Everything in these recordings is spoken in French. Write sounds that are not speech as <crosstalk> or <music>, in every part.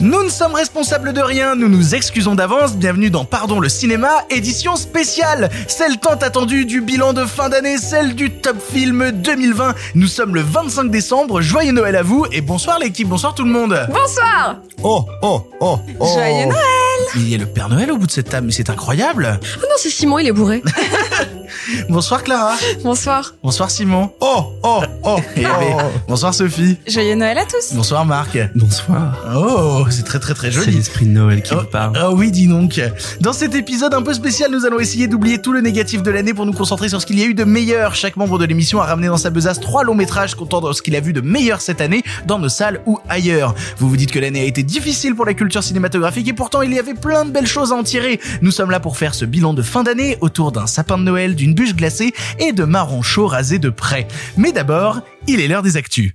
Nous ne sommes responsables de rien, nous nous excusons d'avance, bienvenue dans Pardon le cinéma, édition spéciale. Celle tant attendue du bilan de fin d'année, celle du top film 2020. Nous sommes le 25 décembre, joyeux Noël à vous et bonsoir l'équipe, bonsoir tout le monde. Bonsoir. Oh, oh, oh, oh. Joyeux Noël. Il y a le Père Noël au bout de cette table, mais c'est incroyable. Oh non, c'est Simon, il est bourré. <laughs> Bonsoir Clara. Bonsoir. Bonsoir Simon. Oh, oh, oh, <laughs> oh. Bonsoir Sophie. Joyeux Noël à tous. Bonsoir Marc. Bonsoir. Oh, c'est très très très C'est joli l'esprit de Noël qui Oh, vous parle. Ah oui, dis donc. Dans cet épisode un peu spécial, nous allons essayer d'oublier tout le négatif de l'année pour nous concentrer sur ce qu'il y a eu de meilleur. Chaque membre de l'émission a ramené dans sa besace trois longs métrages comptant dans ce qu'il a vu de meilleur cette année dans nos salles ou ailleurs. Vous vous dites que l'année a été difficile pour la culture cinématographique et pourtant il y avait plein de belles choses à en tirer. Nous sommes là pour faire ce bilan de fin d'année autour d'un sapin de Noël, d'une bûche glacée et de marrons chauds rasés de près. Mais d'abord, il est l'heure des actus.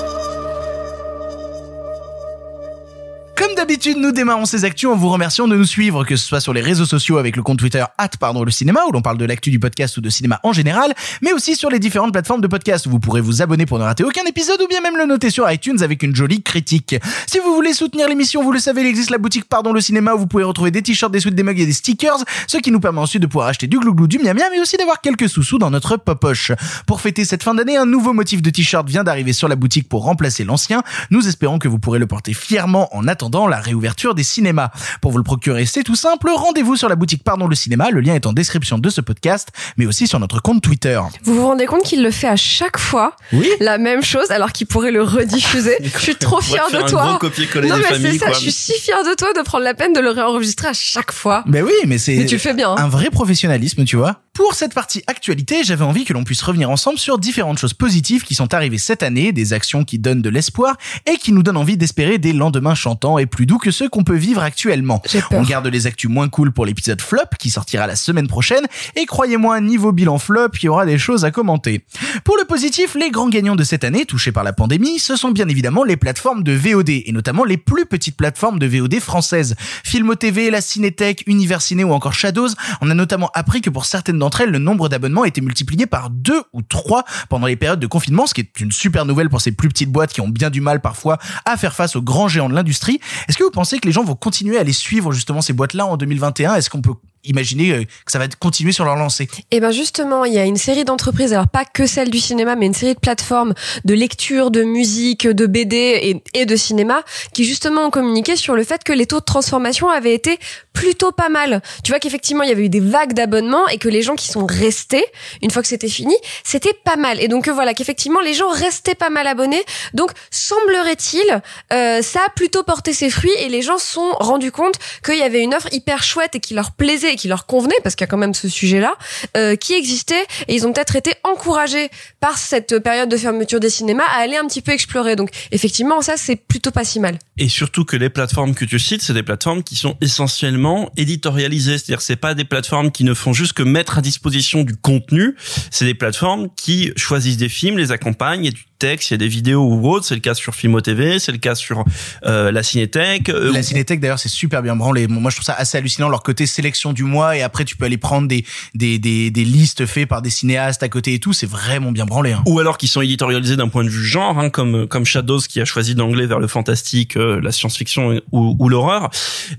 Comme d'habitude, nous démarrons ces actus en vous remerciant de nous suivre, que ce soit sur les réseaux sociaux avec le compte Twitter pardon le cinéma où l'on parle de l'actu du podcast ou de cinéma en général, mais aussi sur les différentes plateformes de podcast où vous pourrez vous abonner pour ne rater aucun épisode ou bien même le noter sur iTunes avec une jolie critique. Si vous voulez soutenir l'émission, vous le savez, il existe la boutique Pardon le cinéma où vous pouvez retrouver des t-shirts, des suites, des mugs et des stickers, ce qui nous permet ensuite de pouvoir acheter du glouglou, du miam miam, mais aussi d'avoir quelques sous-sous dans notre popoche. Pour fêter cette fin d'année, un nouveau motif de t-shirt vient d'arriver sur la boutique pour remplacer l'ancien. Nous espérons que vous pourrez le porter fièrement en attendant la réouverture des cinémas. Pour vous le procurer, c'est tout simple, rendez-vous sur la boutique Pardon le cinéma, le lien est en description de ce podcast, mais aussi sur notre compte Twitter. Vous vous rendez compte qu'il le fait à chaque fois Oui. la même chose alors qu'il pourrait le rediffuser <laughs> Je suis trop fière de toi. un gros copier-coller non des mais c'est ça, quoi. je suis si fière de toi de prendre la peine de le réenregistrer à chaque fois. Ben oui, mais c'est Mais tu fais bien. hein. un vrai professionnalisme, tu vois. Pour cette partie actualité, j'avais envie que l'on puisse revenir ensemble sur différentes choses positives qui sont arrivées cette année, des actions qui donnent de l'espoir et qui nous donnent envie d'espérer des lendemains chantants et plus doux que ceux qu'on peut vivre actuellement. On garde les actus moins cool pour l'épisode flop qui sortira la semaine prochaine et croyez-moi, niveau bilan flop, il y aura des choses à commenter. Pour le positif, les grands gagnants de cette année touchés par la pandémie, ce sont bien évidemment les plateformes de VOD et notamment les plus petites plateformes de VOD françaises. Filmo TV, la Cinétech, Univers Ciné ou encore Shadows, on a notamment appris que pour certaines d'entre elles, le nombre d'abonnements était multiplié par deux ou trois pendant les périodes de confinement, ce qui est une super nouvelle pour ces plus petites boîtes qui ont bien du mal parfois à faire face aux grands géants de l'industrie. Est-ce que vous pensez que les gens vont continuer à les suivre justement ces boîtes-là en 2021 Est-ce qu'on peut imaginer euh, que ça va continuer sur leur lancée Et ben justement, il y a une série d'entreprises, alors pas que celle du cinéma, mais une série de plateformes de lecture, de musique, de BD et, et de cinéma, qui justement ont communiqué sur le fait que les taux de transformation avaient été plutôt pas mal. Tu vois qu'effectivement, il y avait eu des vagues d'abonnements et que les gens qui sont restés, une fois que c'était fini, c'était pas mal. Et donc euh, voilà, qu'effectivement, les gens restaient pas mal abonnés. Donc semblerait-il, euh, ça a plutôt porté ses fruits et les gens se sont rendus compte qu'il y avait une offre hyper chouette et qui leur plaisait et qui leur convenait, parce qu'il y a quand même ce sujet-là, euh, qui existait et ils ont peut-être été encouragés par cette période de fermeture des cinémas à aller un petit peu explorer. Donc effectivement, ça c'est plutôt pas si mal. Et surtout que les plateformes que tu cites, c'est des plateformes qui sont essentiellement éditorialisées. C'est-à-dire, c'est pas des plateformes qui ne font juste que mettre à disposition du contenu. C'est des plateformes qui choisissent des films, les accompagnent, du texte, il y a des vidéos ou autres. C'est le cas sur Filmo TV, c'est le cas sur euh, la Cinétech. Euh, La Cinétech d'ailleurs c'est super bien branlé. Moi je trouve ça assez hallucinant leur côté sélection du mois et après tu peux aller prendre des des des, des listes faites par des cinéastes à côté et tout. C'est vraiment bien branlé. Hein. ou alors qui sont éditorialisés d'un point de vue genre, hein, comme comme Shadows qui a choisi d'anglais vers le fantastique, euh, la science-fiction ou, ou l'horreur.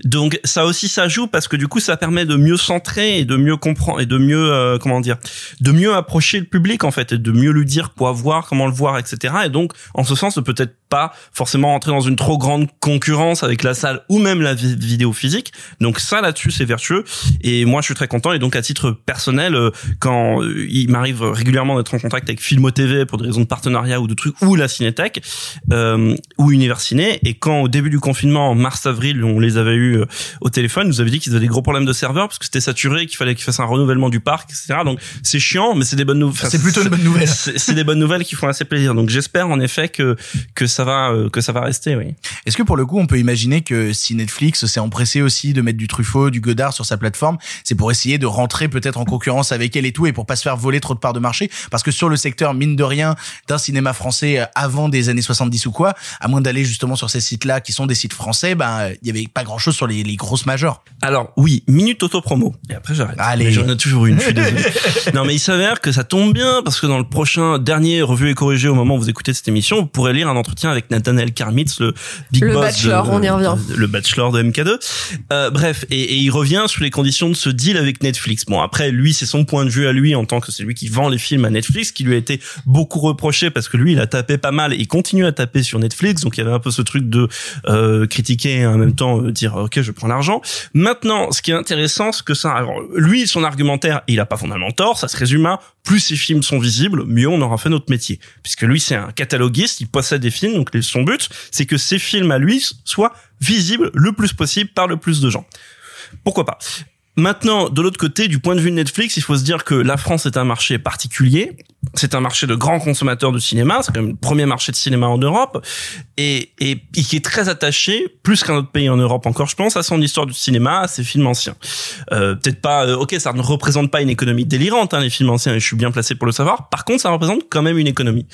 Donc ça aussi ça joue parce que du coup ça permet de mieux centrer et de mieux comprendre et de mieux euh, comment dire, de mieux approcher le public en fait et de mieux lui dire quoi voir, comment le voir, etc. Et donc en ce sens peut-être pas forcément rentrer dans une trop grande concurrence avec la salle ou même la vi- vidéo physique. Donc ça là-dessus c'est vertueux. Et moi je suis très content. Et donc à titre personnel euh, quand euh, il m'arrive régulièrement d'être en contact avec Filmo TV pour des raisons de partenariat ou de trucs ou la Cinétech euh, ou Univers Ciné et quand au début du confinement en mars avril on les avait eu euh, au téléphone nous avait dit qu'ils avaient des gros problèmes de serveurs parce que c'était saturé qu'il fallait qu'ils fassent un renouvellement du parc etc donc c'est chiant mais c'est des bonnes nouvelles C'est plutôt une bonne nouvelle. c'est c'est des bonnes nouvelles qui font assez plaisir. Donc j'espère en effet que que ça ça va euh, que ça va rester, oui. Est-ce que pour le coup, on peut imaginer que si Netflix s'est empressé aussi de mettre du Truffaut, du Godard sur sa plateforme, c'est pour essayer de rentrer peut-être en concurrence avec elle et tout, et pour pas se faire voler trop de parts de marché? Parce que sur le secteur, mine de rien, d'un cinéma français avant des années 70 ou quoi, à moins d'aller justement sur ces sites-là qui sont des sites français, ben il y avait pas grand-chose sur les, les grosses majors. Alors oui, minute auto-promo. Et après j'arrête. Allez. J'en ai toujours une, je suis désolé. <laughs> non mais il s'avère que ça tombe bien parce que dans le prochain dernier revue et corrigé au moment où vous écoutez cette émission, vous pourrez lire un entretien avec Nathaniel Karmitz, le big Le boss bachelor, de, on y revient. de- le bachelor de MK2. Euh, bref, et, et il revient sur les conditions de ce deal avec Netflix. Bon après lui c'est son point de vue à lui en tant que c'est lui qui vend les films à Netflix, qui lui a été beaucoup reproché parce que lui il a tapé pas mal et il continue à taper sur Netflix, donc il y avait un peu ce truc de euh, critiquer et en même temps euh, dire ok je prends l'argent. Maintenant, ce qui est intéressant, c'est que ça, alors, lui, son argumentaire, il a pas fondamentalement tort, ça se résume à plus ces films sont visibles, mieux on aura fait notre métier. Puisque lui, c'est un cataloguiste, il possède des films, donc son but, c'est que ces films à lui soient visibles le plus possible par le plus de gens. Pourquoi pas? Maintenant, de l'autre côté, du point de vue de Netflix, il faut se dire que la France est un marché particulier. C'est un marché de grands consommateurs de cinéma. C'est quand même le premier marché de cinéma en Europe. Et, et, et qui est très attaché, plus qu'un autre pays en Europe encore, je pense, à son histoire du cinéma, à ses films anciens. Euh, Peut-être pas, euh, ok, ça ne représente pas une économie délirante, hein, les films anciens, et je suis bien placé pour le savoir. Par contre, ça représente quand même une économie.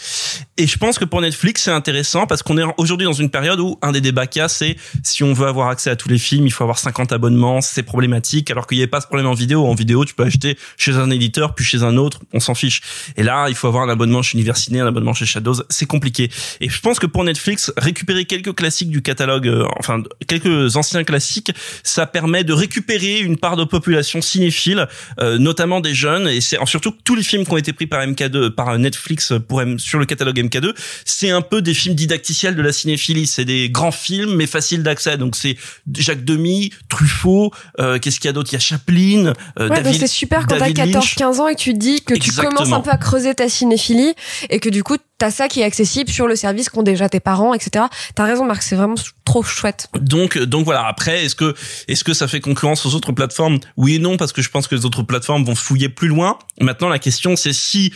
Et je pense que pour Netflix, c'est intéressant parce qu'on est aujourd'hui dans une période où un des débats qu'il y a, c'est si on veut avoir accès à tous les films, il faut avoir 50 abonnements, c'est problématique, alors qu'il n'y avait pas ce problème en vidéo. En vidéo, tu peux acheter chez un éditeur, puis chez un autre, on s'en fiche. Et là, il faut avoir un abonnement chez Universiné, un abonnement chez Shadows, c'est compliqué. Et je pense que pour Netflix, récupérer quelques classiques du catalogue, euh, enfin quelques anciens classiques, ça permet de récupérer une part de population cinéphile, euh, notamment des jeunes. Et c'est surtout tous les films qui ont été pris par MK2, par Netflix pour M- sur le catalogue MK2, c'est un peu des films didacticiels de la cinéphilie. C'est des grands films mais faciles d'accès. Donc c'est Jacques Demy, Truffaut, euh, qu'est-ce qu'il y a d'autre? Il y a Chaplin, euh, Ouais, donc David, c'est super quand t'as David Lynch. 14-15 ans et que tu dis que tu commences un peu à creuser ta cinéphilie et que du coup t'as ça qui est accessible sur le service qu'ont déjà tes parents, etc. T'as raison Marc, c'est vraiment trop chouette. Donc, donc voilà. Après, est-ce que, est-ce que ça fait concurrence aux autres plateformes? Oui et non, parce que je pense que les autres plateformes vont fouiller plus loin. Maintenant, la question, c'est si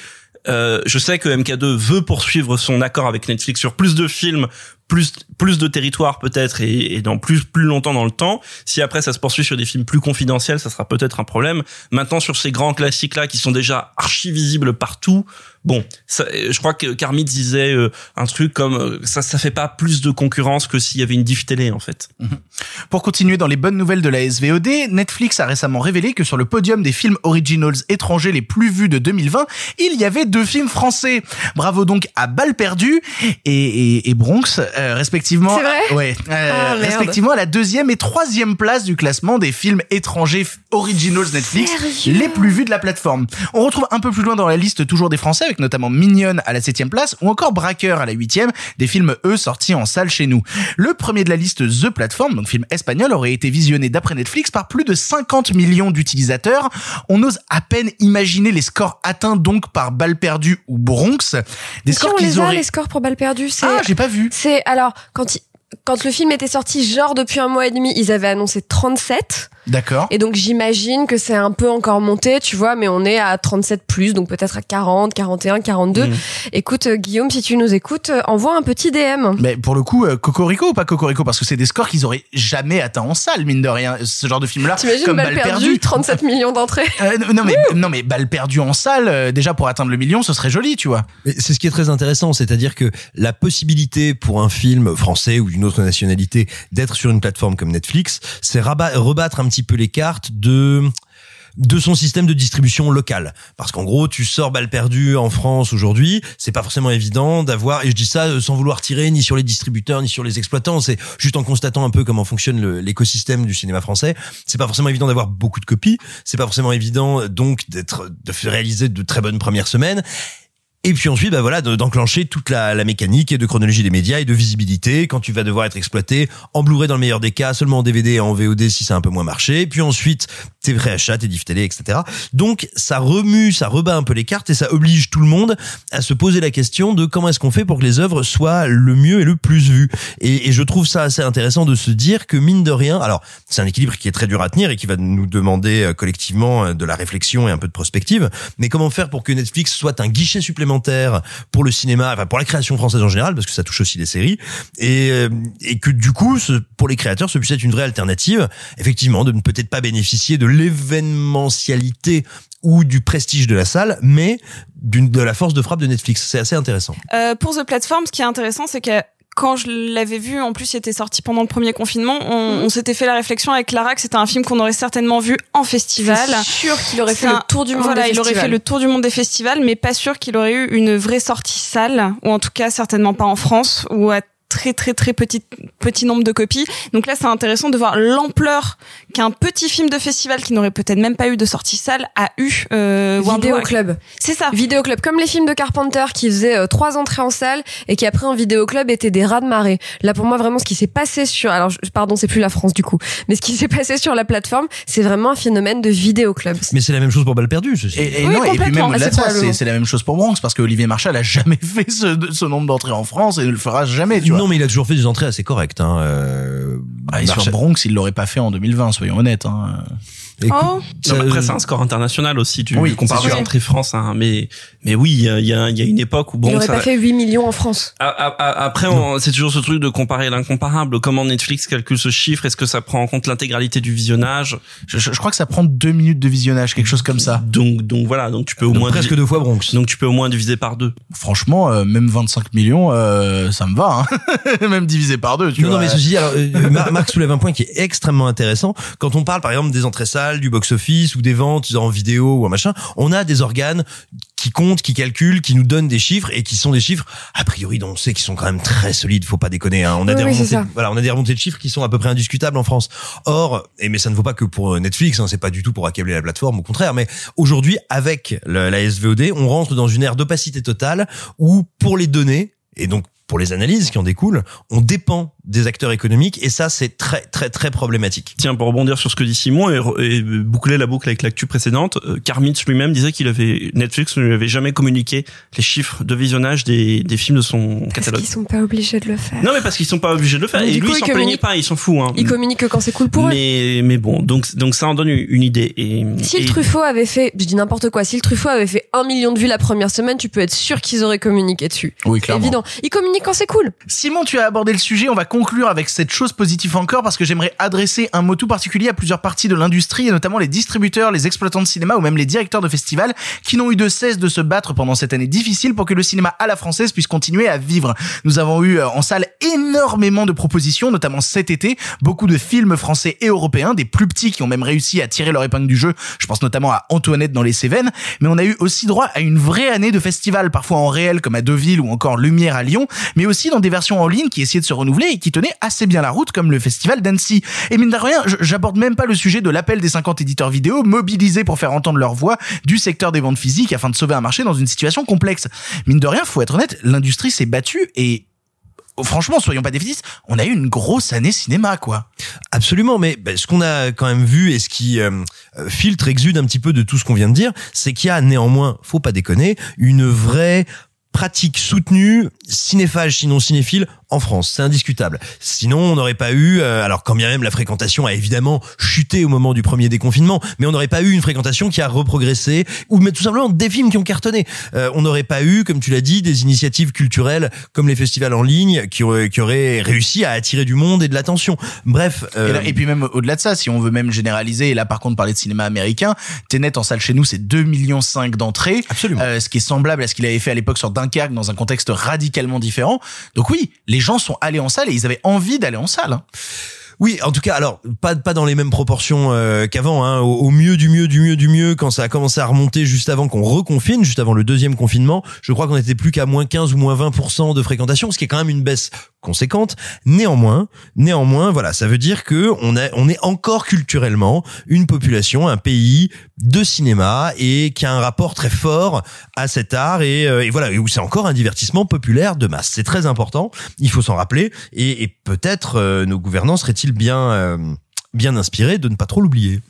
euh, je sais que MK2 veut poursuivre son accord avec Netflix sur plus de films, plus plus de territoires peut-être et, et dans plus plus longtemps dans le temps. Si après ça se poursuit sur des films plus confidentiels, ça sera peut-être un problème. Maintenant sur ces grands classiques là qui sont déjà archi visibles partout, bon, ça, je crois que Carmit disait euh, un truc comme euh, ça ça fait pas plus de concurrence que s'il y avait une diff télé en fait. Pour continuer dans les bonnes nouvelles de la SVOD, Netflix a récemment révélé que sur le podium des films originals étrangers les plus vus de 2020, il y avait deux films français. Bravo donc à Balle perdue et, et, et Bronx, euh, respectivement. C'est vrai Ouais, euh, Ah, respectivement à la deuxième et troisième place du classement des films étrangers originals Netflix Sérieux les plus vus de la plateforme. On retrouve un peu plus loin dans la liste toujours des Français avec notamment Mignonne à la septième place ou encore Braqueur à la huitième, des films eux sortis en salle chez nous. Le premier de la liste The Platform, donc film espagnol, aurait été visionné d'après Netflix par plus de 50 millions d'utilisateurs. On ose à peine imaginer les scores atteints donc par Balle perdue ou Bronx. Des scores on les a auraient... les scores pour balle perdue, c'est Ah, j'ai pas vu. c'est alors quand il- quand le film était sorti, genre depuis un mois et demi, ils avaient annoncé 37. D'accord. Et donc j'imagine que c'est un peu encore monté, tu vois, mais on est à 37 plus, donc peut-être à 40, 41, 42. Mm. Écoute, euh, Guillaume, si tu nous écoutes, euh, envoie un petit DM. Mais pour le coup, euh, Cocorico ou pas Cocorico? Parce que c'est des scores qu'ils auraient jamais atteints en salle, mine de rien, ce genre de film-là. T'imagines Comme balle perdue, 37 <laughs> millions d'entrées. Euh, non mais non mais balle perdue en salle euh, déjà pour atteindre le million ce serait joli tu vois c'est ce qui est très intéressant, c'est-à-dire que la possibilité pour un film français ou d'une nationalité d'être sur une plateforme comme Netflix, c'est rebattre un petit peu les cartes de de son système de distribution local. Parce qu'en gros, tu sors balle perdue en France aujourd'hui, c'est pas forcément évident d'avoir, et je dis ça euh, sans vouloir tirer ni sur les distributeurs ni sur les exploitants, c'est juste en constatant un peu comment fonctionne l'écosystème du cinéma français. C'est pas forcément évident d'avoir beaucoup de copies, c'est pas forcément évident euh, donc d'être, de réaliser de très bonnes premières semaines. Et puis ensuite, bah voilà, de- d'enclencher toute la, mécanique et de chronologie des médias et de visibilité quand tu vas devoir être exploité en Blu-ray dans le meilleur des cas, seulement en DVD et en VOD si a un peu moins marché. Puis ensuite, tes réachats, tes diff télé, etc. Donc ça remue, ça rebat un peu les cartes et ça oblige tout le monde à se poser la question de comment est-ce qu'on fait pour que les œuvres soient le mieux et le plus vues. Et, et je trouve ça assez intéressant de se dire que mine de rien, alors c'est un équilibre qui est très dur à tenir et qui va nous demander euh, collectivement euh, de la réflexion et un peu de prospective, mais comment faire pour que Netflix soit un guichet supplémentaire pour le cinéma, enfin pour la création française en général, parce que ça touche aussi les séries, et, euh, que du coup, pour les créateurs, ce puisse être une vraie alternative, effectivement, de ne peut-être pas bénéficier de l'événementialité ou du prestige de la salle, mais de la force de frappe de Netflix. C'est assez intéressant. Euh, pour The Platform, ce qui est intéressant, c'est que quand je l'avais vu, en plus, il était sorti pendant le premier confinement, on, Mhm. on s'était fait la réflexion avec Lara que c'était un film qu'on aurait certainement vu en festival. Sûr qu'il aurait fait le tour du monde Voilà, des il aurait festivals. fait le tour du monde des festivals, mais pas sûr qu'il aurait eu une vraie sortie salle, ou en tout cas certainement pas en France, ou à très très très petit petit nombre de copies. Donc là, c'est intéressant de voir l'ampleur qu'un petit film de festival qui n'aurait peut-être même pas eu de sortie salle a eu. Euh, Vidéo club. C'est ça. Vidéo club, comme les films de Carpenter qui faisaient euh, trois entrées en salle et qui après en vidéo club étaient des rats de marée. Là pour moi vraiment ce qui s'est passé sur, alors je- pardon c'est plus la France du coup, mais ce qui <laughs> s'est passé sur la plateforme c'est vraiment un phénomène de vidéo club. Mais c'est la même chose pour Balle perdue, ceci. Et, et Oui, non, et puis complètement. même Ah, c'est la même chose pour Bronx parce que Olivier Marchal a <laughs> jamais fait ce, ce nombre d'entrées en France et ne le fera jamais, tu vois. Non, mais il a toujours fait des entrées assez correctes. Hein. Euh, Ah, et sur Bronx, il l'aurait pas fait en 2020, soyons honnêtes. Hein. Écoute, Oh. ça- Non, après, c'est un score international aussi. Tu Oui, compares entrée France, hein, mais mais oui, il y a, il y a- il une époque où Il bon, aurait ça, pas fait 8 millions en France. A- a- a- Après, on- c'est toujours ce truc de comparer l'incomparable. Comment Netflix calcule ce chiffre? Est-ce que ça prend en compte l'intégralité du visionnage? Je, je- je crois que ça prend deux minutes de visionnage, quelque chose comme ça. Donc, donc voilà. Donc tu peux au donc moins presque deux fois Bronx. donc tu peux au moins diviser par deux. Franchement, euh, même 25 millions, euh, ça me va. Hein. <laughs> même divisé par deux, tu Non, vois. non, mais ceci dit, alors, euh, Mar- Marc soulève un point qui est extrêmement intéressant. Quand on parle, par exemple, des entrées salles, du box-office ou des ventes en vidéo ou en machin, on a des organes qui comptent, qui calculent, qui nous donnent des chiffres et qui sont des chiffres, a priori, dont on sait qu'ils sont quand même très solides, faut pas déconner, hein. On a Oui, des remontées, voilà, on a des remontées de chiffres qui sont à peu près indiscutables en France. Or, et mais ça ne vaut pas que pour Netflix, hein, c'est pas du tout pour accabler la plateforme, au contraire, mais aujourd'hui, avec le- la SVOD, on rentre dans une ère d'opacité totale où, pour les données, et donc pour les analyses qui en découlent, on dépend des acteurs économiques et ça c'est très très très problématique. Tiens, pour rebondir sur ce que dit Simon et, boucler la boucle avec l'actu précédente, euh, Karmitz lui-même disait qu'il avait Netflix ne lui avait jamais communiqué les chiffres de visionnage des, des films de son Parce catalogue. qu'ils sont pas obligés de le faire. Non, mais parce qu'ils sont pas obligés de le faire. Et lui, coup, il ils s'en plaignait pas, il s'en fout. Hein. Ils communiquent que quand c'est cool pour eux. mais mais bon, donc donc ça en donne une idée. Et Si le Truffaut avait fait, je dis n'importe quoi, si le Truffaut avait fait un million de vues la première semaine, tu peux être sûr qu'ils auraient communiqué dessus. Oui, C'est clairement. évident. Ils communiquent Simon, tu as abordé le sujet. On va conclure avec cette chose positive encore parce que j'aimerais adresser un mot tout particulier à plusieurs parties de l'industrie et notamment les distributeurs, les exploitants de cinéma ou même les directeurs de festivals qui n'ont eu de cesse de se battre pendant cette année difficile pour que le cinéma à la française puisse continuer à vivre. Nous avons eu euh, en salle énormément de propositions, notamment cet été, beaucoup de films français et européens, des plus petits qui ont même réussi à tirer leur épingle du jeu. Je pense notamment à Antoinette dans les Cévennes, mais on a eu aussi droit à une vraie année de festivals, parfois en réel comme à Deauville ou encore Lumière à Lyon, mais aussi dans des versions en ligne qui essayaient de se renouveler et qui tenaient assez bien la route comme le festival d'Annecy. Et mine de rien, j'aborde même pas le sujet de l'appel des 50 éditeurs vidéo mobilisés pour faire entendre leur voix du secteur des ventes physiques afin de sauver un marché dans une situation complexe. Mine de rien, faut être honnête, l'industrie s'est battue et franchement, soyons pas défaitistes, on a eu une grosse année cinéma, quoi. Absolument, mais ben, ce qu'on a quand même vu et ce qui euh, filtre, exude un petit peu de tout ce qu'on vient de dire, c'est qu'il y a néanmoins, faut pas déconner, une vraie pratique soutenue, cinéphage sinon cinéphile, en France. C'est indiscutable. Sinon, on n'aurait pas eu, euh, alors quand bien même la fréquentation a évidemment chuté au moment du premier déconfinement, mais on n'aurait pas eu une fréquentation qui a reprogressé, ou mais tout simplement des films qui ont cartonné. Euh, on n'aurait pas eu, comme tu l'as dit, des initiatives culturelles comme les festivals en ligne qui auraient, qui auraient réussi à attirer du monde et de l'attention. Bref. Et, euh, là- et puis même au-delà de ça, si on veut même généraliser, et là par contre parler de cinéma américain, Tenet en salle chez nous c'est 2 millions 5 d'entrées, Absolument. Euh, ce qui est semblable à ce qu'il avait fait à l'époque sur Dans un contexte radicalement différent. Donc oui, les gens sont allés en salle et ils avaient envie d'aller en salle. Oui, en tout cas, alors pas pas dans les mêmes proportions euh, qu'avant. Hein. Au, au mieux du mieux du mieux du mieux, quand ça a commencé à remonter juste avant qu'on reconfine, juste avant le deuxième confinement, je crois qu'on était plus qu'à moins 15 ou moins 20% de fréquentation, ce qui est quand même une baisse conséquente. Néanmoins, néanmoins, voilà, ça veut dire que on a on est encore culturellement une population, un pays de cinéma et qui a un rapport très fort à cet art et, euh, et voilà et où c'est encore un divertissement populaire de masse. C'est très important. Il faut s'en rappeler et, et peut-être euh, nos gouvernants seraient-ils bien euh, bien inspirés de ne pas trop l'oublier?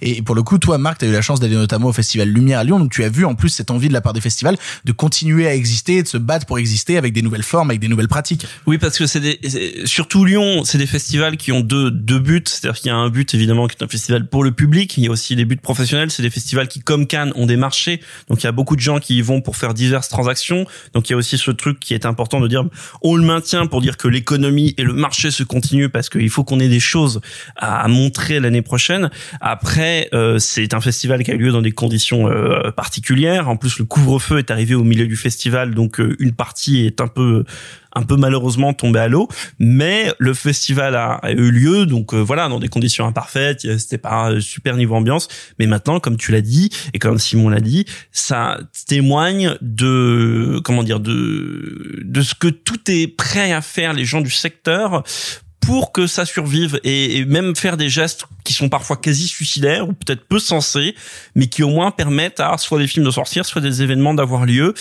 Et pour le coup, toi, Marc, tu as eu la chance d'aller notamment au Festival Lumière à Lyon, donc tu as vu en plus cette envie de la part des festivals de continuer à exister, de se battre pour exister avec des nouvelles formes, avec des nouvelles pratiques. Oui, parce que c'est des, surtout Lyon, c'est des festivals qui ont deux, deux buts. C'est-à-dire qu'il y a un but, évidemment, qui est un festival pour le public. Il y a aussi des buts professionnels. C'est des festivals qui, comme Cannes, ont des marchés. Donc, il y a beaucoup de gens qui y vont pour faire diverses transactions. Donc, il y a aussi ce truc qui est important de dire, on le maintient pour dire que l'économie et le marché se continuent parce qu'il faut qu'on ait des choses à, montrer l'année prochaine. Euh, c'est un festival qui a eu lieu dans des conditions euh, particulières. En plus, le couvre-feu est arrivé au milieu du festival, donc euh, une partie est un peu un peu malheureusement tombé à l'eau, mais le festival a, a eu lieu, donc euh, voilà, dans des conditions imparfaites, c'était pas un super niveau ambiance, mais maintenant, comme tu l'as dit, et comme Simon l'a dit, ça témoigne de, comment dire, de, de ce que tout est prêt à faire les gens du secteur pour que ça survive et, et même faire des gestes qui sont parfois quasi suicidaires ou peut-être peu sensés, mais qui au moins permettent à soit des films de sortir, soit des événements d'avoir lieu.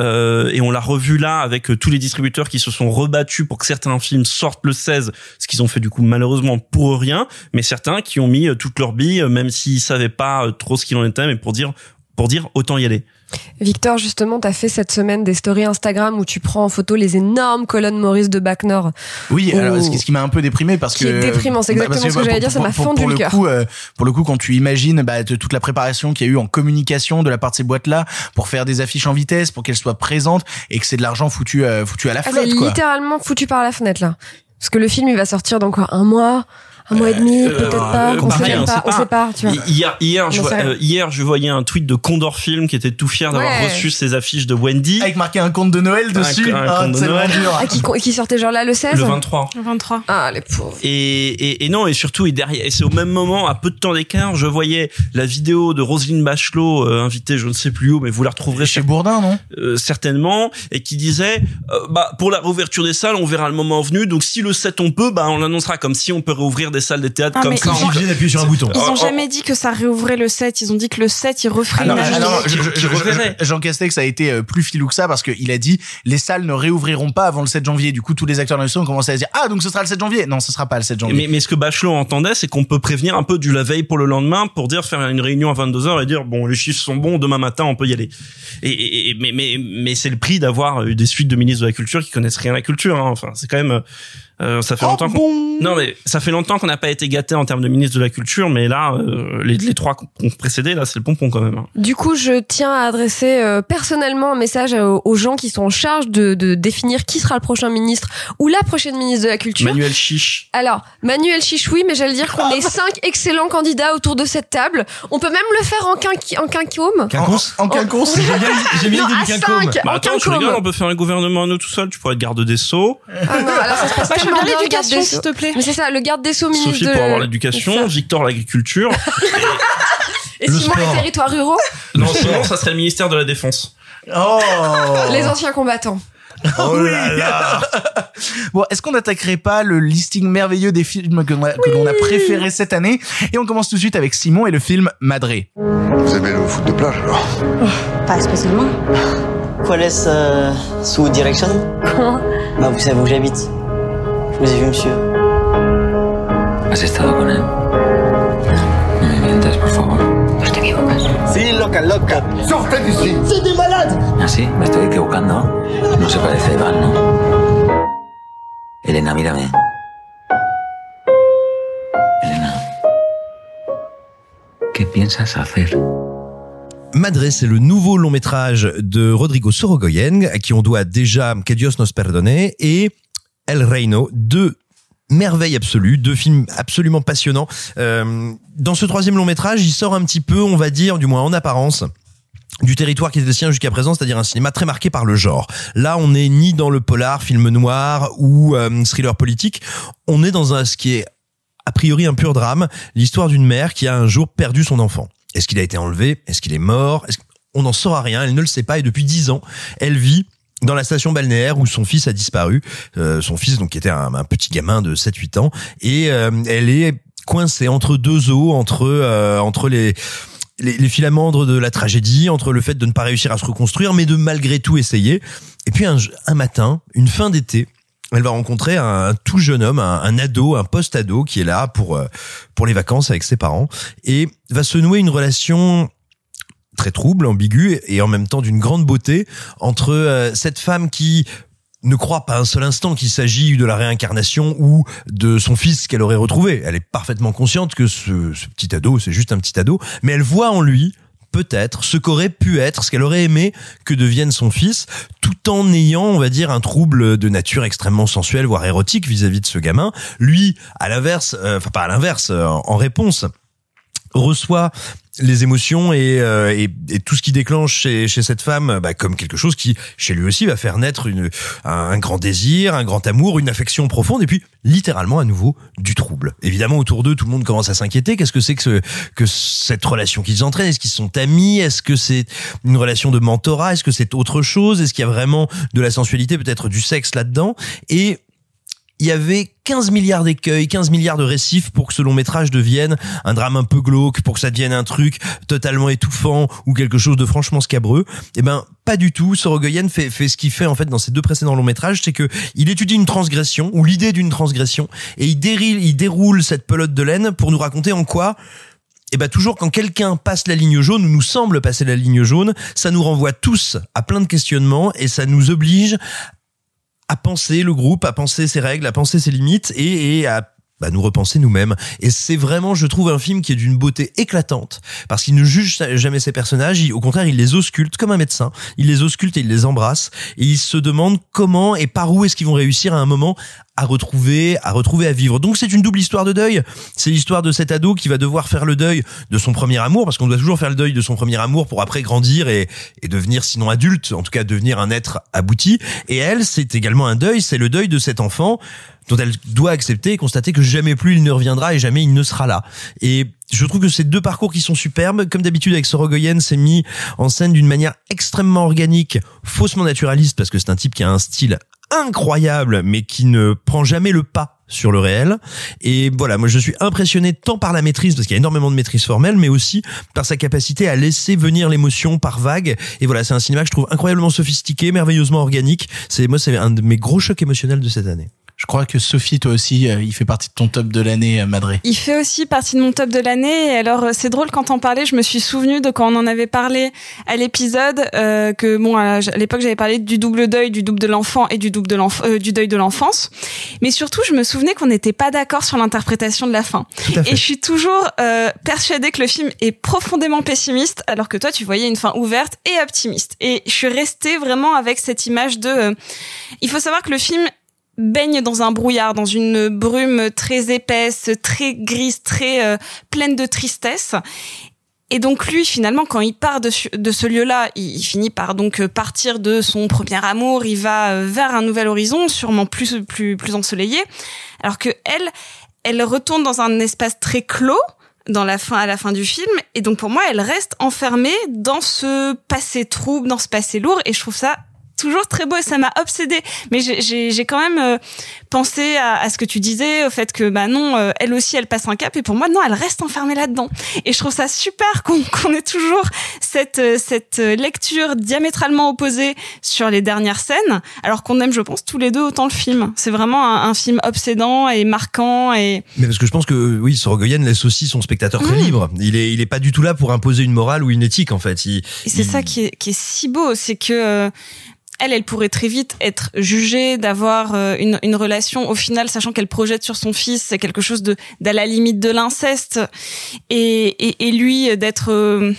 Euh, et on l'a revu là avec euh, tous les distributeurs qui se sont rebattus pour que certains films sortent le 16, ce qu'ils ont fait du coup malheureusement pour rien, mais certains qui ont mis euh, toutes leurs billes, euh, même s'ils savaient pas trop ce qu'il en était, mais pour dire pour dire autant y aller. Victor, justement, t'as fait cette semaine des stories Instagram où tu prends en photo les énormes colonnes Maurice de Bac Nord. Oui, Oh. alors ce qui, m'a un peu déprimé parce Qui que est déprimant, c'est bah, exactement ce que j'allais dire, ça m'a pour le le cœur. coup, euh, pour le coup, quand tu imagines bah, toute la préparation qu'il y a eu en communication de la part de ces boîtes-là pour faire des affiches en vitesse, pour qu'elles soient présentes et que c'est de l'argent foutu euh, foutu à la Ah, c'est flotte, quoi. littéralement foutu par la fenêtre là. Parce que le film il va sortir dans quoi? Un mois? Un mois et demi Peut-être pas Euh, On sait pareil, même pas, on sait pas, tu vois. Hier, hier, je, On sait euh, hier, je voyais un tweet de Condor Film qui était tout fier d'avoir Ouais. reçu ses affiches de Wendy. Avec marqué un conte de Noël dessus. un Ah, conte de c'est Noël. vraiment dur. Ah, qui, qui sortait genre là le 16 Le 23. 23. Ah, les pauvres. Et, et, et non, et surtout, et derrière, et c'est au même moment, à peu de temps d'écart, je voyais la vidéo de Roselyne Bachelot, euh, invitée, je ne sais plus où, mais vous la retrouverez Chez Bourdin, non? Euh, certainement, et qui disait, euh, bah, pour la réouverture des salles, on verra le moment venu, donc si le 7 on peut, bah, on l'annoncera comme si on peut réouvrir des salles de théâtre Ah, comme ça. ils ont- Obligé d'appuyer sur un bouton. Ils ont Oh, oh. jamais dit que ça réouvrait le 7, ils ont dit que le 7 il referait une. Ah je- je- qui je- reverrait. je- Jean Castex a été euh, plus filou que ça parce qu'il a dit les salles ne réouvriront pas avant le 7 janvier. Du coup, tous les acteurs de l'émission ont commencé à se dire ah donc ce sera le 7 janvier. Non, ce sera pas le 7 janvier. Mais, mais ce que Bachelot entendait, c'est qu'on peut prévenir un peu du la veille pour le lendemain pour dire faire une réunion à 22h et dire bon les chiffres sont bons demain matin on peut y aller. Et, et- et- mais mais mais c'est le prix d'avoir eu des suites de ministres de la culture qui connaissent rien à la culture. Hein. Enfin c'est quand même euh, ça fait longtemps qu'on non mais ça fait longtemps qu'on n'a pas été gâté en termes de ministre de la culture mais là euh, les, les trois qui ont précédé là c'est le pompon quand même. hein. Du coup, je tiens à adresser euh, personnellement un message aux, aux gens qui sont en charge de, de définir qui sera le prochain ministre ou la prochaine ministre de la culture. Manuel Chiche. Alors, Manuel Chichoui, mais j'allais dire qu'on est cinq excellents candidats autour de cette table. On peut même le faire en, quinqui, en quinquôme. Quinconce En quinconce. J'aime bien, quinconce. cinq, Bah en attends tu quinquôme. rigoles on peut faire un gouvernement à nous tout seul tu pourrais être garde des sceaux. Ah non, alors ça se passe je veux bien l'éducation, s'il te plaît? Mais c'est ça, le garde des Sceaux ministre Sophie de... pour avoir l'éducation. Victor l'agriculture. <laughs> Et Le Simon sport. les territoires ruraux, non sinon ça serait le ministère de la défense. Oh. les anciens combattants. Oh là là. bon, est-ce qu'on n'attaquerait pas le listing merveilleux des films que l'on a, que l'on a préférés cette année? Et on commence tout de suite avec Simon et le film Madré. Vous aimez le foot de plage alors? Pas spécialement. ¿Cuál es euh, su direction? Bah, vous savez où j'habite. Je vous ai vu, monsieur. ¿Has estado con él? No me mientas, por favor. No te equivocas. Sí, loca, loca. Sortez d'ici C'est des malades ¿Ah, sí? Me estoy equivocando. No se parece a Iván, ¿no? Elena, mírame. Elena. ¿Qué piensas hacer? Madré, c'est le nouveau long métrage de Rodrigo Sorogoyen, à qui on doit déjà Que Dios nos perdone et El Reino, deux merveilles absolues, deux films absolument passionnants. Euh, dans ce troisième long métrage, il sort un petit peu, on va dire, du moins en apparence, du territoire qui était le sien jusqu'à présent, c'est-à-dire un cinéma très marqué par le genre. Là, on n'est ni dans le polar, film noir ou euh, thriller politique, on est dans un ce qui est a priori un pur drame, l'histoire d'une mère qui a un jour perdu son enfant. Est-ce qu'il a été enlevé? Est-ce qu'il est mort? Est-ce On n'en saura rien, elle ne le sait pas et depuis dix ans, elle vit dans la station balnéaire où son fils a disparu, euh, son fils donc qui était un, un petit gamin de 7-8 ans, et euh, elle est coincée entre deux eaux, entre euh, entre les, les les filamandres de la tragédie, entre le fait de ne pas réussir à se reconstruire, mais de malgré tout essayer. Et puis un, un matin, une fin d'été, elle va rencontrer un, tout jeune homme, un, un ado, un post-ado qui est là pour euh, pour les vacances avec ses parents et va se nouer une relation très trouble, ambiguë et en même temps d'une grande beauté entre euh, cette femme qui ne croit pas un seul instant qu'il s'agit de la réincarnation ou de son fils qu'elle aurait retrouvé. Elle est parfaitement consciente que ce, ce petit ado, c'est juste un petit ado, mais elle voit en lui peut-être ce qu'aurait pu être, ce qu'elle aurait aimé que devienne son fils, tout en ayant, on va dire, un trouble de nature extrêmement sensuelle, voire érotique vis-à-vis de ce gamin. Lui, à l'inverse, euh, enfin pas à l'inverse, euh, en réponse, reçoit les émotions et, euh, et, tout ce qui déclenche chez, chez cette femme bah, comme quelque chose qui chez lui aussi va faire naître une, un, grand désir, un grand amour, une affection profonde et puis littéralement à nouveau du trouble. Évidemment autour d'eux tout le monde commence à s'inquiéter. Qu'est-ce que c'est que, ce, que cette relation qu'ils entraînent? Est-ce qu'ils sont amis? Est-ce que c'est une relation de mentorat? Est-ce que c'est autre chose? Est-ce qu'il y a vraiment de la sensualité, peut-être du sexe là-dedans? Et il y avait 15 milliards d'écueils, 15 milliards de récifs pour que ce long métrage devienne un drame un peu glauque, pour que ça devienne un truc totalement étouffant ou quelque chose de franchement scabreux. Eh ben, pas du tout. Sorogoyen fait, fait ce qu'il fait en fait dans ses deux précédents longs métrages, c'est que il étudie une transgression ou l'idée d'une transgression et il déroule, il déroule cette pelote de laine pour nous raconter en quoi et ben toujours quand quelqu'un passe la ligne jaune ou nous semble passer la ligne jaune, ça nous renvoie tous à plein de questionnements et ça nous oblige à penser le groupe, à penser ses règles, à penser ses limites et, et à bah, nous repenser nous-mêmes. Et c'est vraiment, je trouve, un film qui est d'une beauté éclatante parce qu'il ne juge jamais ses personnages. Au contraire, il les ausculte comme un médecin. Il les ausculte et il les embrasse et il se demande comment et par où est-ce qu'ils vont réussir à un moment à retrouver, à retrouver à vivre. Donc c'est une double histoire de deuil. C'est l'histoire de cet ado qui va devoir faire le deuil de son premier amour, parce qu'on doit toujours faire le deuil de son premier amour pour après grandir et devenir sinon adulte, en tout cas devenir un être abouti. Et elle, c'est également un deuil, c'est le deuil de cet enfant dont elle doit accepter et constater que jamais plus il ne reviendra et jamais il ne sera là. Et je trouve que ces deux parcours qui sont superbes, comme d'habitude avec Sorogoyen, c'est mis en scène d'une manière extrêmement organique, faussement naturaliste, parce que c'est un type qui a un style incroyable, mais qui ne prend jamais le pas sur le réel. Et voilà, moi je suis impressionné tant par la maîtrise, parce qu'il y a énormément de maîtrise formelle, mais aussi par sa capacité à laisser venir l'émotion par vague. Et voilà, c'est un cinéma que je trouve incroyablement sophistiqué, merveilleusement organique. C'est moi, c'est un de mes gros chocs émotionnels de cette année. Je crois que Sophie, toi aussi, euh, il fait partie de ton top de l'année, euh, Madré. Il fait aussi partie de mon top de l'année. Et alors, euh, c'est drôle quand on parlait, je me suis souvenu de quand on en avait parlé à l'épisode euh, que bon, à l'époque, j'avais parlé du double deuil, du double de l'enfant et du double de l'enfant, euh, du deuil de l'enfance. Mais surtout, je me souvenais qu'on n'était pas d'accord sur l'interprétation de la fin. Et je suis toujours euh, persuadée que le film est profondément pessimiste, alors que toi, tu voyais une fin ouverte et optimiste. Et je suis restée vraiment avec cette image de. il faut savoir que le film baigne dans un brouillard, dans une brume très épaisse, très grise, très euh, pleine de tristesse. Et donc lui, finalement, quand il part de, de ce lieu-là, il, il, finit par donc euh, partir de son premier amour. Il va euh, vers un nouvel horizon, sûrement plus plus plus ensoleillé. Alors que elle, elle retourne dans un espace très clos dans la fin à la fin du film et donc pour moi elle reste enfermée dans ce passé trouble dans ce passé lourd et je trouve ça toujours très beau et ça m'a obsédé. Mais j'ai quand même euh, pensé à, à, ce que tu disais, au fait que bah non, euh, elle aussi elle passe un cap et pour moi non, elle reste enfermée là-dedans. Et je trouve ça super qu'on <laughs> qu ait toujours cette euh, cette lecture diamétralement opposée sur les dernières scènes, alors qu'on aime, je pense, tous les deux autant le film. C'est vraiment un, un, film obsédant et marquant et. Mais parce que je pense que oui, Sorogoyen laisse aussi son spectateur très mmh. libre. Il est il est pas du tout là pour imposer une morale ou une éthique en fait. Il, c'est il... ça qui est qui est si beau, c'est que elle, elle pourrait très vite être jugée d'avoir euh, une, une, relation, au final, sachant qu'elle projette sur son fils, c'est quelque chose de d'à la limite de l'inceste, et, et, et, lui d'être euh,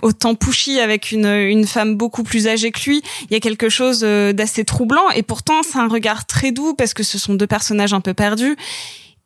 autant pushy avec une, une femme beaucoup plus âgée que lui, il y a quelque chose euh, d'assez troublant, et pourtant c'est un regard très doux parce que ce sont deux personnages un peu perdus.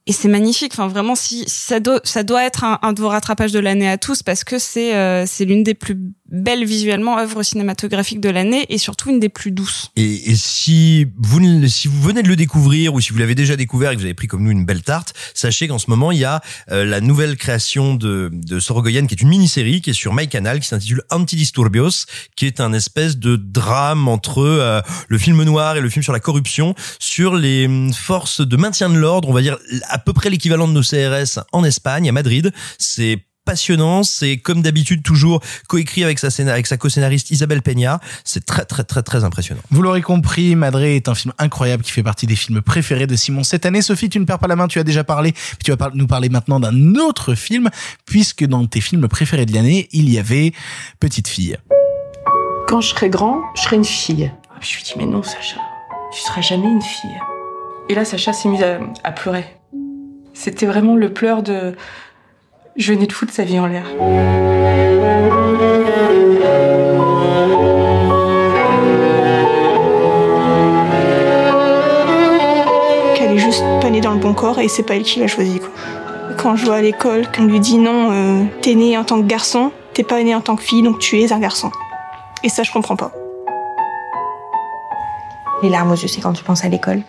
Et c'est magnifique. Enfin, vraiment, si, ça doit, ça doit être un, un de vos rattrapages de l'année à tous parce que c'est, euh, c'est l'une des plus belles visuellement œuvres cinématographiques de l'année et surtout une des plus douces. Et, et si vous si vous venez de le découvrir ou si vous l'avez déjà découvert et que vous avez pris comme nous une belle tarte, sachez qu'en ce moment il y a euh, la nouvelle création de de Sorogoyen qui est une mini-série qui est sur MyCanal qui s'intitule Antidisturbios, qui est un espèce de drame entre euh, le film noir et le film sur la corruption, sur les hum, forces de maintien de l'ordre, on va dire à peu près l'équivalent de nos CRS en Espagne, à Madrid. C'est passionnant. C'est comme d'habitude toujours coécrit avec sa scénar- avec sa co-scénariste Isabelle Peña. C'est très très très très impressionnant. Vous l'aurez compris, Madré est un film incroyable qui fait partie des films préférés de Simon cette année. Sophie, tu ne perds pas la main, tu as déjà parlé. Puis tu vas par- nous parler maintenant d'un autre film, puisque dans tes films préférés de l'année, il y avait Petite fille. Quand je serai grand, je serai une fille. Je lui dis, mais non, Sacha, tu seras jamais une fille. Et là, Sacha s'est mise à, à pleurer. C'était vraiment le pleur de. Je venais de foutre sa vie en l'air. qu'elle est juste pas née dans le bon corps et c'est pas elle qui l'a choisi quoi. Quand je vois à l'école qu'on lui dit non, euh, t'es né en tant que garçon, t'es pas né en tant que fille donc tu es un garçon. Et ça je comprends pas. Les larmes aux yeux, c'est quand tu penses à l'école.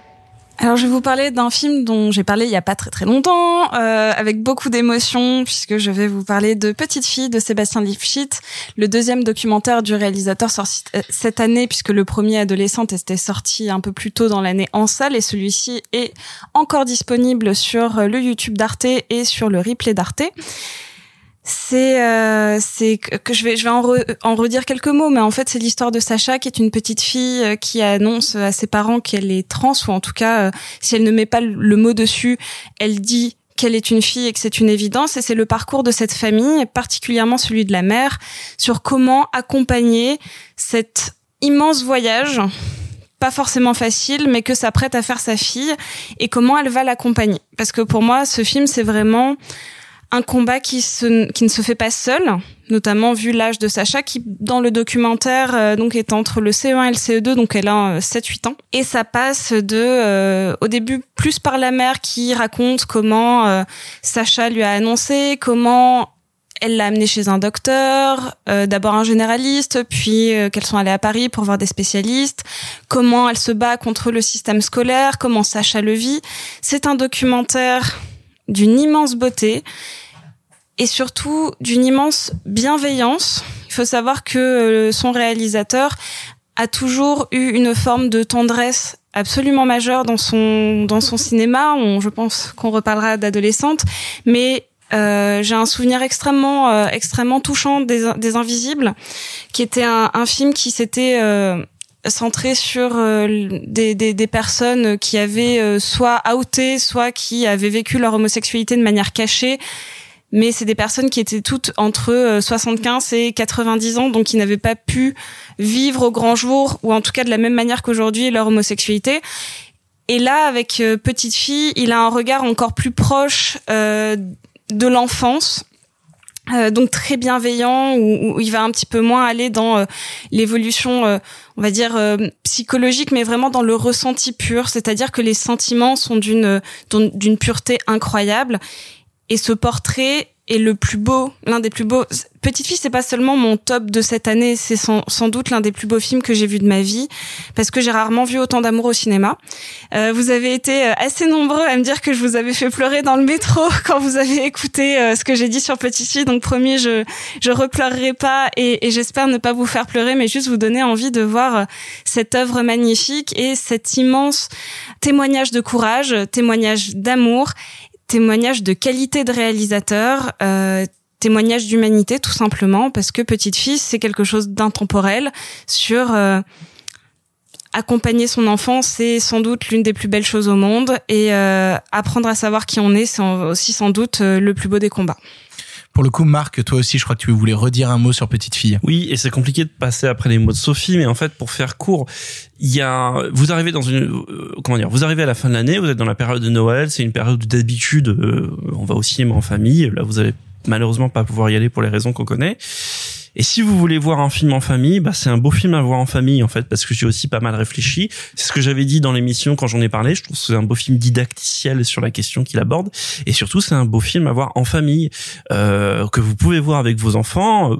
Alors je vais vous parler d'un film dont j'ai parlé il y a pas très très longtemps, euh, avec beaucoup d'émotions, puisque je vais vous parler de Petite fille de Sébastien Lifshitz, le deuxième documentaire du réalisateur sorti euh, cette année, puisque le premier adolescente était sorti un peu plus tôt dans l'année en salle, et celui-ci est encore disponible sur le YouTube d'Arte et sur le replay d'Arte. C'est euh, que je vais je vais en, re- en redire quelques mots mais en fait c'est l'histoire de Sacha qui est une petite fille euh, qui annonce à ses parents qu'elle est trans ou en tout cas euh, si elle ne met pas le- mot dessus elle dit qu'elle est une fille et que c'est une évidence et c'est le parcours de cette famille particulièrement celui de la mère sur comment accompagner cet immense voyage pas forcément facile, mais que s'apprête à faire sa fille et comment elle va l'accompagner. Parce que pour moi, ce film, c'est vraiment un combat qui, se, qui ne se fait pas seul, notamment vu l'âge de Sacha, qui dans le documentaire euh, donc est entre le CE1 et le CE2, donc elle a euh, 7-8 ans. Et ça passe de, euh, au début, plus par la mère qui raconte comment euh, Sacha lui a annoncé, comment elle l'a amené chez un docteur, euh, d'abord un généraliste, puis euh, qu'elles sont allées à Paris pour voir des spécialistes, comment elle se bat contre le système scolaire, comment Sacha le vit. C'est un documentaire d'une immense beauté et surtout d'une immense bienveillance. Il faut savoir que euh, son réalisateur a toujours eu une forme de tendresse absolument majeure dans son dans son cinéma. Je pense qu'on reparlera d'adolescente, mais euh, j'ai un souvenir extrêmement euh, extrêmement touchant des, des Invisibles, qui était un, un film qui s'était euh, centré sur euh, des, des, des personnes qui avaient euh, soit outé, soit qui avaient vécu leur homosexualité de manière cachée. Mais c'est des personnes qui étaient toutes entre euh, 75 et 90 ans, donc qui n'avaient pas pu vivre au grand jour, ou en tout cas de la même manière qu'aujourd'hui, leur homosexualité. Et là, avec euh, Petite Fille, il a un regard encore plus proche euh, de l'enfance, euh, donc très bienveillant où, où il va un petit peu moins aller dans euh, l'évolution euh, on va dire euh, psychologique mais vraiment dans le ressenti pur. C'est-à-dire que les sentiments sont d'une d'une d'une pureté incroyable. Et ce portrait est le plus beau l'un des plus beaux Petite fille c'est pas seulement mon top de cette année c'est sans, sans doute l'un des plus beaux films que j'ai vu de ma vie parce que j'ai rarement vu autant d'amour au cinéma euh, vous avez été euh, assez nombreux à me dire que je vous avais fait pleurer dans le métro <laughs> quand vous avez écouté euh, ce que j'ai dit sur Petite fille. Donc promis, je je repleurerai pas et, et j'espère ne pas vous faire pleurer, mais juste vous donner envie de voir euh, cette œuvre magnifique et cet immense témoignage de courage, témoignage d'amour, témoignage de qualité de réalisateur. Euh, témoignage d'humanité tout simplement parce que petite fille c'est quelque chose d'intemporel sur euh, accompagner son enfant, c'est sans doute l'une des plus belles choses au monde. Et euh, apprendre à savoir qui on est, c'est aussi sans doute le plus beau des combats. Pour le coup, Marc, toi aussi, je crois que tu voulais redire un mot sur Petite Fille. Oui, et c'est compliqué de passer après les mots de Sophie, mais en fait, pour faire court, il y a, vous arrivez dans une, euh, comment dire, vous arrivez à la fin de l'année, vous êtes dans la période de Noël, c'est une période d'habitude, euh, on va au cinéma en famille. Là, vous allez malheureusement pas pouvoir y aller pour les raisons qu'on connaît. Et si vous voulez voir un film en famille, bah c'est un beau film à voir en famille en fait parce que j'ai aussi pas mal réfléchi. C'est ce que j'avais dit dans l'émission quand j'en ai parlé. Je trouve que c'est un beau film didacticiel sur la question qu'il aborde et surtout c'est un beau film à voir en famille euh, que vous pouvez voir avec vos enfants.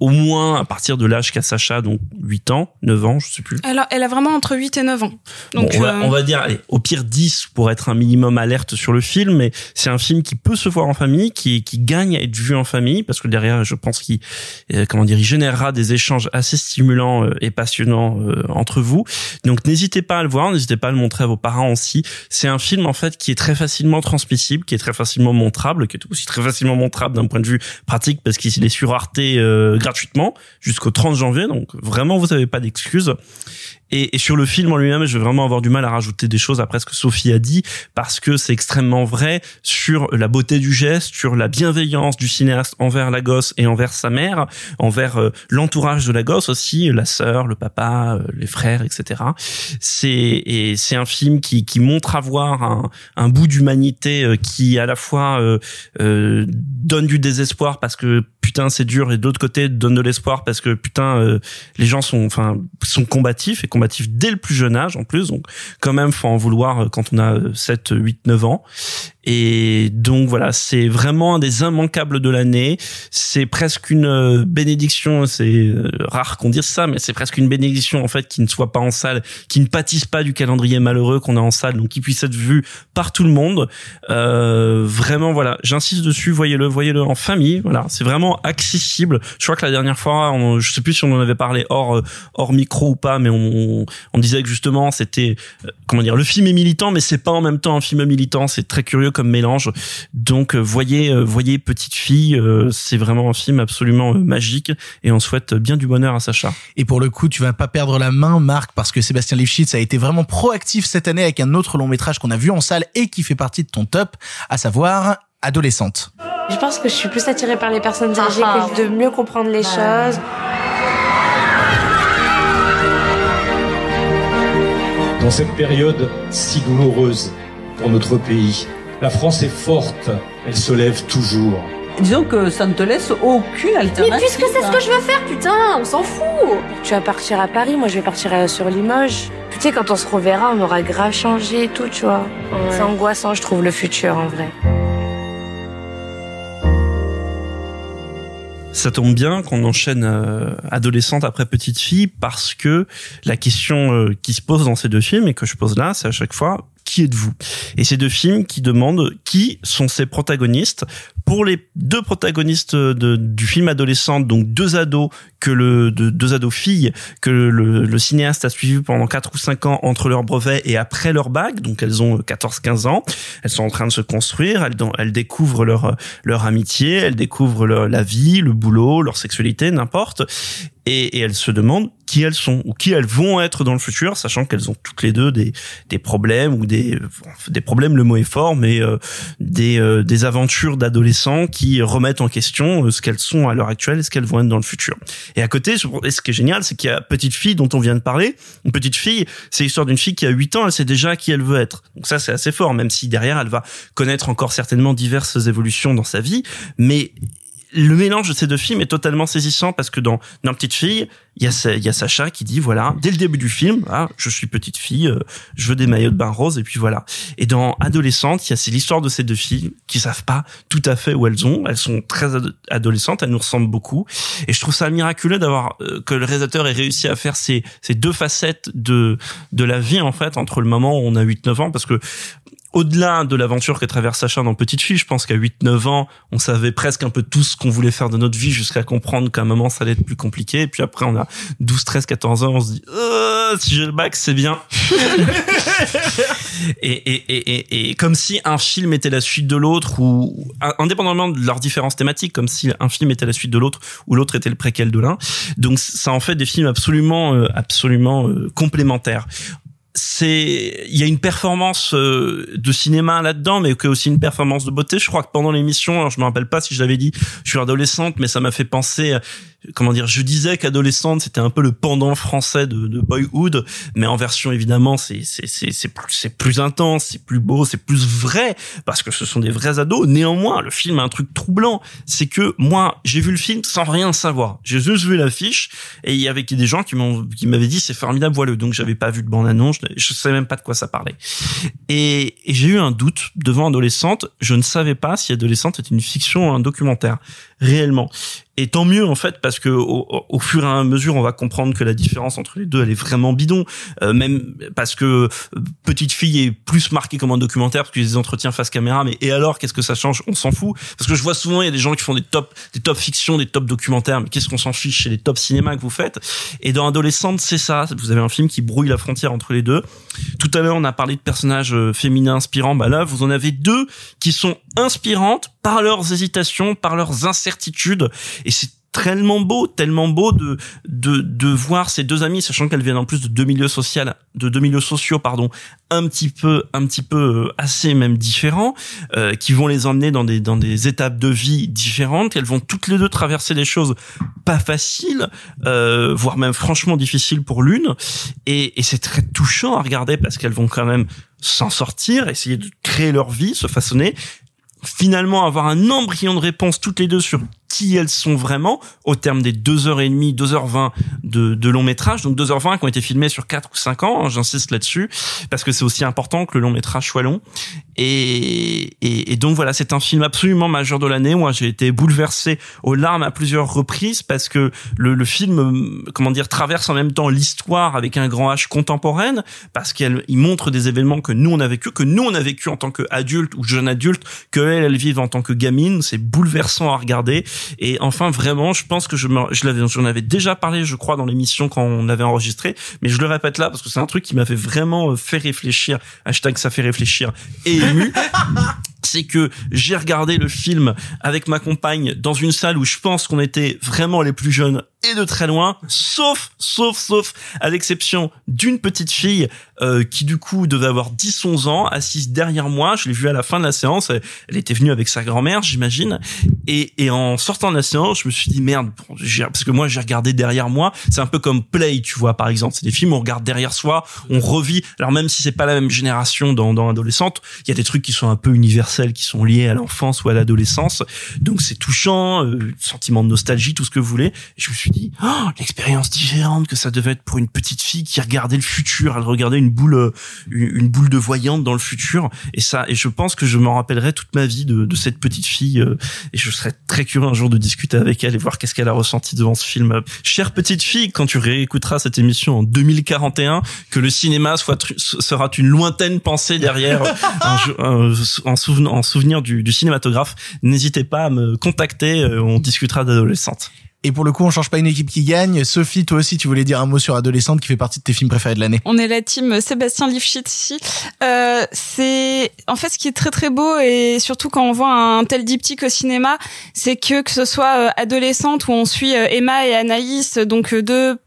Au moins à partir de l'âge qu'a Sacha, donc 8 ans, 9 ans, je sais plus. Alors, elle a vraiment entre 8 et 9 ans. Donc, Bon, on, va, euh, on va dire, allez, au pire 10 pour être un minimum alerte sur le film, mais c'est un film qui peut se voir en famille, qui, qui gagne à être vu en famille, parce que derrière, je pense qu'il, euh, comment dire, il générera des échanges assez stimulants euh, et passionnants euh, entre vous. Donc n'hésitez pas à le voir, n'hésitez pas à le montrer à vos parents aussi. C'est un film en fait qui est très facilement transmissible, qui est très facilement montrable, qui est aussi très facilement montrable d'un point de vue pratique parce qu'il est sur Arte euh, gratuitement jusqu'au 30 janvier. Donc vraiment, vous n'avez pas d'excuses. Et, et sur le film en lui-même, je vais vraiment avoir du mal à rajouter des choses après ce que Sophie a dit, parce que c'est extrêmement vrai sur la beauté du geste, sur la bienveillance du cinéaste envers la gosse et envers sa mère, envers euh, l'entourage de la gosse aussi, la sœur, le papa, euh, les frères, etc. C'est et c'est un film qui, qui montre avoir un, un bout d'humanité euh, qui à la fois euh, donne du désespoir parce que putain c'est dur. Et de l'autre côté donne de l'espoir parce que putain euh, les gens sont enfin sont combatifs et combatifs dès le plus jeune âge en plus. Donc quand même faut en vouloir euh, quand on a euh, 7 8 9 ans et donc voilà c'est vraiment un des immanquables de l'année. C'est presque une euh, bénédiction c'est euh, rare qu'on dise ça mais c'est presque une bénédiction en fait qui ne soit pas en salle qui ne pâtisse pas du calendrier malheureux qu'on a en salle donc qui puisse être vu par tout le monde. Euh, vraiment voilà j'insiste dessus voyez-le voyez-le en famille voilà c'est vraiment accessible. Je crois que la dernière fois on, je sais plus si on en avait parlé hors euh, hors micro ou pas mais on, on disait que justement c'était comment dire le film est militant mais c'est pas en même temps un film militant c'est très curieux comme mélange donc euh, voyez euh, voyez petite fille euh, c'est vraiment un film absolument magique et on souhaite bien du bonheur à Sacha Et pour le coup, tu vas pas perdre la main, Marc, parce que Sébastien Lifshitz a été vraiment proactif cette année avec un autre long métrage qu'on a vu en salle et qui fait partie de ton top, à savoir Adolescente. Je pense que je suis plus attirée par les personnes âgées que de mieux comprendre les choses. Dans cette période si douloureuse pour notre pays, la France est forte, elle se lève toujours. Disons que ça ne te laisse aucune alternative. Mais puisque c'est ce que je veux faire, putain, on s'en fout. Tu vas partir à Paris, moi je vais partir à- sur Limoges. Tu sais, quand on se reverra, on aura grave changé et tout, tu vois. C'est angoissant, je trouve, le futur en vrai. ça tombe bien qu'on enchaîne euh, adolescente après petite fille parce que la question euh, qui se pose dans ces deux films et que je pose là, c'est à chaque fois qui êtes-vous? Et ces deux films qui demandent qui sont ces protagonistes. Pour les deux protagonistes du film adolescente, donc deux ados que le de, deux ados filles que le, le, cinéaste a suivi pendant 4 ou 5 ans entre leur brevet et après leur bac, donc elles ont 14-15 ans, elles sont en train de se construire, elles, elles découvrent leur leur amitié, elles découvrent leur, la vie, le boulot, leur sexualité, n'importe. Et, et, elles se demandent qui elles sont ou qui elles vont être dans le futur, sachant qu'elles ont toutes les deux des, des problèmes ou des, des problèmes, le mot est fort, mais euh, des, euh, des aventures d'adolescents qui remettent en question euh, ce qu'elles sont à l'heure actuelle et ce qu'elles vont être dans le futur. Et à côté, ce qui est génial, c'est qu'il y a petite fille dont on vient de parler. Une petite fille, c'est l'histoire d'une fille qui a 8 ans, elle sait déjà qui elle veut être. Donc ça, c'est assez fort, même si derrière, elle va connaître encore certainement diverses évolutions dans sa vie, mais le mélange de ces deux films est totalement saisissant parce que dans dans Petite Fille, il y a Sacha qui dit voilà dès le début du film, ah, je suis petite fille, euh, je veux des maillots de bain roses et puis voilà. Et dans Adolescente, il y a l'histoire de ces deux filles qui savent pas tout à fait où elles ont, elles sont très ad adolescentes, elles nous ressemblent beaucoup et je trouve ça miraculeux d'avoir euh, que le réalisateur ait réussi à faire ces ces deux facettes de de la vie en fait entre le moment où on a 8 9 ans parce que au-delà de l'aventure que traverse Sacha dans Petite Fille, je pense qu'à 8-9 ans, on savait presque un peu tout ce qu'on voulait faire de notre vie jusqu'à comprendre qu'à un moment, ça allait être plus compliqué. Et puis après, on a 12, 13, 14 ans, on se dit, euh, si j'ai le bac, c'est bien. <laughs> et, et, et, et, et comme si un film était la suite de l'autre ou, indépendamment de leurs différences thématiques, comme si un film était la suite de l'autre ou l'autre était le préquel de l'un. Donc, ça en fait des films absolument, euh, absolument euh, complémentaires c'est il y a une performance euh, de cinéma là-dedans mais aussi une performance de beauté. Je crois que pendant l'émission alors je me rappelle pas si je l'avais dit je suis adolescente mais ça m'a fait penser comment dire je disais qu'adolescente c'était un peu le pendant français de, de Boyhood mais en version évidemment c'est c'est c'est c'est plus intense c'est plus beau c'est plus vrai parce que ce sont des vrais ados. Néanmoins le film a un truc troublant c'est que moi j'ai vu le film sans rien savoir. J'ai juste vu l'affiche et il y avait des gens qui m'ont qui m'avaient dit c'est formidable voilà. Donc j'avais pas vu de bande annonce je savais même pas de quoi ça parlait. Et, et j'ai eu un doute devant adolescente. Je ne savais pas si adolescente est une fiction ou un documentaire réellement Et tant mieux en fait parce que au, au fur et à mesure on va comprendre que la différence entre les deux elle est vraiment bidon. Euh, même parce que euh, petite fille est plus marquée comme un documentaire parce qu'il entretiens face caméra. Mais et alors qu'est-ce que ça change? On s'en fout parce que je vois souvent il y a des gens qui font des top des top fictions, des top documentaires. Mais qu'est-ce qu'on s'en fiche chez les top cinéma que vous faites? Et dans Adolescente c'est ça. Vous avez un film qui brouille la frontière entre les deux. Tout à l'heure on a parlé de personnages euh, féminins inspirants. Bah là vous en avez deux qui sont inspirantes par leurs hésitations, par leurs incertitudes. Et c'est tellement beau, tellement beau de de de voir ces deux amies, sachant qu'elles viennent en plus de deux milieux sociaux, de deux milieux sociaux, pardon, un petit peu, un petit peu euh, assez même différents, euh, qui vont les emmener dans des dans des étapes de vie différentes. Elles vont toutes les deux traverser des choses pas faciles, euh, voire même franchement difficiles pour l'une, et, et c'est très touchant à regarder parce qu'elles vont quand même s'en sortir, essayer de créer leur vie, se façonner, finalement avoir un embryon de réponse toutes les deux sur qui elles sont vraiment au terme des 2h30, 2h20 de, de long métrage. Donc 2h20 qui ont été filmés sur 4 ou 5 ans, hein, j'insiste là-dessus, parce que c'est aussi important que le long métrage soit long. Et, et, et donc voilà, c'est un film absolument majeur de l'année. Moi, j'ai été bouleversé aux larmes à plusieurs reprises parce que le, le film, comment dire, traverse en même temps l'histoire avec un grand H contemporaine, parce qu'il il montre des événements que nous on a vécu, que nous on a vécu en tant qu'adulte ou jeune adulte, que elles, elles vivent en tant que gamine. C'est bouleversant à regarder. Et enfin, vraiment, je pense que je je l'avais, j'en avais déjà parlé, je crois, dans l'émission quand on avait enregistré, mais je le répète là parce que c'est un truc qui m'avait vraiment euh, fait réfléchir. Hashtag ça fait réfléchir et ému. <laughs> c'est que j'ai regardé le film avec ma compagne dans une salle où je pense qu'on était vraiment les plus jeunes et de très loin, sauf, sauf, sauf, à l'exception d'une petite fille euh, qui du coup devait avoir 10-11 ans, assise derrière moi. Je l'ai vue à la fin de la séance. Elle, était venue avec sa grand-mère, j'imagine. Et, et en sortant de la séance, je me suis dit merde, parce que moi j'ai regardé derrière moi. C'est un peu comme Play, tu vois, par exemple. C'est des films où on regarde derrière soi, on revit. Alors même si c'est pas la même génération dans, dans l'adolescente, il y a des trucs qui sont un peu universels, qui sont liés à l'enfance ou à l'adolescence. Donc c'est touchant, euh, sentiment de nostalgie, tout ce que vous voulez. Et je me suis dit, oh, l'expérience différente que ça devait être pour une petite fille qui regardait le futur. Elle regardait une boule, euh, une boule de voyante dans le futur. Et ça, et je pense que je m'en rappellerai toute ma vie de, de cette petite fille. euh, et je serais très curieux un jour de discuter avec elle et voir qu'est-ce qu'elle a ressenti devant ce film. Chère petite fille, quand tu réécouteras cette émission en 2041, que le cinéma soit sera une lointaine pensée derrière <laughs> un jeu- un- en, souven- en souvenir du, du cinématographe, n'hésitez pas à me contacter. euh, On discutera d'adolescente. Et pour le coup, on change pas une équipe qui gagne. Sophie, toi aussi, tu voulais dire un mot sur Adolescente qui fait partie de tes films préférés de l'année. On est la team Sébastien Lifshitz ici. Euh, c'est en fait ce qui est très très beau et surtout quand on voit un tel diptyque au cinéma, c'est que que ce soit euh, adolescente où on suit euh, Emma et Anaïs, donc deux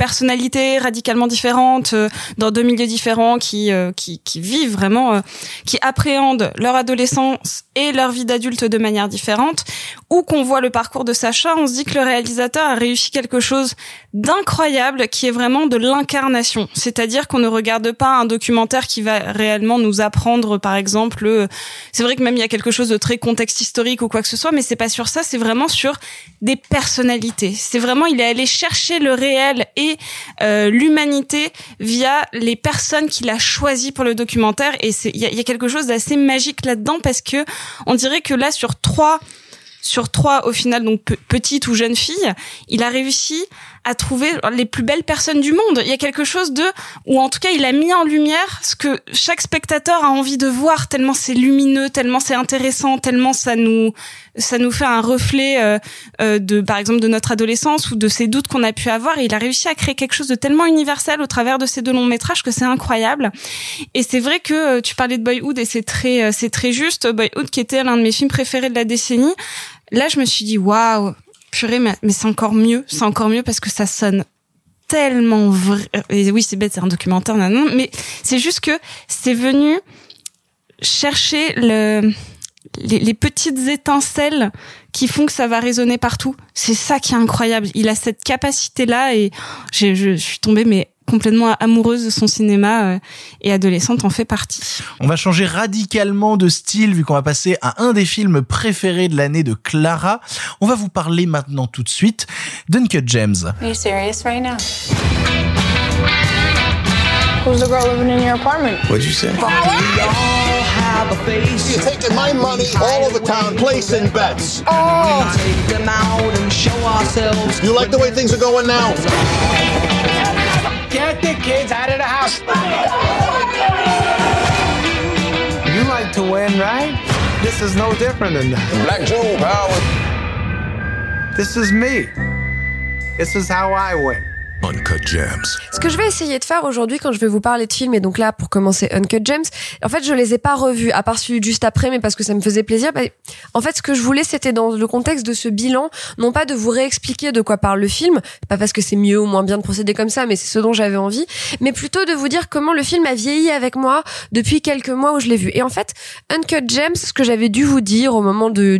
personnalités radicalement différentes euh, dans deux milieux différents qui euh, qui, qui vivent vraiment euh, qui appréhendent leur adolescence et leur vie d'adulte de manière différente. Ou qu'on voit le parcours de Sacha on se dit que le réalisateur a réussi quelque chose d'incroyable qui est vraiment de l'incarnation. C'est-à-dire qu'on ne regarde pas un documentaire qui va réellement nous apprendre par exemple c'est vrai que même il y a quelque chose de très contexte historique ou quoi que ce soit mais c'est pas sur ça c'est vraiment sur des personnalités. C'est vraiment il est allé chercher le réel et euh, l'humanité via les personnes qu'il a choisies pour le documentaire. Et il y y a quelque chose d'assez magique là-dedans parce que on dirait que là sur trois sur trois au final donc pe- petites ou jeunes filles, il a réussi à trouver les plus belles personnes du monde. Il y a quelque chose de ou en tout cas il a mis en lumière ce que chaque spectateur a envie de voir tellement c'est lumineux, tellement c'est intéressant, tellement ça nous ça nous fait un reflet euh, euh, de par exemple de notre adolescence ou de ces doutes qu'on a pu avoir il a réussi à créer quelque chose de tellement universel au travers de ces deux longs métrages que c'est incroyable. Et c'est vrai que euh, tu parlais de Boyhood et c'est très euh, c'est très juste Boyhood qui était l'un de mes films préférés de la décennie. Là, je me suis dit waouh, purée mais, mais c'est encore mieux, c'est encore mieux parce que ça sonne tellement vrai. Et oui, c'est bête, c'est un documentaire, non, non, mais c'est juste que c'est venu chercher le, les, petites étincelles qui font que ça va résonner partout. C'est ça qui est incroyable. Il a cette capacité-là et j'ai- je, suis tombée mais complètement amoureuse de son cinéma euh, et adolescente en fait partie. On va changer radicalement de style vu qu'on va passer à un des films préférés de l'année de Clara. On va vous parler maintenant tout de suite d'Uncut Gems. Are you serious right now? Who's the girl living in your apartment? What'd you say? We all have have a face. You're taking my money all over town, placing bets. Oh! We take them out and show ourselves. You like the way things are going now? Get the kids out of the house. You like to win, right? This is no different than that. Black Joe, power. This is me. This is how I win. Uncut Gems. Ce que je vais essayer de faire aujourd'hui quand je vais vous parler de films, et donc là pour commencer Uncut Gems, en fait je les ai pas revus, à part celui juste après, mais parce que ça me faisait plaisir. En fait ce que je voulais c'était dans le contexte de ce bilan, non pas de vous réexpliquer de quoi parle le film, pas parce que c'est mieux ou moins bien de procéder comme ça, mais c'est ce dont j'avais envie, mais plutôt de vous dire comment le film a vieilli avec moi depuis quelques mois où je l'ai vu. Et en fait Uncut Gems, ce que j'avais dû vous dire au moment de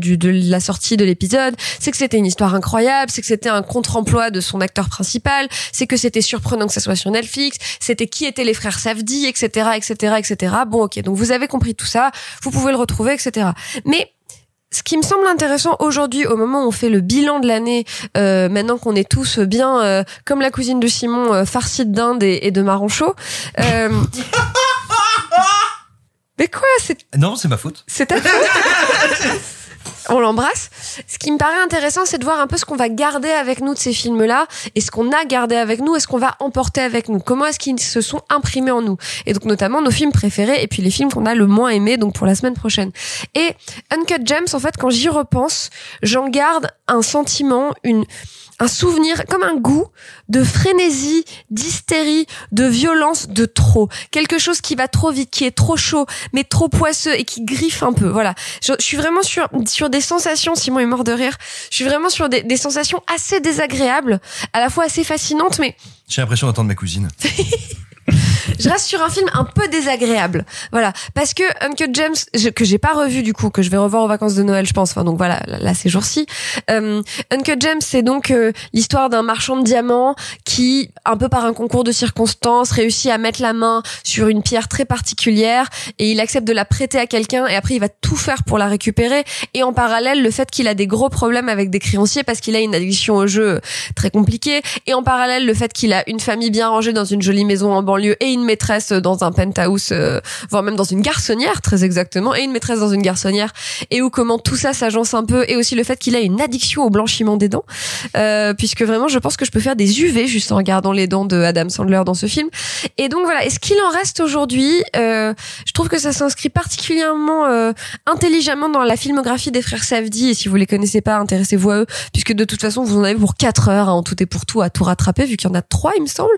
la sortie de l'épisode, c'est que c'était une histoire incroyable, c'est que c'était un contre-emploi de son acteur principal, c'est que c'était surprenant que ça soit sur Netflix, c'était qui étaient les frères Safdie, etc., etc., etc. Bon, ok, donc vous avez compris tout ça, vous pouvez le retrouver, etc. Mais ce qui me semble intéressant aujourd'hui, au moment où on fait le bilan de l'année, euh, maintenant qu'on est tous bien, euh, comme la cousine de Simon, euh, farcie de dinde et, et de marron chaud. euh, <laughs> Mais quoi, c'est Non, c'est ma faute. c'est ta faute. <laughs> On l'embrasse. Ce qui me paraît intéressant, c'est de voir un peu ce qu'on va garder avec nous de ces films-là et ce qu'on a gardé avec nous et ce qu'on va emporter avec nous. Comment est-ce qu'ils se sont imprimés en nous Et donc notamment nos films préférés et puis les films qu'on a le moins aimés donc pour la semaine prochaine. Et Uncut Gems, en fait, quand j'y repense, j'en garde un sentiment, une un souvenir, comme un goût de frénésie, d'hystérie, de violence, de trop. Quelque chose qui va trop vite, qui est trop chaud, mais trop poisseux et qui griffe un peu. Voilà. Je, je suis vraiment sur, sur des sensations, Simon est mort de rire, je suis vraiment sur des, des sensations assez désagréables, à la fois assez fascinantes, mais J'ai l'impression d'entendre ma cousine. <laughs> je reste sur un film un peu désagréable. Voilà, parce que Uncut James je- que j'ai pas revu du coup, que je vais revoir aux vacances de Noël, je pense. Enfin donc voilà, là, ces jours-ci. Euh, Uncut James, c'est donc euh, l'histoire d'un marchand de diamants qui, un peu par un concours de circonstances, réussit à mettre la main sur une pierre très particulière et il accepte de la prêter à quelqu'un et après il va tout faire pour la récupérer. Et en parallèle, le fait qu'il a des gros problèmes avec des créanciers parce qu'il a une addiction au jeu très compliquée. Et en parallèle, le fait qu'il a une famille bien rangée dans une jolie maison en banlieue et une maîtresse dans un penthouse, euh, voire même dans une garçonnière, très exactement, et une maîtresse dans une garçonnière. Et où comment tout ça s'agence un peu. Et aussi le fait qu'il a une addiction au blanchiment des dents. Euh, puisque vraiment, je pense que je peux faire des UV juste en regardant les dents de Adam Sandler dans ce film. Et donc voilà. Et ce qu'il en reste aujourd'hui, euh, je trouve que ça s'inscrit particulièrement intelligemment dans la filmographie des frères Safdie. Et si vous les connaissez pas, intéressez-vous à eux, puisque de toute façon, vous en avez pour 4 heures hein, en tout et pour tout à tout rattraper, vu qu'il y en a trois, il me semble.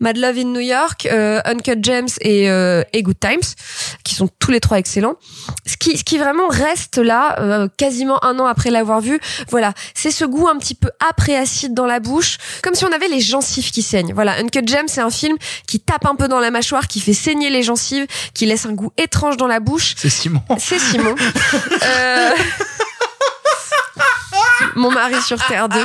Mad Love in New York, euh, Uncut Gems et, euh, et Good Times, qui sont tous les trois excellents. Ce qui, ce qui vraiment reste là, euh, quasiment un an après l'avoir vu, voilà, c'est ce goût un petit peu et acide dans la bouche, comme si on avait les gencives qui saignent. Voilà, Uncut Gems, c'est un film qui tape un peu dans la mâchoire, qui fait saigner les gencives, qui laisse un goût étrange dans la bouche. C'est Simon. C'est Simon. <laughs> Euh, Mon mari sur Terre 2.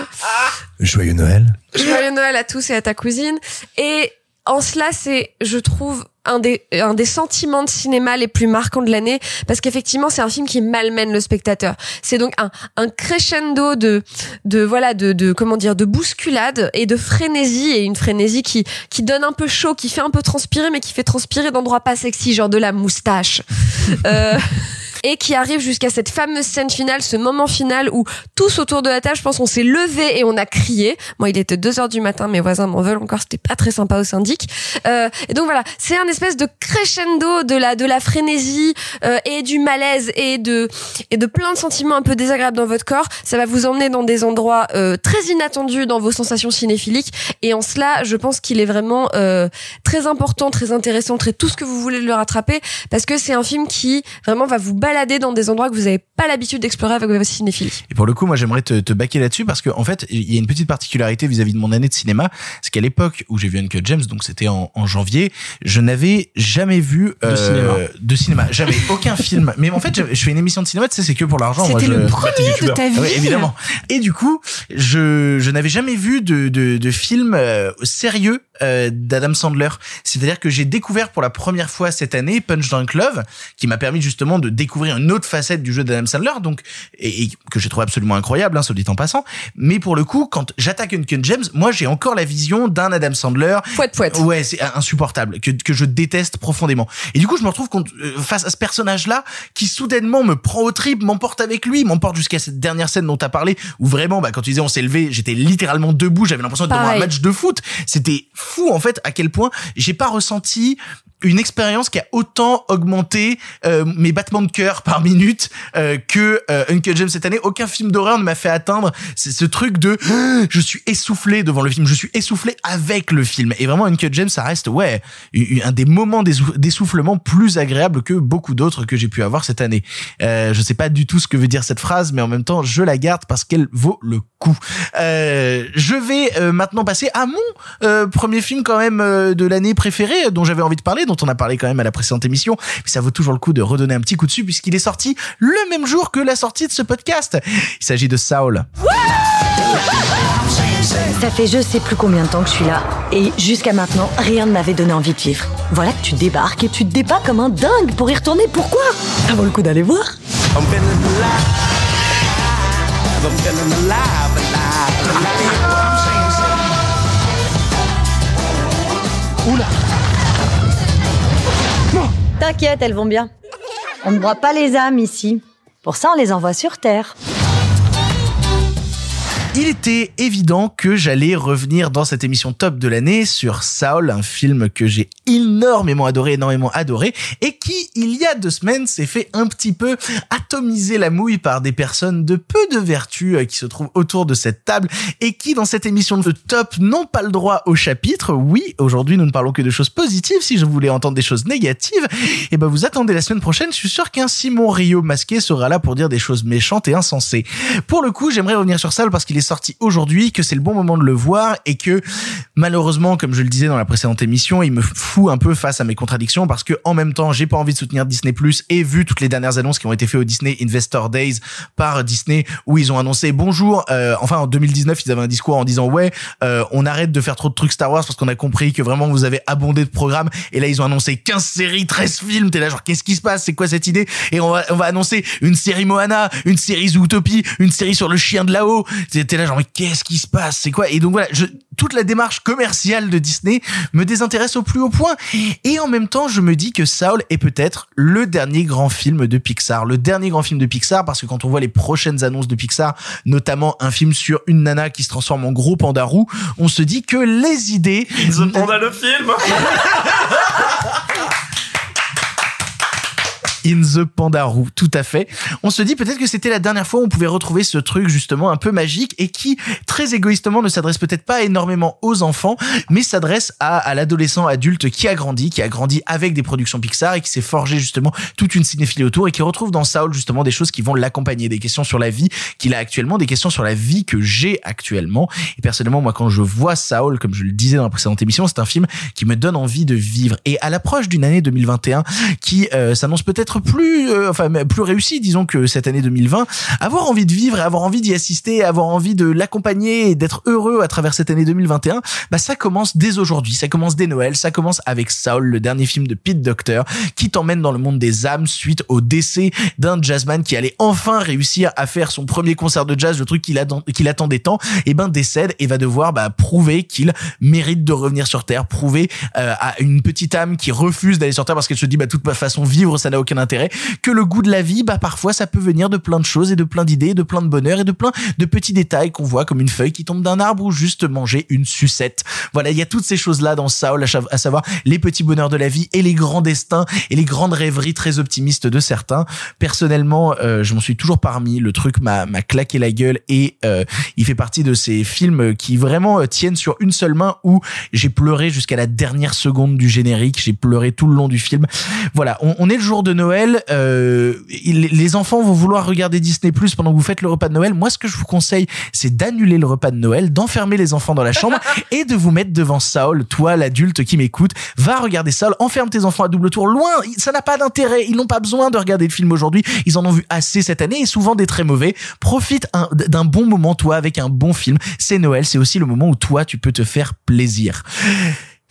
Joyeux Noël. Joyeux Noël à tous et à ta cousine. Et en cela, c'est, je trouve, un des, un des sentiments de cinéma les plus marquants de l'année, parce qu'effectivement, c'est un film qui malmène le spectateur. C'est donc un, un crescendo de, de, voilà, de, de, comment dire, de bousculade et de frénésie, et une frénésie qui, qui donne un peu chaud, qui fait un peu transpirer, mais qui fait transpirer d'endroits pas sexy, genre de la moustache. euh, <laughs> et qui arrive jusqu'à cette fameuse scène finale, ce moment final où tous autour de la table, je pense, on s'est levé et on a crié. Moi, il était 2 heures du matin, mes voisins m'en veulent encore, c'était pas très sympa au syndic. Euh, et donc voilà, c'est un espèce de crescendo de la de la frénésie euh, et du malaise et de et de plein de sentiments un peu désagréables dans votre corps. Ça va vous emmener dans des endroits euh, très inattendus dans vos sensations cinéphiliques. Et en cela, je pense qu'il est vraiment euh, très important, très intéressant, très tout ce que vous voulez le rattraper, parce que c'est un film qui vraiment va vous balader dans des endroits que vous n'avez pas l'habitude d'explorer avec vos cinéphilie. Et pour le coup, moi, j'aimerais te, te baquer là-dessus parce que, en fait, il y a une petite particularité vis-à-vis de mon année de cinéma. C'est qu'à l'époque où j'ai vu Uncut James, donc c'était en, en janvier, je n'avais jamais vu euh, De cinéma. de cinéma. Jamais <laughs> aucun film. Mais en fait, je, fais une émission de cinéma, tu sais, c'est que pour l'argent. C'était je... le premier de ta vie. Oui, évidemment. Et du coup, je, je n'avais jamais vu de, de, de film euh, sérieux euh, d'Adam Sandler. C'est-à-dire que j'ai découvert pour la première fois cette année Punch Drunk Love, qui m'a permis justement de découvrir une autre facette du jeu d'Adam Sandler, donc et, et que j'ai trouvé absolument incroyable, hein, soit dit en passant. Mais pour le coup, quand j'attaque Uncut James, moi j'ai encore la vision d'un Adam Sandler. Fouette, fouette. Ouais, c'est insupportable, que, que je déteste profondément. Et du coup, je me retrouve contre- euh, face à ce personnage-là qui soudainement me prend au trip, m'emporte avec lui, m'emporte jusqu'à cette dernière scène dont tu as parlé, où vraiment, bah, quand tu disais on s'est levé, j'étais littéralement debout, j'avais l'impression d'être devant un match de foot. C'était fou en fait à quel point j'ai pas ressenti une expérience qui a autant augmenté euh, mes battements de cœur par minute euh, que euh, Uncle James cette année. Aucun film d'horreur ne m'a fait atteindre ce truc de <gasps> je suis essoufflé devant le film, je suis essoufflé avec le film. Et vraiment Uncle James, ça reste ouais un des moments d'essou- d'essoufflement plus agréables que beaucoup d'autres que j'ai pu avoir cette année. Euh, je sais pas du tout ce que veut dire cette phrase, mais en même temps je la garde parce qu'elle vaut le coup. Euh, je vais euh, maintenant passer à mon premier film quand même de l'année préféré euh, dont j'avais envie de parler, dont on a parlé quand même à la précédente émission, mais ça vaut toujours le coup de redonner un petit coup dessus puisqu'il est sorti le même jour que la sortie de ce podcast. Il s'agit de Saul. Ça fait je sais plus combien de temps que je suis là. Et jusqu'à maintenant, rien ne m'avait donné envie de vivre. Voilà que tu débarques et tu te débats comme un dingue pour y retourner. Pourquoi? Ça vaut le coup d'aller voir. I'm T'inquiète, elles vont bien. On ne broie pas les âmes ici. Pour ça, on les envoie sur Terre. Il était évident que j'allais revenir dans cette émission top de l'année sur Saul, un film que j'ai énormément adoré, énormément adoré, et qui, il y a deux semaines, s'est fait un petit peu atomiser la mouille par des personnes de peu de vertu euh, qui se trouvent autour de cette table et qui, dans cette émission de top, n'ont pas le droit au chapitre. Oui, aujourd'hui, nous ne parlons que de choses positives. Si je voulais entendre des choses négatives, et ben vous attendez la semaine prochaine. Je suis sûr qu'un Simon Rio masqué sera là pour dire des choses méchantes et insensées. Pour le coup, j'aimerais revenir sur Saul parce qu'il est sorti aujourd'hui, que c'est le bon moment de le voir et que malheureusement, comme je le disais dans la précédente émission, il me fout un peu face à mes contradictions parce que en même temps, j'ai pas envie de soutenir Disney Plus et vu toutes les dernières annonces qui ont été faites au Disney Investor Days par Disney où ils ont annoncé bonjour, euh, enfin en 2019, ils avaient un discours en disant ouais, euh, on arrête de faire trop de trucs Star Wars parce qu'on a compris que vraiment vous avez abondé de programmes. Et là ils ont annoncé 15 séries, 13 films, t'es là genre qu'est-ce qui se passe, c'est quoi cette idée? Et on va on va annoncer une série Moana, une série Zootopie, une série sur le chien de là-haut. T'es là genre mais qu'est-ce qui se passe, c'est quoi? Et donc voilà, je, toute la démarche commerciale de Disney me désintéresse au plus haut point. Et en même temps je me dis que Saul est peut-être le dernier grand film de Pixar, le dernier grand film de Pixar parce que quand on voit les prochaines annonces de Pixar, notamment un film sur une nana qui se transforme en gros panda roux, on se dit que les idées The Panda le film <laughs> In the Pandaroo, tout à fait. On se dit peut-être que c'était la dernière fois où on pouvait retrouver ce truc justement un peu magique et qui, très égoïstement, ne s'adresse peut-être pas énormément aux enfants, mais s'adresse à, l'adolescent adulte qui a grandi, qui a grandi avec des productions Pixar et qui s'est forgé justement toute une cinéphilie autour et qui retrouve dans Saul justement des choses qui vont l'accompagner, des questions sur la vie qu'il a actuellement, des questions sur la vie que j'ai actuellement. Et personnellement, moi, quand je vois Saul, comme je le disais dans la précédente émission, c'est un film qui me donne envie de vivre. Et à l'approche d'une année 2021 qui euh, s'annonce peut-être plus, euh, enfin plus réussie, disons que cette année 2020, avoir envie de vivre, et avoir envie d'y assister, avoir envie de l'accompagner et d'être heureux à travers cette année 2021, bah ça commence dès aujourd'hui, ça commence dès Noël, ça commence avec Saul, le dernier film de Pete Docter, qui t'emmène dans le monde des âmes suite au décès d'un jazzman qui allait enfin réussir à faire son premier concert de jazz, le truc qu'il qu'il attendait tant, et ben décède et va devoir bah, prouver qu'il mérite de revenir sur Terre, prouver euh, à une petite âme qui refuse d'aller sur Terre parce qu'elle se dit bah toute façon vivre ça n'a aucun intérêt, que le goût de la vie bah parfois ça peut venir de plein de choses et de plein d'idées, de plein de bonheur et de plein de petits détails qu'on voit comme une feuille qui tombe d'un arbre ou juste manger une sucette. Voilà, il y a toutes ces choses là dans Saul, à savoir les petits bonheurs de la vie et les grands destins et les grandes rêveries très optimistes de certains. Personnellement, euh, je m'en suis toujours parmi. Le truc m'a m'a claqué la gueule et euh, il fait partie de ces films qui vraiment euh, tiennent sur une seule main où j'ai pleuré jusqu'à la dernière seconde du générique. J'ai pleuré tout le long du film. Voilà, on, on est le jour de Noël. Euh, il- les enfants vont vouloir regarder Disney Plus pendant que vous faites le repas de Noël. Moi, ce que je vous conseille, c'est d'annuler le repas de Noël, d'enfermer les enfants dans la chambre <laughs> et de vous mettre devant Saul, toi l'adulte qui m'écoute, va regarder Saul, enferme tes enfants à double tour loin, ça n'a pas d'intérêt, ils n'ont pas besoin de regarder le film aujourd'hui, ils en ont vu assez cette année et souvent des très mauvais. Profite un- d'un bon moment toi avec un bon film. C'est Noël, c'est aussi le moment où toi tu peux te faire plaisir.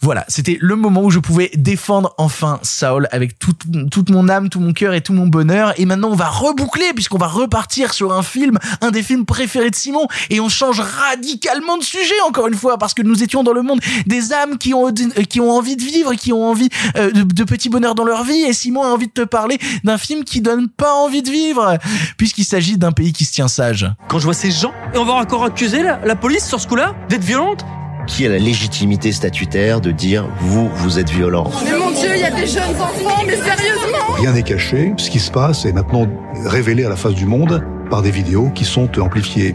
Voilà, c'était le moment où je pouvais défendre enfin Saul avec toute, toute mon âme, tout mon cœur et tout mon bonheur. Et maintenant, on va reboucler puisqu'on va repartir sur un film, un des films préférés de Simon, et on change radicalement de sujet encore une fois parce que nous étions dans le monde des âmes qui ont qui ont envie de vivre, qui ont envie euh, de, petits bonheurs dans leur vie. Et Simon a envie de te parler d'un film qui donne pas envie de vivre puisqu'il s'agit d'un pays qui se tient sage. Quand je vois ces gens, et on va encore accuser la, la police sur ce coup-là d'être violente qui a la légitimité statutaire de dire vous, vous êtes violent. Mais mon Dieu, il y a des jeunes enfants, mais sérieusement Rien n'est caché. Ce qui se passe est maintenant révélé à la face du monde par des vidéos qui sont amplifiées.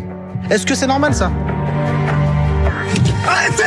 Est-ce que c'est normal ça? Arrêtez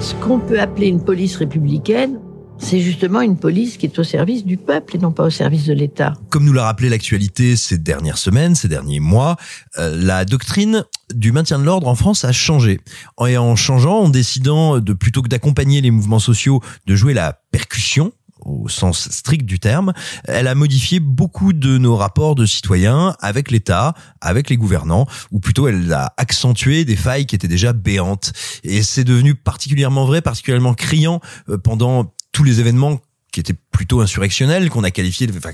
Ce qu'on peut appeler une police républicaine, c'est justement une police qui est au service du peuple et non pas au service de l'État. Comme nous l'a rappelé l'actualité ces dernières semaines, ces derniers mois, euh, la doctrine du maintien de l'ordre en France a changé. Et en changeant, en décidant de plutôt que d'accompagner les mouvements sociaux, de jouer la percussion, au sens strict du terme, elle a modifié beaucoup de nos rapports de citoyens avec l'État, avec les gouvernants, ou plutôt elle a accentué des failles qui étaient déjà béantes. Et c'est devenu particulièrement vrai, particulièrement criant euh, pendant tous les événements qui étaient plutôt insurrectionnels, qu'on a qualifiés enfin,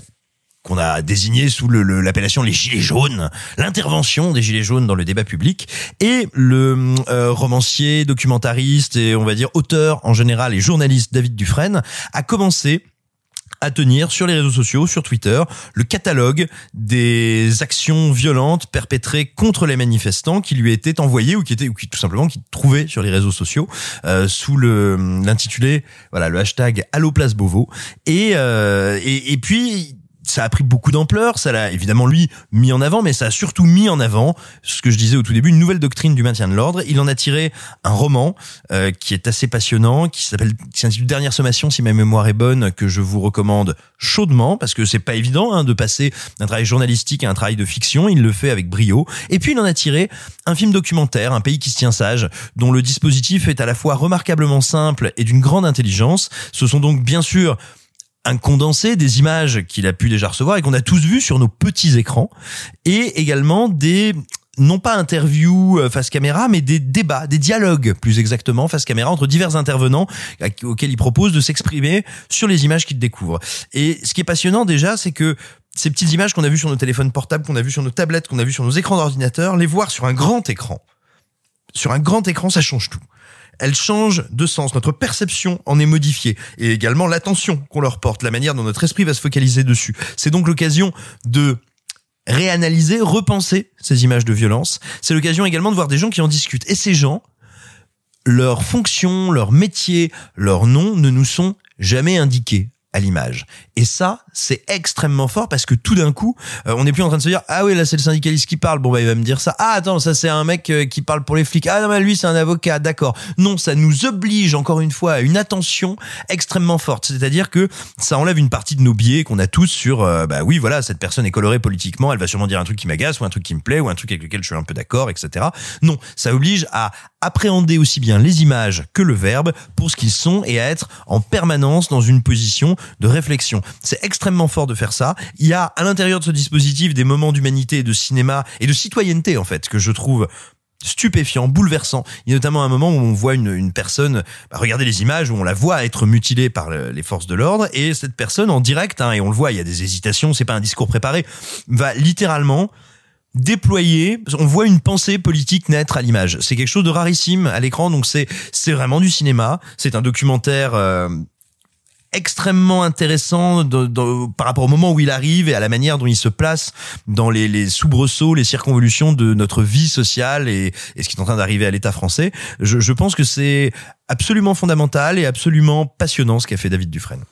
qu'on a désigné sous l'appellation les gilets jaunes, l'intervention des gilets jaunes dans le débat public, et le euh, romancier, documentariste et on va dire auteur en général et journaliste David Dufresne a commencé à tenir sur les réseaux sociaux, sur Twitter, le catalogue des actions violentes perpétrées contre les manifestants qui lui étaient envoyées ou qui étaient ou qui tout simplement qui trouvaient sur les réseaux sociaux euh, sous le l'intitulé voilà le hashtag Allo Place Beauvau. Et euh, et, et puis ça a pris beaucoup d'ampleur, ça l'a évidemment lui mis en avant, mais ça a surtout mis en avant ce que je disais au tout début, une nouvelle doctrine du maintien de l'ordre. Il en a tiré un roman euh, qui est assez passionnant, qui s'appelle, qui s'intitule Dernière sommation, si ma mémoire est bonne, que je vous recommande chaudement parce que c'est pas évident hein, de passer d'un travail journalistique à un travail de fiction. Il le fait avec brio. Et puis il en a tiré un film documentaire, Un pays qui se tient sage, dont le dispositif est à la fois remarquablement simple et d'une grande intelligence. Ce sont donc bien sûr un condensé des images qu'il a pu déjà recevoir et qu'on a tous vues sur nos petits écrans et également des non pas interviews euh, face caméra, mais des débats, des dialogues plus exactement face caméra entre divers intervenants auxquels il propose de s'exprimer sur les images qu'il découvre. Et ce qui est passionnant déjà, c'est que ces petites images qu'on a vues sur nos téléphones portables, qu'on a vues sur nos tablettes, qu'on a vues sur nos écrans d'ordinateur, les voir sur un grand écran, sur un grand écran, ça change tout. Elle change de sens, notre perception en est modifiée et également l'attention qu'on leur porte, la manière dont notre esprit va se focaliser dessus. C'est donc l'occasion de réanalyser, repenser ces images de violence. C'est l'occasion également de voir des gens qui en discutent. Et ces gens, leur fonction, leur métier, leur nom ne nous sont jamais indiqués à l'image. Et ça, c'est extrêmement fort parce que tout d'un coup, euh, on n'est plus en train de se dire ah oui là c'est le syndicaliste qui parle, bon bah il va me dire ça. Ah attends ça c'est un mec euh, qui parle pour les flics. Ah non mais lui c'est un avocat, d'accord. Non, ça nous oblige encore une fois à une attention extrêmement forte. C'est-à-dire que ça enlève une partie de nos biais qu'on a tous sur euh, bah oui voilà cette personne est colorée politiquement, elle va sûrement dire un truc qui m'agace ou un truc qui me plaît ou un truc avec lequel je suis un peu d'accord, etc. Non, ça oblige à appréhender aussi bien les images que le verbe pour ce qu'ils sont et à être en permanence dans une position de réflexion. C'est extrêmement fort de faire ça. Il y a à l'intérieur de ce dispositif des moments d'humanité de cinéma et de citoyenneté en fait que je trouve stupéfiant, bouleversant. Il y a notamment un moment où on voit une, personne, bah, regardez les images, où on la voit être mutilée par le- les forces de l'ordre, et cette personne en direct, hein, et on le voit, il y a des hésitations, c'est pas un discours préparé, va littéralement déployer, on voit une pensée politique naître à l'image. C'est quelque chose de rarissime à l'écran, donc c'est c'est vraiment du cinéma. C'est un documentaire euh, extrêmement intéressant par rapport au moment où il arrive et à la manière dont il se place dans les, les soubresauts, les circonvolutions de notre vie sociale et, ce qui est en train d'arriver à l'État français. Je, je pense que c'est absolument fondamental et absolument passionnant ce qu'a fait David Dufresne.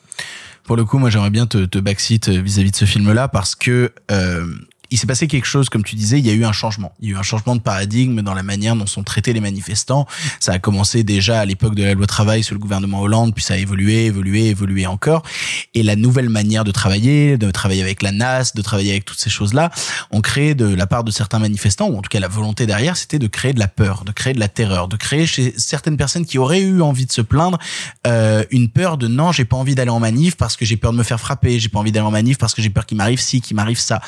Pour le coup, moi, j'aimerais bien te, te backseat euh, vis-à-vis de ce film-là parce que euh, il s'est passé quelque chose, comme tu disais, il y a eu un changement. Il y a eu un changement de paradigme dans la manière dont sont traités les manifestants. Ça a commencé déjà à l'époque de la loi travail sous le gouvernement Hollande, puis ça a évolué, évolué, évolué encore. Et la nouvelle manière de travailler, de travailler avec la NAS, de travailler avec toutes ces choses-là, ont créé de la part de certains manifestants, ou en tout cas la volonté derrière, c'était de créer de la peur, de créer de la terreur, de créer chez certaines personnes qui auraient eu envie de se plaindre euh, une peur de non, j'ai pas envie d'aller en manif parce que j'ai peur de me faire frapper, j'ai pas envie d'aller en manif parce que j'ai peur qu'il m'arrive ci, qu'il m'arrive ça.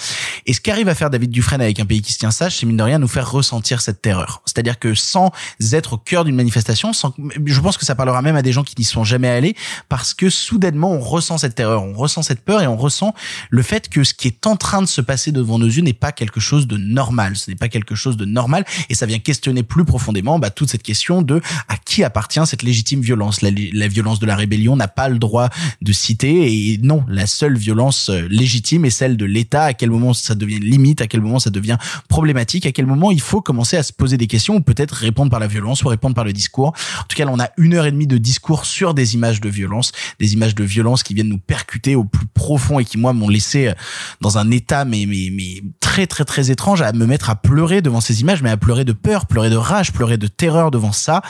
Et ce qu'a qu'arrive à faire David Dufresne avec un pays qui se tient sage, c'est mine de rien nous faire ressentir cette terreur. C'est-à-dire que sans être au cœur d'une manifestation, sans, je pense que ça parlera même à des gens qui n'y sont jamais allés, parce que soudainement on ressent cette terreur, on ressent cette peur et on ressent le fait que ce qui est en train de se passer devant nos yeux n'est pas quelque chose de normal. Ce n'est pas quelque chose de normal et ça vient questionner plus profondément bah, toute cette question de à qui appartient cette légitime violence? La, la violence de la rébellion n'a pas le droit de citer et non, la seule violence euh, légitime est celle de l'État. À quel moment ça devient limite, à quel moment ça devient problématique, à quel moment il faut commencer à se poser des questions ou peut-être répondre par la violence ou répondre par le discours. En tout cas, on a une heure et demie de discours sur des images de violence, des images de violence qui viennent nous percuter au plus profond et qui moi m'ont laissé euh, dans un état mais mais mais très très très étrange à me mettre à pleurer devant ces images, mais à pleurer de peur, pleurer de rage, pleurer de terreur devant ça.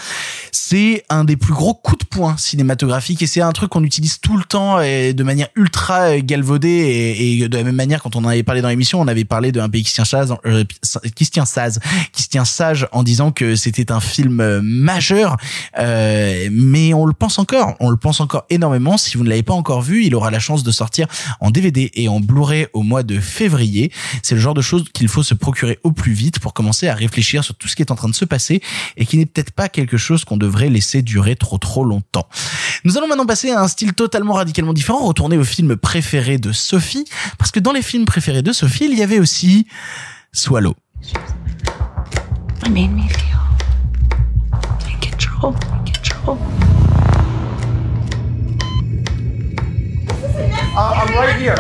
C'est un des plus gros coups de poing cinématographiques et c'est un truc qu'on utilise tout le temps et de manière ultra galvaudée et, de la même manière quand on en avait parlé dans l'émission, parlé d'un pays qui se tient sage, euh, qui se tient sage, qui se tient sage en disant que c'était un film euh, majeur, euh, mais on le pense encore, on le pense encore énormément. Si vous ne l'avez pas encore vu, il aura la chance de sortir en DVD et en Blu-ray au mois de février. C'est le genre de choses qu'il faut se procurer au plus vite pour commencer à réfléchir sur tout ce qui est en train de se passer et qui n'est peut-être pas quelque chose qu'on devrait laisser durer trop trop longtemps. Nous allons maintenant passer à un style totalement radicalement différent, retourner au film préféré de Sophie, parce que dans les films préférés de Sophie, il y avait aussi Swallow. It made me feel in control, in control. Uh, I'm right here.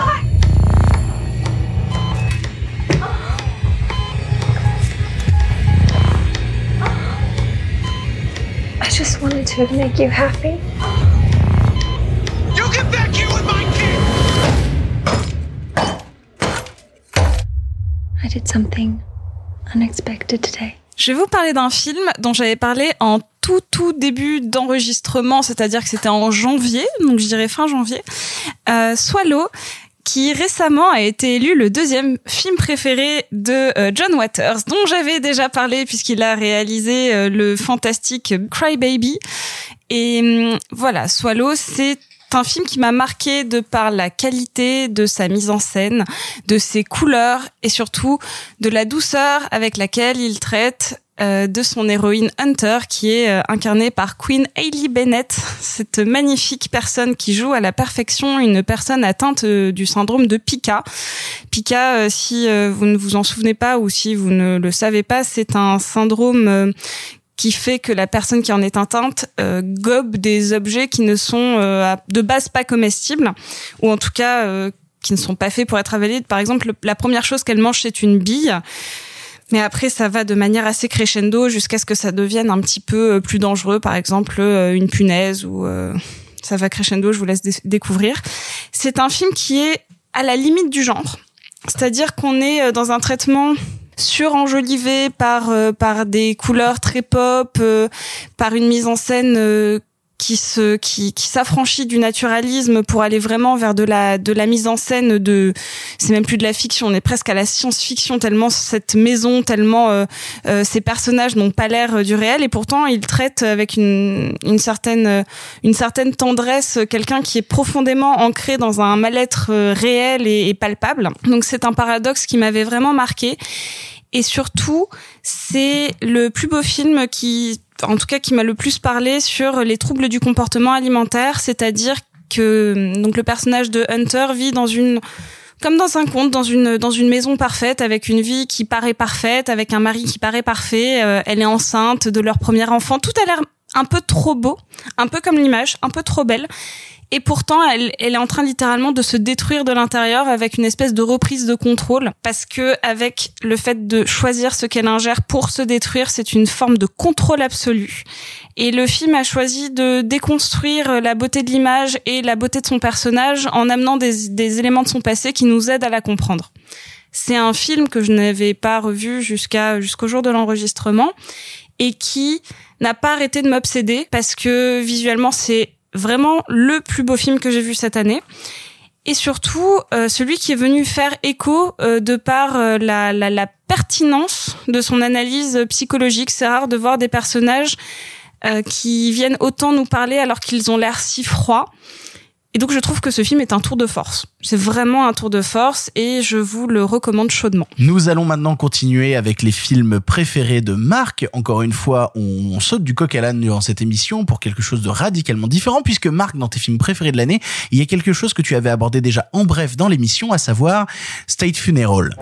I just wanted to make you happy. You get back here with my kid! I did something unexpected today. Je vais vous parler d'un film dont j'avais parlé en tout tout début d'enregistrement, c'est-à-dire que c'était en janvier, donc je dirais fin janvier. Euh, Swallow, qui récemment a été élu le deuxième film préféré de euh, John Waters, dont j'avais déjà parlé puisqu'il a réalisé euh, le fantastique Cry Baby. Et hum, voilà, Swallow, c'est un film qui m'a marqué de par la qualité de sa mise en scène, de ses couleurs et surtout de la douceur avec laquelle il traite euh, de son héroïne Hunter qui est euh, incarnée par Queen Hailey Bennett, cette magnifique personne qui joue à la perfection une personne atteinte euh, du syndrome de Pica. Pica, si vous ne vous en souvenez pas ou si vous ne le savez pas, c'est un syndrome qui fait que la personne qui en est atteinte euh, gobe des objets qui ne sont euh, de base pas comestibles ou en tout cas euh, qui ne sont pas faits pour être avalés. Par exemple, le- la première chose qu'elle mange c'est une bille. Mais après, ça va de manière assez crescendo jusqu'à ce que ça devienne un petit peu euh, plus dangereux, par exemple euh, une punaise ou euh, ça va crescendo. Je vous laisse dé- découvrir. C'est un film qui est à la limite du genre, c'est-à-dire qu'on est dans un traitement surenjolivé par euh, par des couleurs très pop, euh, par une mise en scène euh, qui se qui qui s'affranchit du naturalisme pour aller vraiment vers de la de la mise en scène de c'est même plus de la fiction on est presque à la science-fiction tellement cette maison tellement euh, euh, ces personnages n'ont pas l'air du réel. Et pourtant ils traitent avec une une certaine une certaine tendresse quelqu'un qui est profondément ancré dans un mal-être euh, réel et palpable. Donc c'est un paradoxe qui m'avait vraiment marqué. Et surtout, c'est le plus beau film qui, en tout cas, qui m'a le plus parlé sur les troubles du comportement alimentaire, c'est-à-dire que donc le personnage de Hunter vit dans une comme dans un conte, dans une dans une maison parfaite, avec une vie qui paraît parfaite, avec un mari qui paraît parfait. euh, elle est enceinte de leur premier enfant. Tout a l'air un peu trop beau, un peu comme l'image, un peu trop belle. Et pourtant, elle, elle est en train littéralement de se détruire de l'intérieur avec une espèce de reprise de contrôle, parce que avec le fait de choisir ce qu'elle ingère pour se détruire, c'est une forme de contrôle absolu. Et le film a choisi de déconstruire la beauté de l'image et la beauté de son personnage en amenant des, des éléments de son passé qui nous aident à la comprendre. C'est un film que je n'avais pas revu jusqu'à jusqu'au jour de l'enregistrement et qui n'a pas arrêté de m'obséder parce que visuellement c'est vraiment le plus beau film que j'ai vu cette année. Et surtout, euh, celui qui est venu faire écho euh, de par euh, la, la, la pertinence de son analyse psychologique. C'est rare de voir des personnages euh, qui viennent autant nous parler alors qu'ils ont l'air si froids. Et donc je trouve que ce film est un tour de force. C'est vraiment un tour de force et je vous le recommande chaudement. Nous allons maintenant continuer avec les films préférés de Marc. Encore une fois, on saute du coq à l'âne durant cette émission pour quelque chose de radicalement différent puisque Marc, dans tes films préférés de l'année, il y a quelque chose que tu avais abordé déjà en bref dans l'émission, à savoir State Funeral.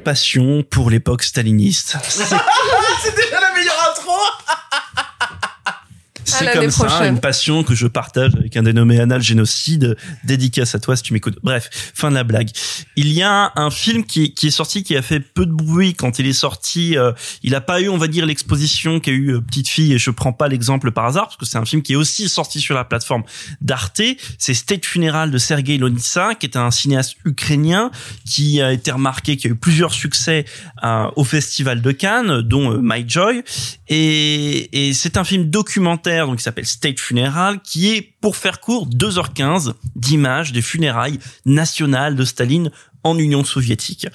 Passion pour l'époque staliniste. <laughs> C'est C'est déjà la meilleure intro C'est comme ça, prochaine. une passion que je partage avec un dénommé Anal Génocide. Dédicace à toi si tu m'écoutes. Bref, fin de la blague. Il y a un film qui, qui est sorti, qui a fait peu de bruit quand il est sorti. euh, il a pas eu, on va dire, l'exposition qu'a eu euh, Petite Fille, et je prends pas l'exemple par hasard, parce que c'est un film qui est aussi sorti sur la plateforme d'Arte. C'est State Funeral de Sergei Lonitsa, qui est un cinéaste ukrainien qui a été remarqué, qui a eu plusieurs succès euh, au Festival de Cannes, dont euh, My Joy. Et, et c'est un film documentaire qui s'appelle State Funeral, qui est, pour faire court, 2h15 d'images des funérailles nationales de Staline en Union soviétique.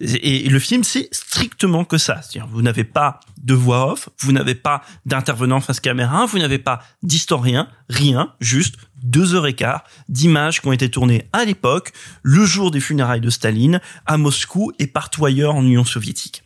Et, le film, c'est strictement que ça. Vous n'avez pas de voix off, vous n'avez pas d'intervenant face caméra, vous n'avez pas d'historien, rien, juste deux heures et quart d'images qui ont été tournées à l'époque, le jour des funérailles de Staline, à Moscou et partout ailleurs en Union soviétique.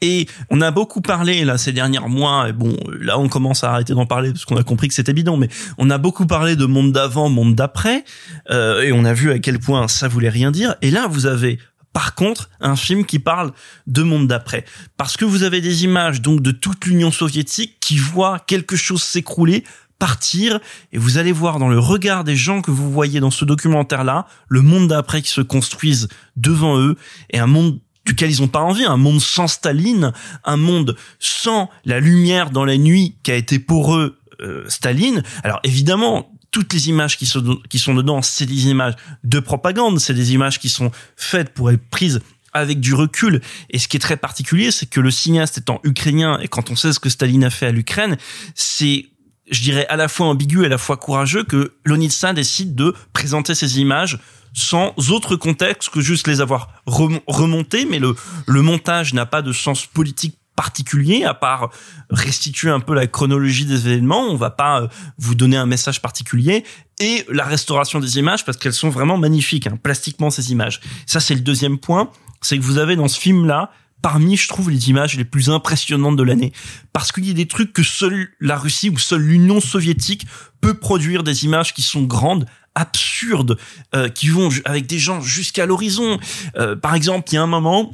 Et on a beaucoup parlé là ces derniers mois. Et bon, là on commence à arrêter d'en parler parce qu'on a compris que c'était bidon. Mais on a beaucoup parlé de monde d'avant, monde d'après, euh, et on a vu à quel point ça voulait rien dire. Et là, vous avez par contre un film qui parle de monde d'après, parce que vous avez des images donc de toute l'Union soviétique qui voit quelque chose s'écrouler partir et vous allez voir dans le regard des gens que vous voyez dans ce documentaire là le monde d'après qui se construise devant eux et un monde duquel ils n'ont pas envie, un monde sans Staline, un monde sans la lumière dans la nuit qui a été pour eux euh, Staline. Alors évidemment, toutes les images qui sont, qui sont dedans, c'est des images de propagande, c'est des images qui sont faites pour être prises avec du recul. Et ce qui est très particulier, c'est que le cinéaste étant ukrainien, et quand on sait ce que Staline a fait à l'Ukraine, c'est je dirais à la fois ambigu et à la fois courageux que Lonitsa décide de présenter ces images sans autre contexte que juste les avoir rem- remontées, mais le, le montage n'a pas de sens politique particulier à part restituer un peu la chronologie des événements on va pas euh, vous donner un message particulier et la restauration des images parce qu'elles sont vraiment magnifiques hein, plastiquement ces images ça c'est le deuxième point c'est que vous avez dans ce film là parmi, je trouve, les images les plus impressionnantes de l'année. Parce qu'il y a des trucs que seule la Russie ou seule l'Union soviétique peut produire des images qui sont grandes, absurdes, euh, qui vont avec des gens jusqu'à l'horizon. Euh, par exemple, il y a un moment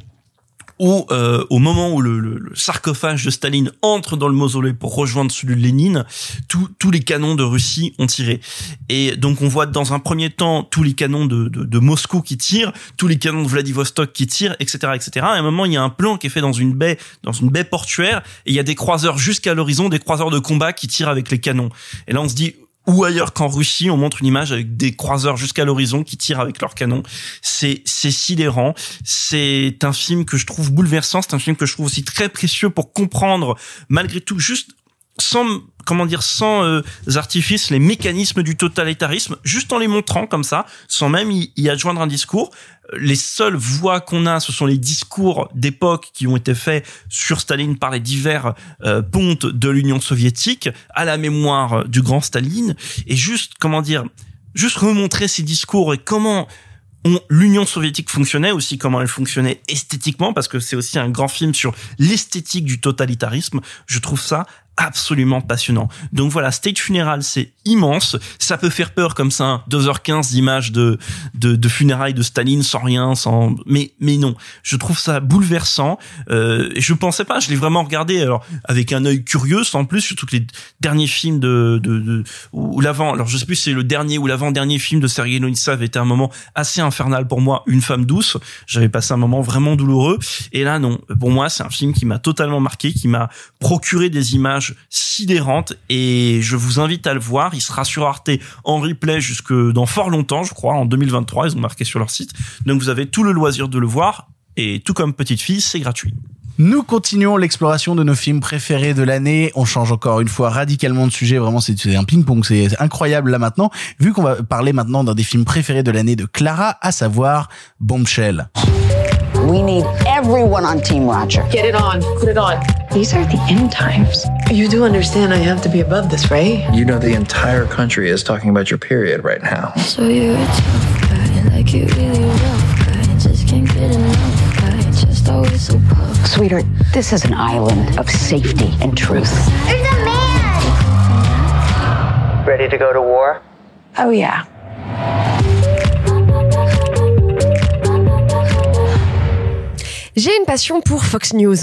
où, euh, au moment où le, le- le sarcophage de Staline entre dans le mausolée pour rejoindre celui de Lénine, tous les canons de Russie ont tiré. Et donc on voit dans un premier temps tous les canons de, de, de Moscou qui tirent, tous les canons de Vladivostok qui tirent, etc., etc. Et à un moment, il y a un plan qui est fait dans une baie, dans une baie portuaire, et il y a des croiseurs jusqu'à l'horizon, des croiseurs de combat qui tirent avec les canons. Et là, on se dit, ou ailleurs qu'en Russie, on montre une image avec des croiseurs jusqu'à l'horizon qui tirent avec leurs canons. C'est c'est sidérant. C'est un film que je trouve bouleversant. C'est un film que je trouve aussi très précieux pour comprendre, malgré tout, juste sans comment dire sans euh, artifices les mécanismes du totalitarisme juste en les montrant comme ça sans même y, y adjoindre un discours. Euh, les seules voix qu'on a ce sont les discours d'époque qui ont été faits sur Staline par les divers euh, pontes de l'Union soviétique à la mémoire du grand Staline. Et juste comment dire juste remontrer ces discours et comment on- l'Union soviétique fonctionnait aussi comment elle fonctionnait esthétiquement parce que c'est aussi un grand film sur l'esthétique du totalitarisme je trouve ça absolument passionnant. Donc voilà, Stage Funeral, c'est immense. Ça peut faire peur comme ça, hein, 2h15 d'images de, de, funérailles de Staline sans rien, sans, mais, mais non. Je trouve ça bouleversant. Euh, je pensais pas, je l'ai vraiment regardé, alors, avec un œil curieux, en plus, surtout que les derniers films de, de, ou l'avant, alors je sais plus si c'est le dernier ou l'avant-dernier film de Sergei Lonitsa avait été un moment assez infernal pour moi, Une femme douce. J'avais passé un moment vraiment douloureux. Et là, non. Pour moi, c'est un film qui m'a totalement marqué, qui m'a procuré des images images sidérantes et je vous invite à le voir. Il sera sur Arte en replay jusque dans fort longtemps, je crois, en 2023. Ils ont marqué sur leur site. Donc vous avez tout le loisir de le voir et tout comme petite fille, c'est gratuit. Nous continuons l'exploration de nos films préférés de l'année. On change encore une fois radicalement de sujet. Vraiment, c'est un ping-pong. C'est incroyable là maintenant. Vu qu'on va parler maintenant d'un des films préférés de l'année de Clara, à savoir Bombshell. We need everyone on Team Roger. Get it on. Put it on. These are the end times. You do understand I have to be above this, right? You know the entire country is talking about your period right now. So you're a tough guy, like you really rough guy. Just can't get enough guy, just always so puff. Sweetheart, this is an island of safety and truth. There's a man! Ready to go to war? Oh, yeah. J'ai une passion pour Fox News.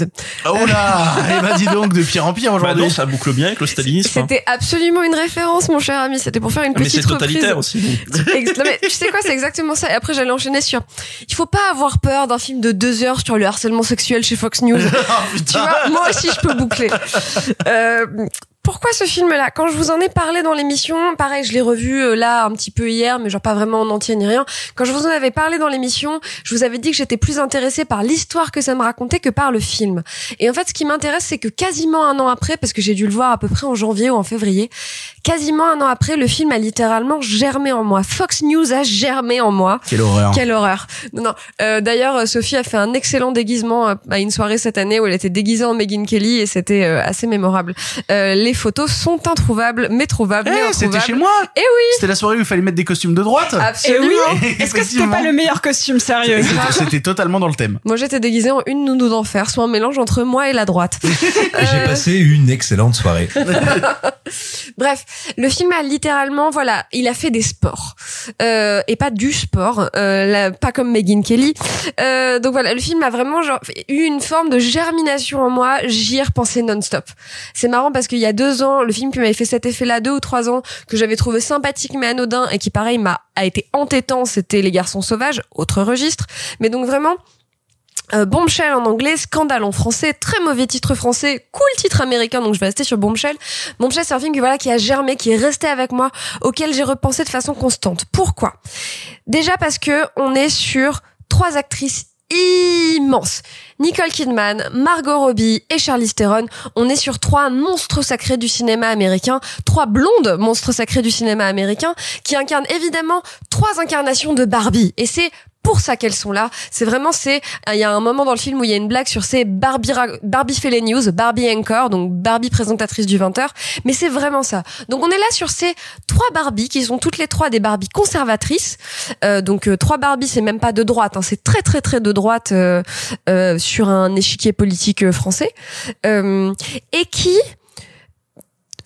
Oh là Eh ben dis donc, de pire en pire Bah aujourd'hui. non, ça boucle bien avec le stalinisme. hein. C'était absolument une référence, mon cher ami. C'était pour faire une Ah, mais petite c'est totalitaire reprise. aussi. <laughs> Non, mais tu sais quoi, c'est exactement ça. Et après, j'allais enchaîner sur. Il faut pas avoir peur d'un film de deux heures sur le harcèlement sexuel chez Fox News. <laughs> tu vois, moi aussi, je peux boucler. Euh, pourquoi ce film-là? Quand je vous en ai parlé dans l'émission, pareil, je l'ai revu euh, là un petit peu hier, mais genre pas vraiment en entier ni rien. Quand je vous en avais parlé dans l'émission, je vous avais dit que j'étais plus intéressée par l'histoire que ça me racontait que par le film. Et en fait, ce qui m'intéresse, c'est que quasiment un an après, parce que j'ai dû le voir à peu près en janvier ou en février, quasiment un an après, le film a littéralement germé en moi. Fox News a germé en moi. Quelle horreur. Quelle horreur. Non, non. Euh, D'ailleurs, euh, Sophie a fait un excellent déguisement euh, à une soirée cette année où elle était déguisée en Megyn Kelly et c'était euh, assez mémorable. Euh, les photos sont introuvables, mais trouvables, mais Eh, c'était chez moi Eh oui. C'était la soirée où il fallait mettre des costumes de droite. Absolument. Eh oui. Est-ce que c'était pas le meilleur costume sérieux C'était- C'était totalement dans le thème. Moi, j'étais déguisée en une nounou d'enfer, soit un mélange entre moi et la droite. <laughs> J'ai passé une excellente soirée. <laughs> Bref, le film a littéralement, voilà, il a fait des sports euh, et pas du sport, euh, la- pas comme Megyn Kelly. Euh, donc voilà, le film a vraiment genre, eu une forme de germination en moi. J'y ai non-stop. C'est marrant parce qu'il y a deux ans, le film qui m'avait fait cet effet-là, deux ou trois ans, que j'avais trouvé sympathique mais anodin et qui pareil m'a a été entêtant, c'était Les Garçons Sauvages, autre registre. Mais donc vraiment. Euh, Bombshell en anglais, Scandale en français, très mauvais titre français, cool titre américain, donc je vais rester sur Bombshell. Bombshell, c'est un film qui, voilà, qui a germé, qui est resté avec moi, auquel j'ai repensé de façon constante. Pourquoi? Déjà parce que on est sur trois actrices immenses. Nicole Kidman, Margot Robbie et Charlize Theron. On est sur trois monstres sacrés du cinéma américain, trois blondes monstres sacrés du cinéma américain, qui incarnent évidemment trois incarnations de Barbie. Et c'est pour ça qu'elles sont là. C'est vraiment, c'est, il y a un moment dans le film où il y a une blague sur ces Barbie, Barbie fait news, Barbie anchor, donc Barbie présentatrice du 20h. Mais c'est vraiment ça. Donc on est là sur ces trois Barbie qui sont toutes les trois des Barbie conservatrices. Euh, donc euh, trois Barbie, c'est même pas de droite, hein, c'est très très très de droite euh, euh, sur un échiquier politique euh, français. Euh, et qui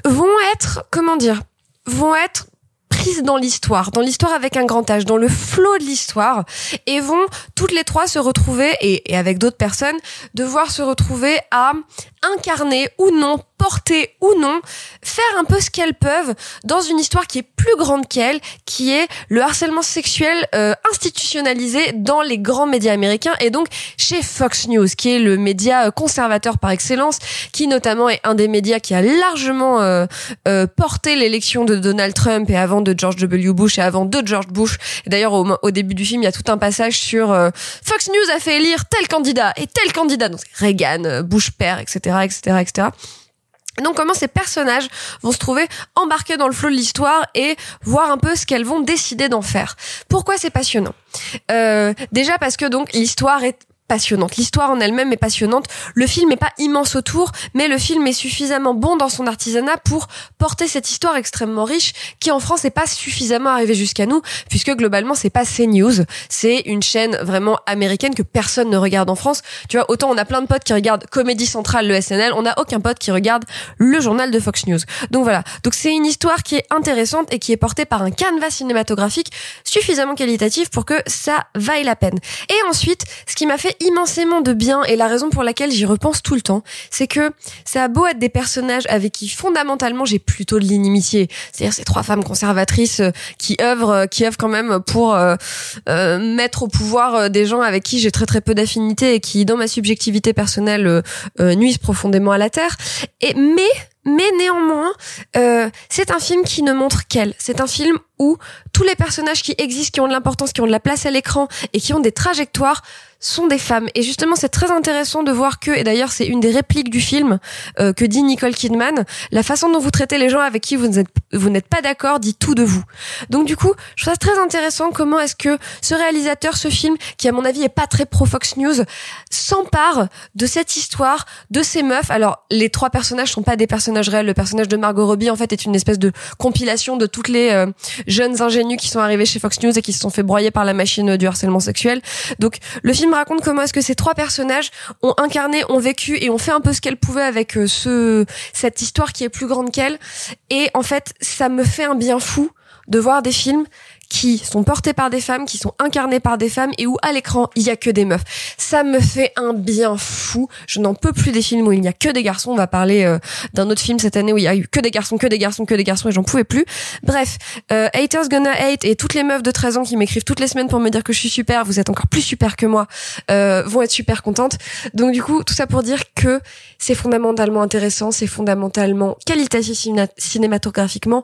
vont être, comment dire, vont être dans l'histoire, dans l'histoire avec un grand H, dans le flot de l'histoire, et vont toutes les trois se retrouver, et, et avec d'autres personnes, devoir se retrouver à incarner ou non, porter ou non, faire un peu ce qu'elles peuvent dans une histoire qui est plus grande qu'elles, qui est le harcèlement sexuel euh, institutionnalisé dans les grands médias américains et donc chez Fox News, qui est le média euh, conservateur par excellence, qui notamment est un des médias qui a largement euh, euh, porté l'élection de Donald Trump et avant de George W. Bush et avant de George Bush. D'ailleurs, au, au début du film, il y a tout un passage sur euh, Fox News a fait élire tel candidat et tel candidat, donc Reagan, euh, Bush père, etc., etc.. Donc comment ces personnages vont se trouver embarqués dans le flot de l'histoire et voir un peu ce qu'elles vont décider d'en faire. Pourquoi c'est passionnant? Euh, Déjà parce que donc l'histoire est passionnante. L'histoire en elle-même est passionnante. Le film est pas immense autour, mais le film est suffisamment bon dans son artisanat pour porter cette histoire extrêmement riche qui en France n'est pas suffisamment arrivée jusqu'à nous, puisque globalement c'est pas CNews, c'est une chaîne vraiment américaine que personne ne regarde en France. Tu vois, autant on a plein de potes qui regardent Comédie Centrale, le SNL, on n'a aucun pote qui regarde le journal de Fox News. Donc voilà. Donc c'est une histoire qui est intéressante et qui est portée par un canevas cinématographique suffisamment qualitatif pour que ça vaille la peine. Et ensuite, ce qui m'a fait immensément de bien et la raison pour laquelle j'y repense tout le temps, c'est que ça a beau être des personnages avec qui fondamentalement j'ai plutôt de l'inimitié. C'est-à-dire ces trois femmes conservatrices euh, qui œuvrent, euh, qui œuvrent quand même pour euh, euh, mettre au pouvoir des gens avec qui j'ai très très peu d'affinité et qui, dans ma subjectivité personnelle, euh, nuisent profondément à la terre. Et mais mais néanmoins, euh, c'est un film qui ne montre qu'elle. C'est un film où tous les personnages qui existent, qui ont de l'importance, qui ont de la place à l'écran et qui ont des trajectoires sont des femmes. Et justement, c'est très intéressant de voir que, et d'ailleurs c'est une des répliques du film euh, que dit Nicole Kidman, la façon dont vous traitez les gens avec qui vous n'êtes pas d'accord dit tout de vous. Donc du coup, je trouve ça très intéressant comment est-ce que ce réalisateur, ce film, qui à mon avis est pas très pro Fox News, s'empare de cette histoire, de ces meufs. Alors les trois personnages sont pas des personnages réels. Le personnage de Margot Robbie en fait est une espèce de compilation de toutes les euh, jeunes ingénues qui sont arrivées chez Fox News et qui se sont fait broyer par la machine du harcèlement sexuel. Donc le film raconte comment est-ce que ces trois personnages ont incarné, ont vécu et ont fait un peu ce qu'elles pouvaient avec euh, ce cette histoire qui est plus grande qu'elles. Et en fait, ça me fait un bien fou de voir des films qui sont portés par des femmes, qui sont incarnés par des femmes et où à l'écran il y a que des meufs. Ça me fait un bien fou. Je n'en peux plus des films où il n'y a que des garçons. On va parler euh, d'un autre film cette année où il y a eu que des garçons, que des garçons, que des garçons et j'en pouvais plus. Bref, euh, Haters Gonna Hate et toutes les meufs de 13 ans qui m'écrivent toutes les semaines pour me dire que je suis super, vous êtes encore plus super que moi, euh, vont être super contentes. Donc du coup, tout ça pour dire que c'est fondamentalement intéressant, c'est fondamentalement qualitatif cinéma- cinématographiquement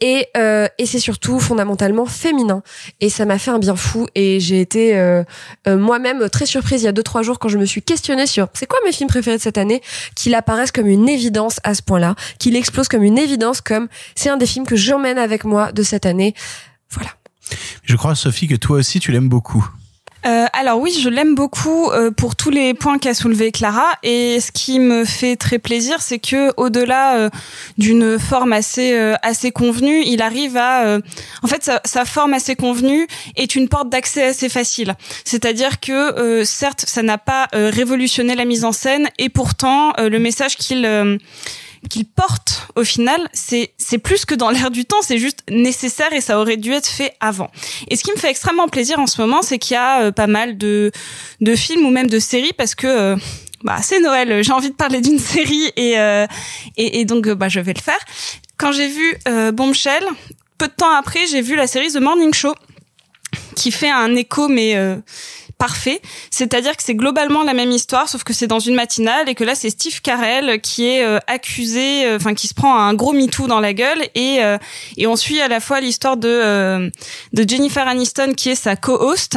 et euh, et c'est surtout fondamentalement féminin. Et ça m'a fait un bien fou. Et j'ai été euh, euh, moi-même très surprise il y a deux trois jours quand je me suis questionnée sur c'est quoi mes films préférés de cette année qu'il apparaisse comme une évidence à ce point-là qu'il explose comme une évidence comme c'est un des films que j'emmène avec moi de cette année. Voilà. Je crois, Sophie, que toi aussi, tu l'aimes beaucoup. Euh, alors oui, je l'aime beaucoup euh, pour tous les points qu'a soulevé Clara et ce qui me fait très plaisir, c'est que au-delà euh, d'une forme assez assez convenue, il arrive à en fait sa, sa forme assez convenue est une porte d'accès assez facile. C'est-à-dire que certes, ça n'a pas révolutionné la mise en scène et pourtant le message qu'il qu'il porte au final, c'est plus que dans l'air du temps, c'est juste nécessaire et ça aurait dû être fait avant. Et ce qui me fait extrêmement plaisir en ce moment, c'est qu'il y a euh, pas mal de de films ou même de séries parce que euh, bah c'est Noël, j'ai envie de parler d'une série et euh, et, et donc euh, bah je vais le faire. Quand j'ai vu euh, Bombshell, peu de temps après, j'ai vu la série The Morning Show qui fait un écho mais parfait. C'est-à-dire que c'est globalement la même histoire, sauf que c'est dans une matinale et que là c'est Steve Carell qui est euh, accusé, euh, enfin qui se prend un gros MeToo dans la gueule et euh, et on suit à la fois l'histoire de euh, de Jennifer Aniston qui est sa co-host,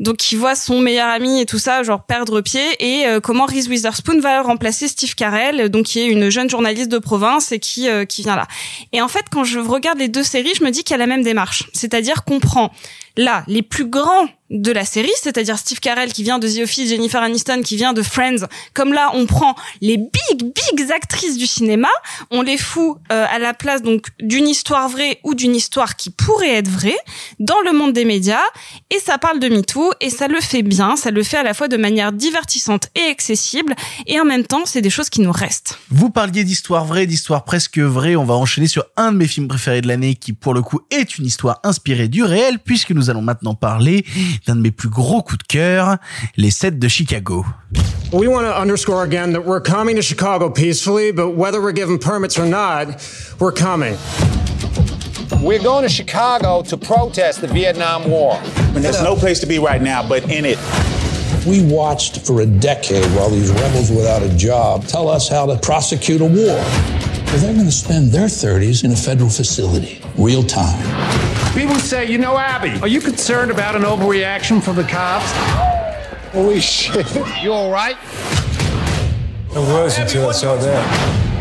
donc qui voit son meilleur ami et tout ça genre perdre pied et comment Reese Witherspoon va remplacer Steve Carell, donc qui est une jeune journaliste de province et qui qui vient là. Et en fait quand je regarde les deux séries, je me dis qu'il y a la même démarche, c'est-à-dire qu'on prend là les plus grands de la série, c'est-à-dire Steve Carell qui vient de The Office, Jennifer Aniston qui vient de Friends. Comme là, on prend les big big actrices du cinéma, on les fout euh, à la place donc d'une histoire vraie ou d'une histoire qui pourrait être vraie dans le monde des médias et ça parle de MeToo et ça le fait bien, ça le fait à la fois de manière divertissante et accessible et en même temps, c'est des choses qui nous restent. Vous parliez d'histoire vraie, d'histoire presque vraie. On va enchaîner sur un de mes films préférés de l'année qui, pour le coup, est une histoire inspirée du réel puisque nous allons maintenant parler d'un de mes plus gros coups de cœur, les 7 de Chicago. We want to underscore again that we're coming to Chicago peacefully, but whether we're given permits or not, we're coming. We're going to Chicago to protest the Vietnam War. And there's no place to be right now but in it. We watched for a decade while these rebels without a job tell us how to prosecute a war. Well, they're going to spend their 30s in a federal facility, real time. People say, you know, Abby, are you concerned about an overreaction from the cops? Holy shit. You all right? I was until I saw that.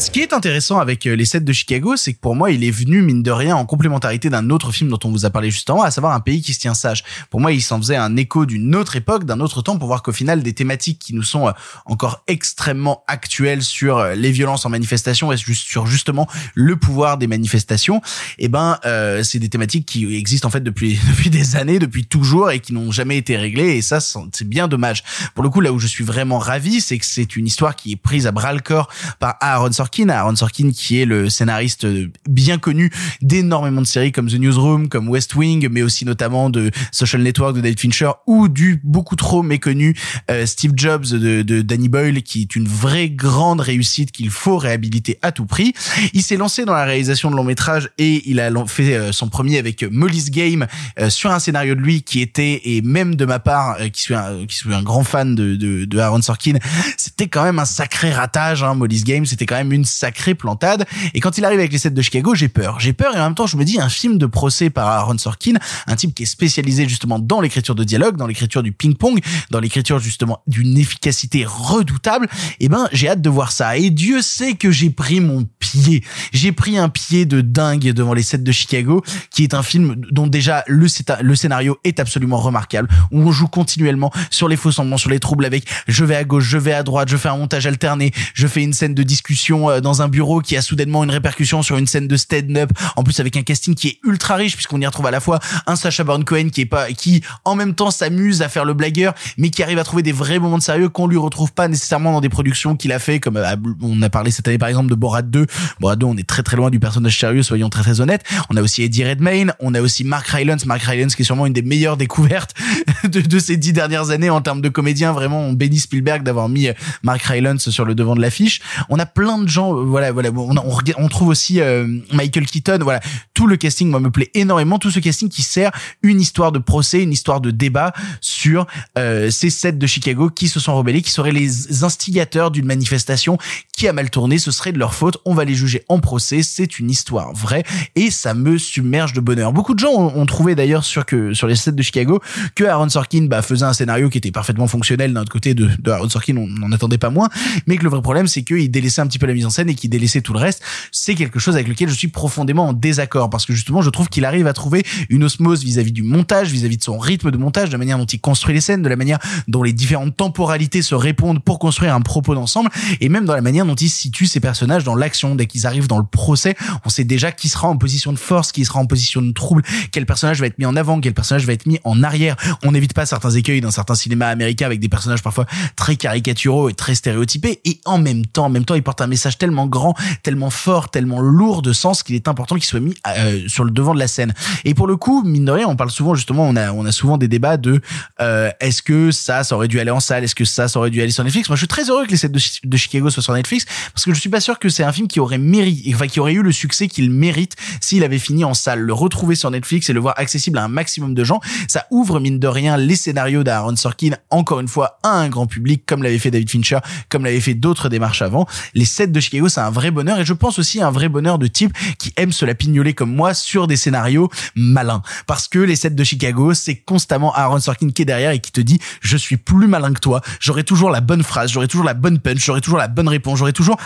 Ce qui est intéressant avec euh, les 7 de Chicago, c'est que pour moi, il est venu, mine de rien, en complémentarité d'un autre film dont on vous a parlé juste avant, à savoir un pays qui se tient sage. Pour moi, il s'en faisait un écho d'une autre époque, d'un autre temps, pour voir qu'au final, des thématiques qui nous sont euh, encore extrêmement actuelles sur euh, les violences en manifestation et sur justement le pouvoir des manifestations, eh ben, euh, c'est des thématiques qui existent en fait depuis <laughs> depuis des années, depuis toujours et qui n'ont jamais été réglées. Et ça, c'est bien dommage. Pour le coup, là où je suis vraiment ravi, c'est que c'est une histoire qui est prise à bras le corps par Aaron Sorkin Aaron Sorkin qui est le scénariste bien connu d'énormément de séries comme The Newsroom, comme West Wing, mais aussi notamment de Social Network de David Fincher ou du beaucoup trop méconnu euh, Steve Jobs de, Danny Boyle qui est une vraie grande réussite qu'il faut réhabiliter à tout prix. Il s'est lancé dans la réalisation de long métrage et il a fait euh, son premier avec Molly's Game euh, sur un scénario de lui qui était et même de ma part euh, qui suis un, grand fan de, de, de Aaron Sorkin, c'était quand même un sacré ratage. Hein, Molly's Game, c'était quand même une sacrée plantade. Et quand il arrive avec les sets de Chicago, j'ai peur. J'ai peur et en même temps je me dis un film de procès par Aaron Sorkin, un type qui est spécialisé justement dans l'écriture de dialogue, dans l'écriture du ping-pong, dans l'écriture justement d'une efficacité redoutable. Et ben j'ai hâte de voir ça. Et Dieu sait que j'ai pris mon pied. J'ai pris un pied de dingue devant les sets de Chicago, qui est un film dont déjà le scénario est absolument remarquable, où on joue continuellement sur les faux semblants, sur les troubles avec je vais à gauche, je vais à droite, je fais un montage alterné, je fais une scène de discussion euh, dans un bureau qui a soudainement une répercussion sur une scène de stand-up, en plus avec un casting qui est ultra riche puisqu'on y retrouve à la fois un Sacha Baron Cohen qui est pas, qui en même temps s'amuse à faire le blagueur, mais qui arrive à trouver des vrais moments de sérieux qu'on lui retrouve pas nécessairement dans des productions qu'il a fait, comme euh, on a parlé cette année par exemple de Borat 2. Borat 2, on est très très loin du personnage sérieux, soyons très très honnêtes. On a aussi Eddie Redmayne, on a aussi Mark Rylance, Mark Rylance qui est sûrement une des meilleures découvertes <laughs> de, de ces dix dernières années en termes de comédien. Vraiment, on bénit Spielberg d'avoir mis euh, Mark Rylance sur le devant de l'affiche. On a plein de gens, euh, voilà, voilà. On, trouve aussi euh, Michael Keaton. Voilà, tout le casting, moi, me plaît énormément. Tout ce casting qui sert une histoire de procès, une histoire de débat sur euh, ces sept de Chicago qui se sont rebellés, qui seraient les instigateurs d'une manifestation qui a mal tourné. Ce serait de leur faute. On va les juger en procès. C'est une histoire vraie et ça me submerge de bonheur. Beaucoup de gens ont, trouvé d'ailleurs sur que sur les sets de Chicago que Aaron Sorkin bah, faisait un scénario qui était parfaitement fonctionnel d'un autre côté de, de Aaron Sorkin. On n'en attendait pas moins, mais que le vrai problème c'est qu'il délaissait un petit peu la mise en scène et qu'il délaissait tout le reste. C'est quelque chose avec lequel je suis profondément en désaccord parce que justement je trouve qu'il arrive à trouver une osmose vis-à-vis du montage, vis-à-vis de son rythme de montage, de la manière dont il construit les scènes, de la manière dont les différentes temporalités se répondent pour construire un propos d'ensemble et même dans la manière dont il situe ses personnages dans l'action. Dès qu'ils arrivent dans le procès, on sait déjà qui sera en position de force, qui sera en position de trouble, quel personnage va être mis en avant, quel personnage va être mis en arrière. On n'évite pas certains écueils dans certains cinémas américains avec des personnages parfois très caricaturaux et très stéréotypés et en même temps, en même temps, il porte un message tellement grand, tellement fort, tellement lourd de sens qu'il est important qu'il soit mis euh, sur le devant de la scène. Et pour le coup, mine de rien, on parle souvent justement, on a on a souvent des débats de euh, est-ce que ça, ça aurait dû aller en salle, est-ce que ça, ça aurait dû aller sur Netflix? Moi, je suis très heureux que les sets de, Chicago soient sur Netflix parce que je suis pas sûr que c'est un film qui aurait mérité, enfin qui aurait eu le succès qu'il mérite s'il avait fini en salle. Le retrouver sur Netflix et le voir accessible à un maximum de gens, ça ouvre mine de rien les scénarios d'Aaron Sorkin encore une fois à un grand public comme l'avait fait David Fincher, comme l'avait fait d'autres démarches avant. Les sets de Chicago, c'est un vrai bonheur. Et je pense aussi un vrai bonheur de type qui aime se la pignoler comme moi sur des scénarios malins. Parce que les sets de Chicago, c'est constamment Aaron Sorkin qui est derrière et qui te dit je suis plus malin que toi, j'aurai toujours la bonne phrase, j'aurai toujours la bonne punch, j'aurai toujours la bonne réponse, j'aurai toujours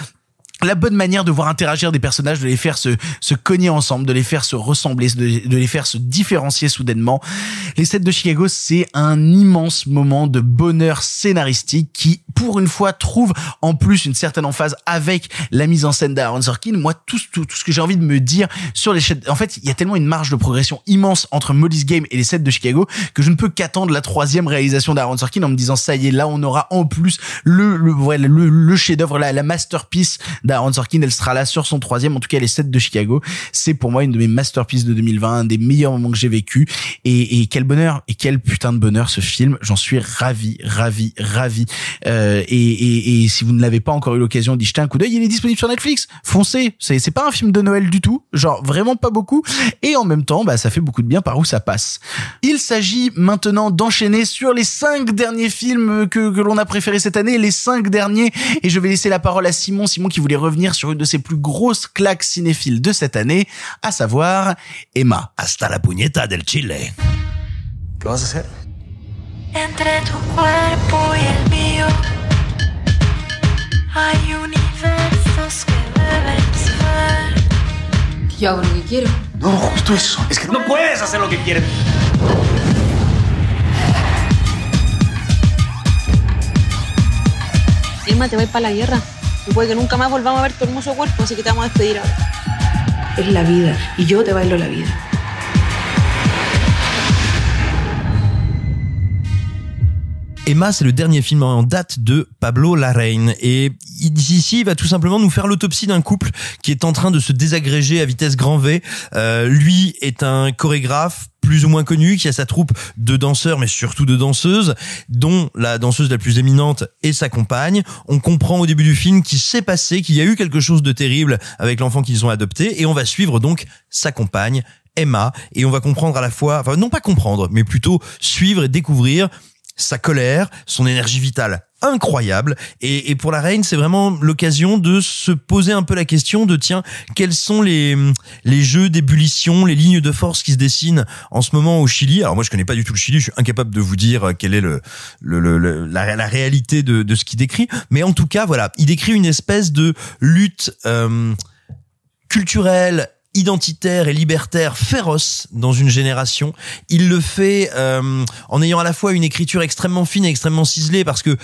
la bonne manière de voir interagir des personnages, de les faire se, se cogner ensemble, de les faire se ressembler, de, les faire se différencier soudainement. Les sets de Chicago, c'est un immense moment de bonheur scénaristique qui, pour une fois, trouve en plus une certaine emphase avec la mise en scène d'Aaron Sorkin. Moi, tout, tout, tout ce que j'ai envie de me dire sur les en fait, il y a tellement une marge de progression immense entre Molly's Game et les sets de Chicago que je ne peux qu'attendre la troisième réalisation d'Aaron Sorkin en me disant ça y est, là, on aura en plus le, le, le, le chef-d'œuvre, la masterpiece d'Aaron Sorkin, elle sera là sur son troisième, en tout cas les 7 de Chicago. C'est pour moi une de mes masterpieces de 2020, un des meilleurs moments que j'ai vécu. Et, et, quel bonheur, et quel putain de bonheur ce film. J'en suis ravi, ravi, ravi. Euh, et, et, et, si vous ne l'avez pas encore eu l'occasion d'y jeter un coup d'œil, il est disponible sur Netflix. Foncez, c'est c'est pas un film de Noël du tout, genre vraiment pas beaucoup. Et en même temps, bah ça fait beaucoup de bien par où ça passe. Il s'agit maintenant d'enchaîner sur les cinq derniers films que, que l'on a préférés cette année, les cinq derniers. Et je vais laisser la parole à Simon, Simon qui voulait revenir sur une de ses plus grosses claques cinéphiles de cette année, à savoir Emma. Hasta la puñeta del Chile. ¿Qué vas a hacer? Entre tu cuerpo y el mío hay universos que deben ser. Yo hago lo que quiero. No, justo eso. Es que no puedes hacer lo que quieres. Emma, te voy para la guerra. Y puede que nunca más volvamos a ver tu hermoso cuerpo, así que te vamos a despedir ahora. Es la vida, y yo te bailo la vida. Emma, c'est le dernier film en date de Pablo Larraín. Et ici, il va tout simplement nous faire l'autopsie d'un couple qui est en train de se désagréger à vitesse grand V. Euh, lui est un chorégraphe plus ou moins connu, qui a sa troupe de danseurs, mais surtout de danseuses, dont la danseuse la plus éminente est sa compagne. On comprend au début du film qu'il s'est passé, qu'il y a eu quelque chose de terrible avec l'enfant qu'ils ont adopté, et on va suivre donc sa compagne, Emma, et on va comprendre à la fois, enfin non pas comprendre, mais plutôt suivre et découvrir sa colère, son énergie vitale incroyable. Et, et pour la reine, c'est vraiment l'occasion de se poser un peu la question de tiens, quels sont les les jeux d'ébullition, les lignes de force qui se dessinent en ce moment au Chili? Alors moi, je connais pas du tout le Chili, je suis incapable de vous dire quelle est le, le, le- la réalité de, de ce qu'il décrit. Mais en tout cas, voilà, il décrit une espèce de lutte. euh, culturelle identitaire et libertaire féroce dans une génération. Il le fait euh, en ayant à la fois une écriture extrêmement fine et extrêmement ciselée parce que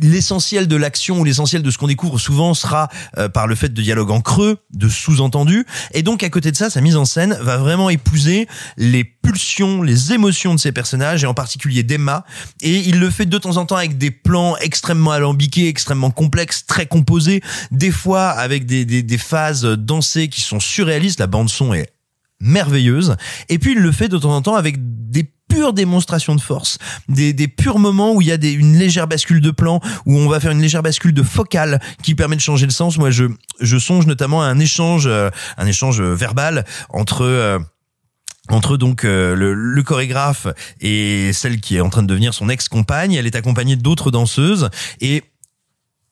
l'essentiel de l'action ou l'essentiel de ce qu'on découvre souvent sera euh, par le fait de dialogues en creux, de sous-entendus. Et donc à côté de ça, sa mise en scène va vraiment épouser les pulsions, les émotions de ces personnages et en particulier d'Emma. Et il le fait de temps en temps avec des plans extrêmement alambiqués, extrêmement complexes, très composés, des fois avec des, des, des phases dansées qui sont surréalistes. La bande son est merveilleuse. Et puis il le fait de temps en temps avec des pures démonstrations de force, des, des purs moments où il y a des, une légère bascule de plan, où on va faire une légère bascule de focale qui permet de changer le sens. Moi, je, je songe notamment à un échange, euh, un échange euh, verbal entre euh, entre donc euh, le, le chorégraphe et celle qui est en train de devenir son ex-compagne. Elle est accompagnée d'autres danseuses et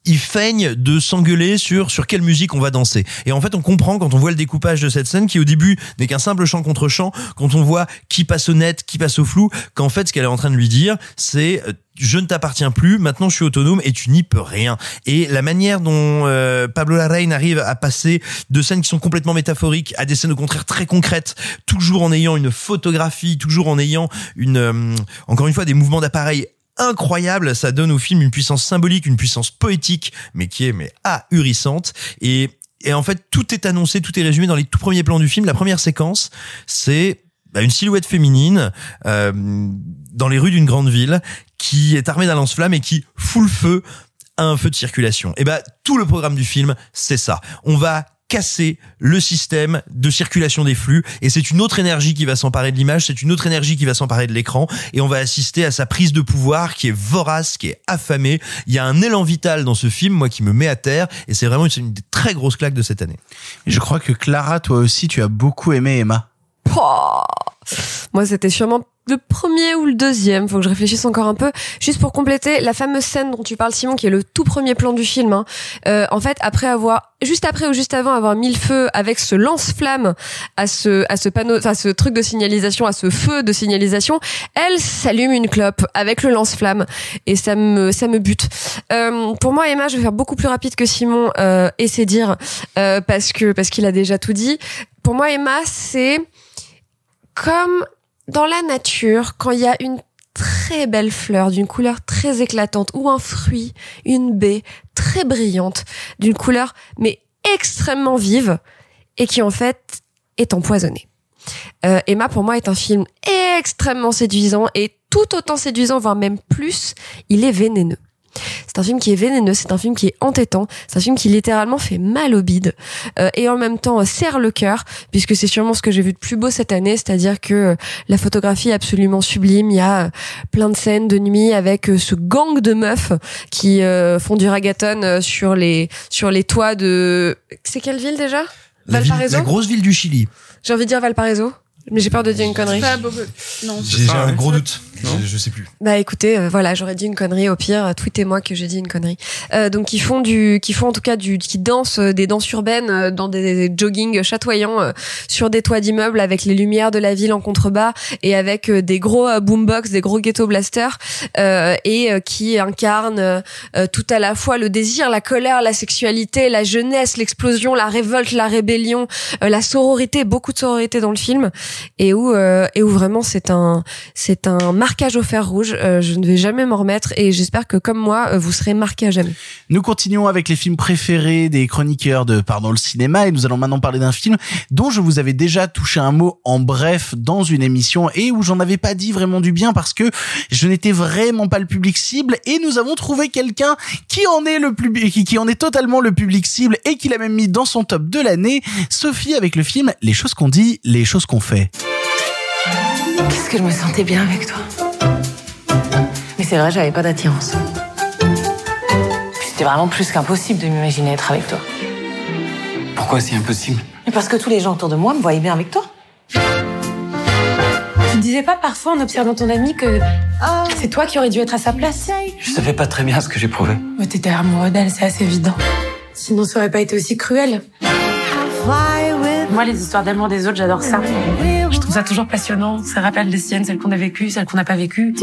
ils feignent de s'engueuler sur sur quelle musique on va danser. Et en fait, on comprend quand on voit le découpage de cette scène qui au début n'est qu'un simple chant contre chant, quand on voit qui passe au net, qui passe au flou, qu'en fait ce qu'elle est en train de lui dire, c'est euh, je ne t'appartiens plus, maintenant je suis autonome et tu n'y peux rien. Et la manière dont euh, Pablo Larraín arrive à passer de scènes qui sont complètement métaphoriques à des scènes au contraire très concrètes, toujours en ayant une photographie, toujours en ayant une euh, encore une fois des mouvements d'appareil incroyable, ça donne au film une puissance symbolique, une puissance poétique, mais qui est mais ahurissante. Et, et en fait, tout est annoncé, tout est résumé dans les tout premiers plans du film. La première séquence, c'est bah, une silhouette féminine euh, dans les rues d'une grande ville qui est armée d'un lance-flamme et qui fout le feu à un feu de circulation. Et bah tout le programme du film, c'est ça. On va casser le système de circulation des flux et c'est une autre énergie qui va s'emparer de l'image, c'est une autre énergie qui va s'emparer de l'écran et on va assister à sa prise de pouvoir qui est vorace, qui est affamée. Il y a un élan vital dans ce film, moi, qui me met à terre et c'est vraiment une, une des très grosses claques de cette année. Je crois que Clara, toi aussi, tu as beaucoup aimé Emma. Pouah. Moi, c'était sûrement le premier ou le deuxième. Faut que je réfléchisse encore un peu. Juste pour compléter, la fameuse scène dont tu parles, Simon, qui est le tout premier plan du film. hein. Euh, en fait, après avoir, juste après ou juste avant avoir mis le feu avec ce lance-flamme à ce, à ce panneau, enfin, ce truc de signalisation, à ce feu de signalisation, elle s'allume une clope avec le lance-flamme et ça me, ça me bute. Euh, pour moi, Emma, je vais faire beaucoup plus rapide que Simon euh, et c'est dire euh, parce que parce qu'il a déjà tout dit. Pour moi, Emma, c'est comme dans la nature, quand il y a une très belle fleur d'une couleur très éclatante ou un fruit, une baie très brillante d'une couleur mais extrêmement vive et qui en fait est empoisonnée. Euh, Emma pour moi est un film extrêmement séduisant et tout autant séduisant voire même plus, il est vénéneux. C'est un film qui est vénéneux, c'est un film qui est entêtant, c'est un film qui littéralement fait mal au bide euh, et en même temps euh, serre le cœur puisque c'est sûrement ce que j'ai vu de plus beau cette année, c'est-à-dire que euh, la photographie est absolument sublime, il y a euh, plein de scènes de nuit avec ce gang de meufs qui euh, font du ragaton sur les sur les toits de c'est quelle ville déjà? La, ville- la grosse ville du Chili. J'ai envie de dire Valparaiso, mais j'ai peur de dire une connerie. Pas beaucoup. Non, c'est J'ai un gros doute. Je, je sais plus. Bah écoutez, euh, voilà, j'aurais dit une connerie. Au pire, euh, tweetez-moi que j'ai dit une connerie. Euh, donc ils font du, qui font en tout cas du, qui dansent euh, des danses urbaines euh, dans des, des joggings chatoyants euh, sur des toits d'immeubles avec les lumières de la ville en contrebas et avec euh, des gros euh, boombox, des gros ghetto blasters euh, et euh, qui incarnent tout à la fois le désir, la colère, la sexualité, la jeunesse, l'explosion, la révolte, la rébellion, euh, la sororité, beaucoup de sororité dans le film. Et où euh, et où vraiment c'est un c'est un marquage au fer rouge. Euh, je ne vais jamais m'en remettre et j'espère que comme moi euh, vous serez marqué à jamais. Nous continuons avec les films préférés des chroniqueurs de Pardon le cinéma et nous allons maintenant parler d'un film dont je vous avais déjà touché un mot en bref dans une émission et où j'en avais pas dit vraiment du bien parce que je n'étais vraiment pas le public cible et nous avons trouvé quelqu'un qui en est le public qui, qui en est totalement le public cible et qui l'a même mis dans son top de l'année, Sophie avec le film Les choses qu'on dit, les choses qu'on fait. Qu'est-ce que je me sentais bien avec toi? Mais c'est vrai, j'avais pas d'attirance. C'était vraiment plus qu'impossible de m'imaginer être avec toi. Pourquoi c'est impossible? Mais parce que tous les gens autour de moi me voyaient bien avec toi. Tu ne disais pas parfois en observant ton ami que c'est toi qui aurais dû être à sa place? Je savais pas très bien ce que j'éprouvais. Mais t'étais amoureux d'elle, c'est assez évident. Sinon, ça aurait pas été aussi cruel. Moi, les histoires d'amour des autres, j'adore ça. Je trouve ça toujours passionnant. Ça rappelle les siennes, celles qu'on a vécues, celles qu'on n'a pas vécues.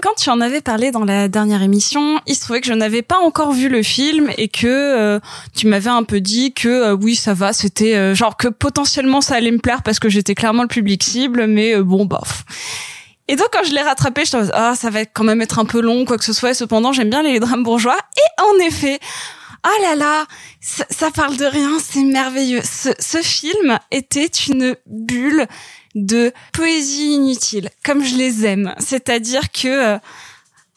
Quand tu en avais parlé dans la dernière émission, il se trouvait que je n'avais pas encore vu le film et que euh, tu m'avais un peu dit que euh, oui, ça va, c'était euh, genre que potentiellement ça allait me plaire parce que j'étais clairement le public cible, mais euh, bon, bof. Et donc quand je l'ai rattrapé, je me suis dit, ah, ça va quand même être un peu long, quoi que ce soit. Et cependant, j'aime bien les drames bourgeois. Et en effet, ah là là, ça, parle de rien, c'est merveilleux. Ce, ce film était une bulle de poésie inutile, comme je les aime. C'est-à-dire que euh,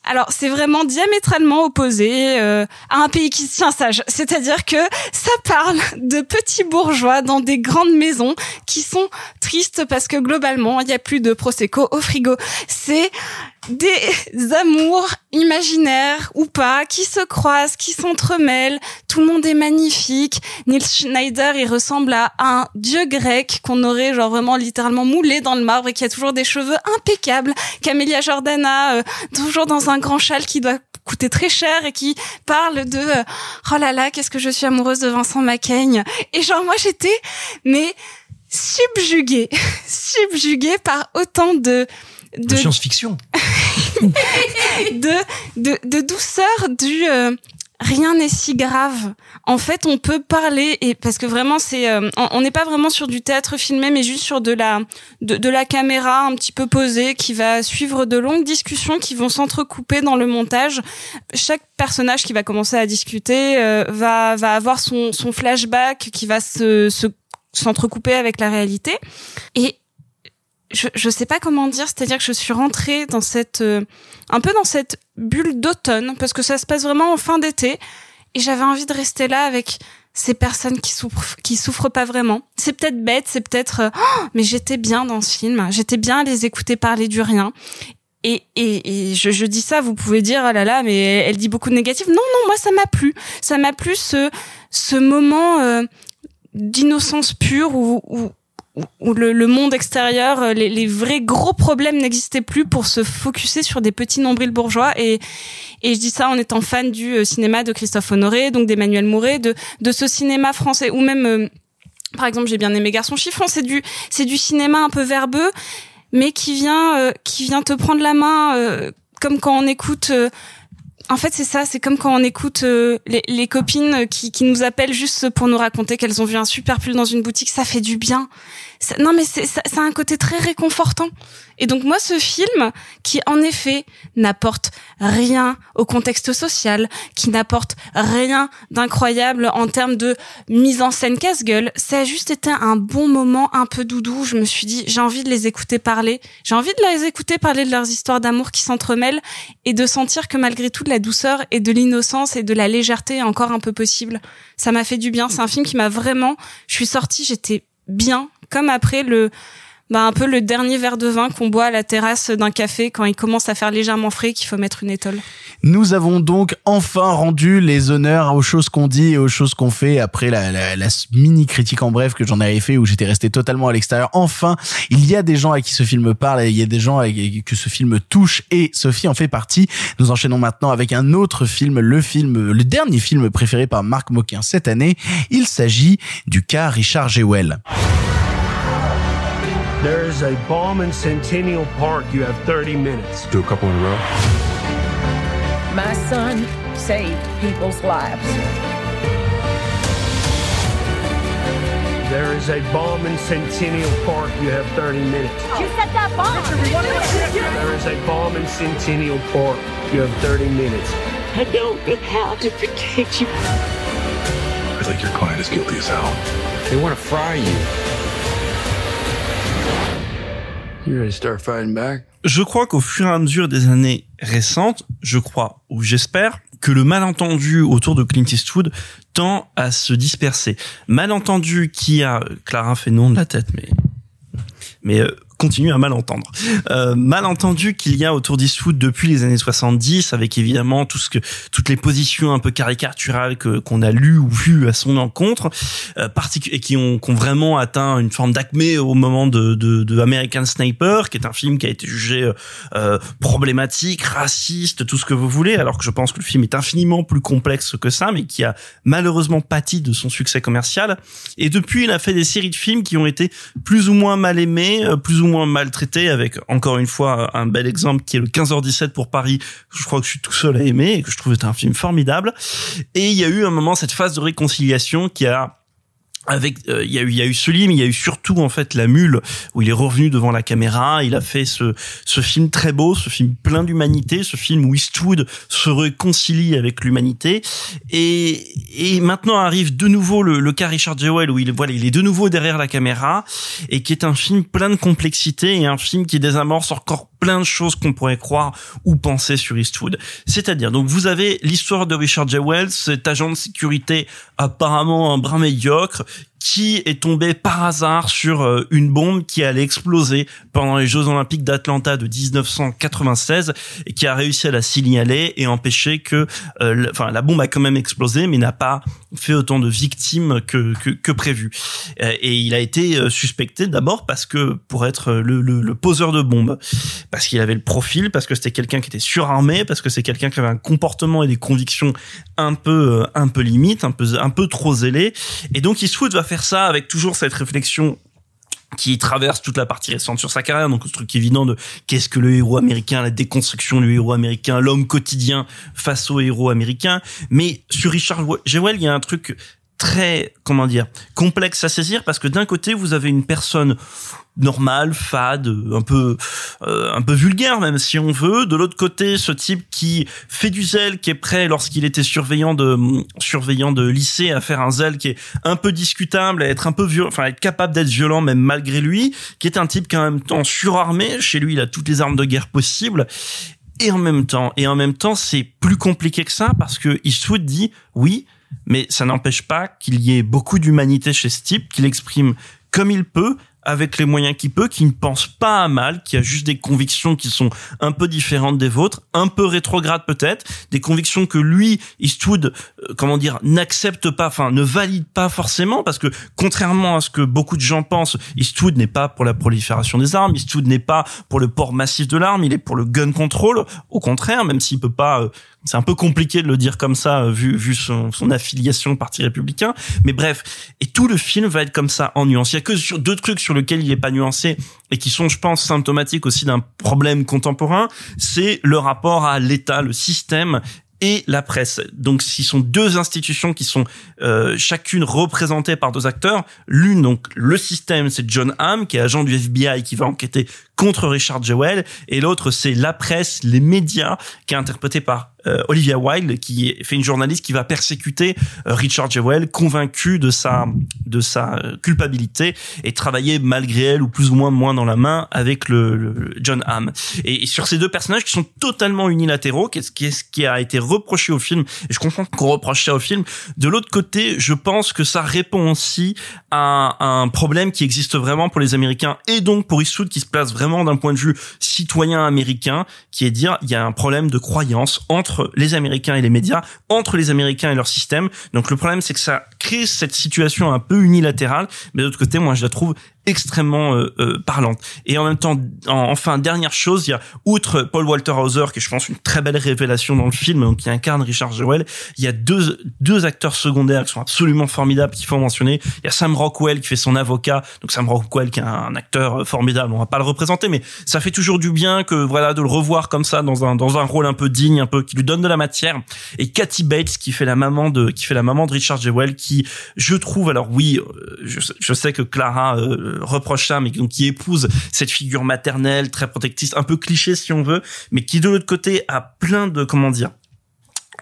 alors, c'est vraiment diamétralement opposé euh, à un pays qui se tient sage. C'est-à-dire que ça parle de petits bourgeois dans des grandes maisons qui sont tristes parce que globalement, il n'y a plus de prosecco au frigo. C'est des amours imaginaires ou pas qui se croisent, qui s'entremêlent. Tout le monde est magnifique. Neil Schneider, il ressemble à un dieu grec qu'on aurait genre vraiment littéralement moulé dans le marbre et qui a toujours des cheveux impeccables. Camélia Jordana, euh, toujours dans un grand châle qui doit coûter très cher et qui parle de euh, oh là là qu'est-ce que je suis amoureuse de Vincent Macaigne et genre moi j'étais mais subjuguée <laughs> subjuguée par autant de De science-fiction. <laughs> de, de, de douceur du euh, rien n'est si grave. En fait, on peut parler et parce que vraiment c'est euh, on n'est pas vraiment sur du théâtre filmé mais juste sur de la de la caméra un petit peu posée qui va suivre de longues discussions qui vont s'entrecouper dans le montage. Chaque personnage qui va commencer à discuter euh, va va avoir son son flashback qui va se se s'entrecouper avec la réalité et je, je sais pas comment dire, c'est-à-dire que je suis rentrée dans cette euh, un peu dans cette bulle d'automne parce que ça se passe vraiment en fin d'été et j'avais envie de rester là avec ces personnes qui souffrent qui souffrent pas vraiment. C'est peut-être bête, c'est peut-être euh, Oh, mais j'étais bien dans ce film, j'étais bien à les écouter parler du rien. Et, et, et je, je dis ça, vous pouvez dire oh là là, mais elle dit beaucoup de négatif. Non non, moi ça m'a plu, ça m'a plu ce ce moment euh, d'innocence pure où, où où le, le monde extérieur, euh, les, les vrais gros problèmes n'existaient plus pour se focuser sur des petits nombrils bourgeois. Et, et je dis ça en étant fan du euh, cinéma de Christophe Honoré, donc d'Emmanuel Mouret, de, de ce cinéma français, ou même, euh, par exemple, j'ai bien aimé Garçon Chiffon, c'est du, du cinéma un peu verbeux, mais qui vient, euh, qui vient te prendre la main, euh, comme quand on écoute. en fait, c'est ça, c'est comme quand on écoute euh, les, les copines qui, qui nous appellent juste pour nous raconter qu'elles ont vu un super pull dans une boutique, ça fait du bien. Non, mais c'est, ça, a un côté très réconfortant. Et donc moi, ce film, qui en effet n'apporte rien au contexte social, qui n'apporte rien d'incroyable en termes de mise en scène casse-gueule, ça a juste été un bon moment un peu doudou. Je me suis dit, j'ai envie de les écouter parler, j'ai envie de les écouter parler de leurs histoires d'amour qui s'entremêlent et de sentir que malgré tout de la douceur et de l'innocence et de la légèreté encore un peu possible. Ça m'a fait du bien. C'est un film qui m'a vraiment, je suis sortie, j'étais bien, comme après le, bah, un peu le dernier verre de vin qu'on boit à la terrasse d'un café quand il commence à faire légèrement frais qu'il faut mettre une étole. Nous avons donc enfin rendu les honneurs aux choses qu'on dit et aux choses qu'on fait après la, mini critique en bref que j'en avais fait où j'étais resté totalement à l'extérieur. Enfin, il y a des gens à qui ce film parle et il y a des gens à qui ce film touche et Sophie en fait partie. Nous enchaînons maintenant avec un autre film, le film, le dernier film préféré par Marc Moquin cette année. Il s'agit du cas Richard Jewell. There's a bomb in Centennial Park. You have 30 minutes. Do a couple in a row. My son saved people's lives. There is a bomb in Centennial Park. You have 30 minutes. You set that bomb. There is a bomb in Centennial Park. You have 30 minutes. I don't know how to protect you. I think your client is guilty as hell. They want to fry you. Je crois qu'au fur et à mesure des années récentes, je crois ou j'espère que le malentendu autour de Clint Eastwood tend à se disperser. Malentendu qui a Clara fait non de la tête, mais mais euh, continue à mal entendre. Euh, malentendu qu'il y a autour d'Eastwood depuis les années 70, avec évidemment tout ce que toutes les positions un peu caricaturales que qu'on a lues ou vues à son encontre, euh, et qui ont, qui ont vraiment atteint une forme d'acmé au moment de, de, de American Sniper, qui est un film qui a été jugé euh, problématique, raciste, tout ce que vous voulez, alors que je pense que le film est infiniment plus complexe que ça, mais qui a malheureusement pâti de son succès commercial. Et depuis, il a fait des séries de films qui ont été plus ou moins mal aimés, euh, plus ou moins maltraités, avec encore une fois un bel exemple qui est le 15h17 pour Paris. Je crois que je suis tout seul à aimer et que je trouve être un film formidable. Et il y a eu un moment cette phase de réconciliation qui a avec euh, il y a eu il y a eu mais il y a eu surtout en fait la mule où il est revenu devant la caméra, il a fait ce ce film très beau, ce film plein d'humanité, ce film où Eastwood se réconcilie avec l'humanité. Et et maintenant arrive de nouveau le, le cas Richard Jewell où il voilà, il est de nouveau derrière la caméra et qui est un film plein de complexité et un film qui désamorce encore plein de choses qu'on pourrait croire ou penser sur Eastwood. C'est-à-dire, donc vous avez l'histoire de Richard Jewell, cet agent de sécurité apparemment un brin médiocre, qui est tombé par hasard sur euh, une bombe qui allait exploser pendant les Jeux Olympiques d'Atlanta de 1996 et qui a réussi à la signaler et empêcher que, euh, enfin, la bombe a quand même explosé, mais n'a pas fait autant de victimes que que, que prévu. Euh, Et il a été suspecté d'abord parce que pour être le, le, le poseur de bombes, parce qu'il avait le profil, parce que c'était quelqu'un qui était surarmé, parce que c'est quelqu'un qui avait un comportement et des convictions un peu un peu limite, un peu un peu trop zélé. Et donc Eastwood va faire ça avec toujours cette réflexion qui traverse toute la partie récente sur sa carrière, donc ce truc évident de qu'est-ce que le héros américain, la déconstruction du héros américain, l'homme quotidien face au héros américain. Mais sur Richard Jewell, il y a un truc très, comment dire, complexe à saisir parce que d'un côté, vous avez une personne normale, fade, un peu, euh, un peu vulgaire même si on veut. De l'autre côté, ce type qui fait du zèle, qui est prêt lorsqu'il était surveillant de, surveillant de lycée à faire un zèle qui est un peu discutable, à être un peu violent, enfin être capable d'être violent même malgré lui, qui est un type qui en même temps surarmé. Chez lui, il a toutes les armes de guerre possibles. Et en même temps, et en même temps, c'est plus compliqué que ça parce que Eastwood dit oui, mais ça n'empêche pas qu'il y ait beaucoup d'humanité chez ce type, qu'il exprime comme il peut, avec les moyens qu'il peut, qui ne pense pas à mal, qui a juste des convictions qui sont un peu différentes des vôtres, un peu rétrogrades peut-être, des convictions que lui, Eastwood, euh, comment dire, n'accepte pas, enfin ne valide pas forcément, parce que contrairement à ce que beaucoup de gens pensent, Eastwood n'est pas pour la prolifération des armes, Eastwood n'est pas pour le port massif de l'arme, il est pour le gun control. Au contraire, même s'il peut pas, euh, c'est un peu compliqué de le dire comme ça euh, vu vu son, son affiliation au Parti républicain. Mais bref, et tout le film va être comme ça en nuance. Il y a que deux trucs sur lesquels il est pas nuancé et qui sont, je pense, symptomatiques aussi d'un problème contemporain. C'est le rapport à l'État, le système et la presse. Donc, ce sont deux institutions qui sont euh, chacune représentées par deux acteurs. L'une, donc, le système, c'est John Hamm, qui est agent du FBI, qui va enquêter contre Richard Jewell, et l'autre, c'est la presse, les médias, qui est interprété par euh, Olivia Wilde, qui fait une journaliste qui va persécuter euh, Richard Jewell, convaincu de sa de sa euh, culpabilité et travailler malgré elle ou plus ou moins moins dans la main avec le, le John Hamm. Et, sur ces deux personnages qui sont totalement unilatéraux, qu'est-ce qui, ce qui a été reproché au film, et je comprends qu'on reproche ça au film. De l'autre côté, je pense que ça répond aussi à un problème qui existe vraiment pour les Américains et donc pour Eastwood qui se place vraiment d'un point de vue citoyen américain, qui est dire il y a un problème de croyance entre les Américains et les médias, entre les Américains et leur système. Donc le problème c'est que ça crée cette situation un peu unilatérale, mais de l'autre côté, moi je la trouve extrêmement euh, euh, parlante. Et en même temps, en- enfin dernière chose, il y a outre Paul Walter Hauser, qui est, je pense une très belle révélation dans le film, donc qui incarne Richard Jewell, il y a deux deux acteurs secondaires qui sont absolument formidables, qu'il faut mentionner. Il y a Sam Rockwell qui fait son avocat, donc Sam Rockwell qui est un acteur formidable. On va pas le représenter, mais ça fait toujours du bien que voilà de le revoir comme ça dans un dans un rôle un peu digne, un peu qui lui donne de la matière. Et Kathy Bates qui fait la maman de qui fait la maman de Richard Jewell, qui qui, je trouve, alors oui, euh, je, je sais que Clara euh, reproche ça, mais donc qui épouse cette figure maternelle très protectrice, un peu cliché si on veut, mais qui de l'autre côté a plein de comment dire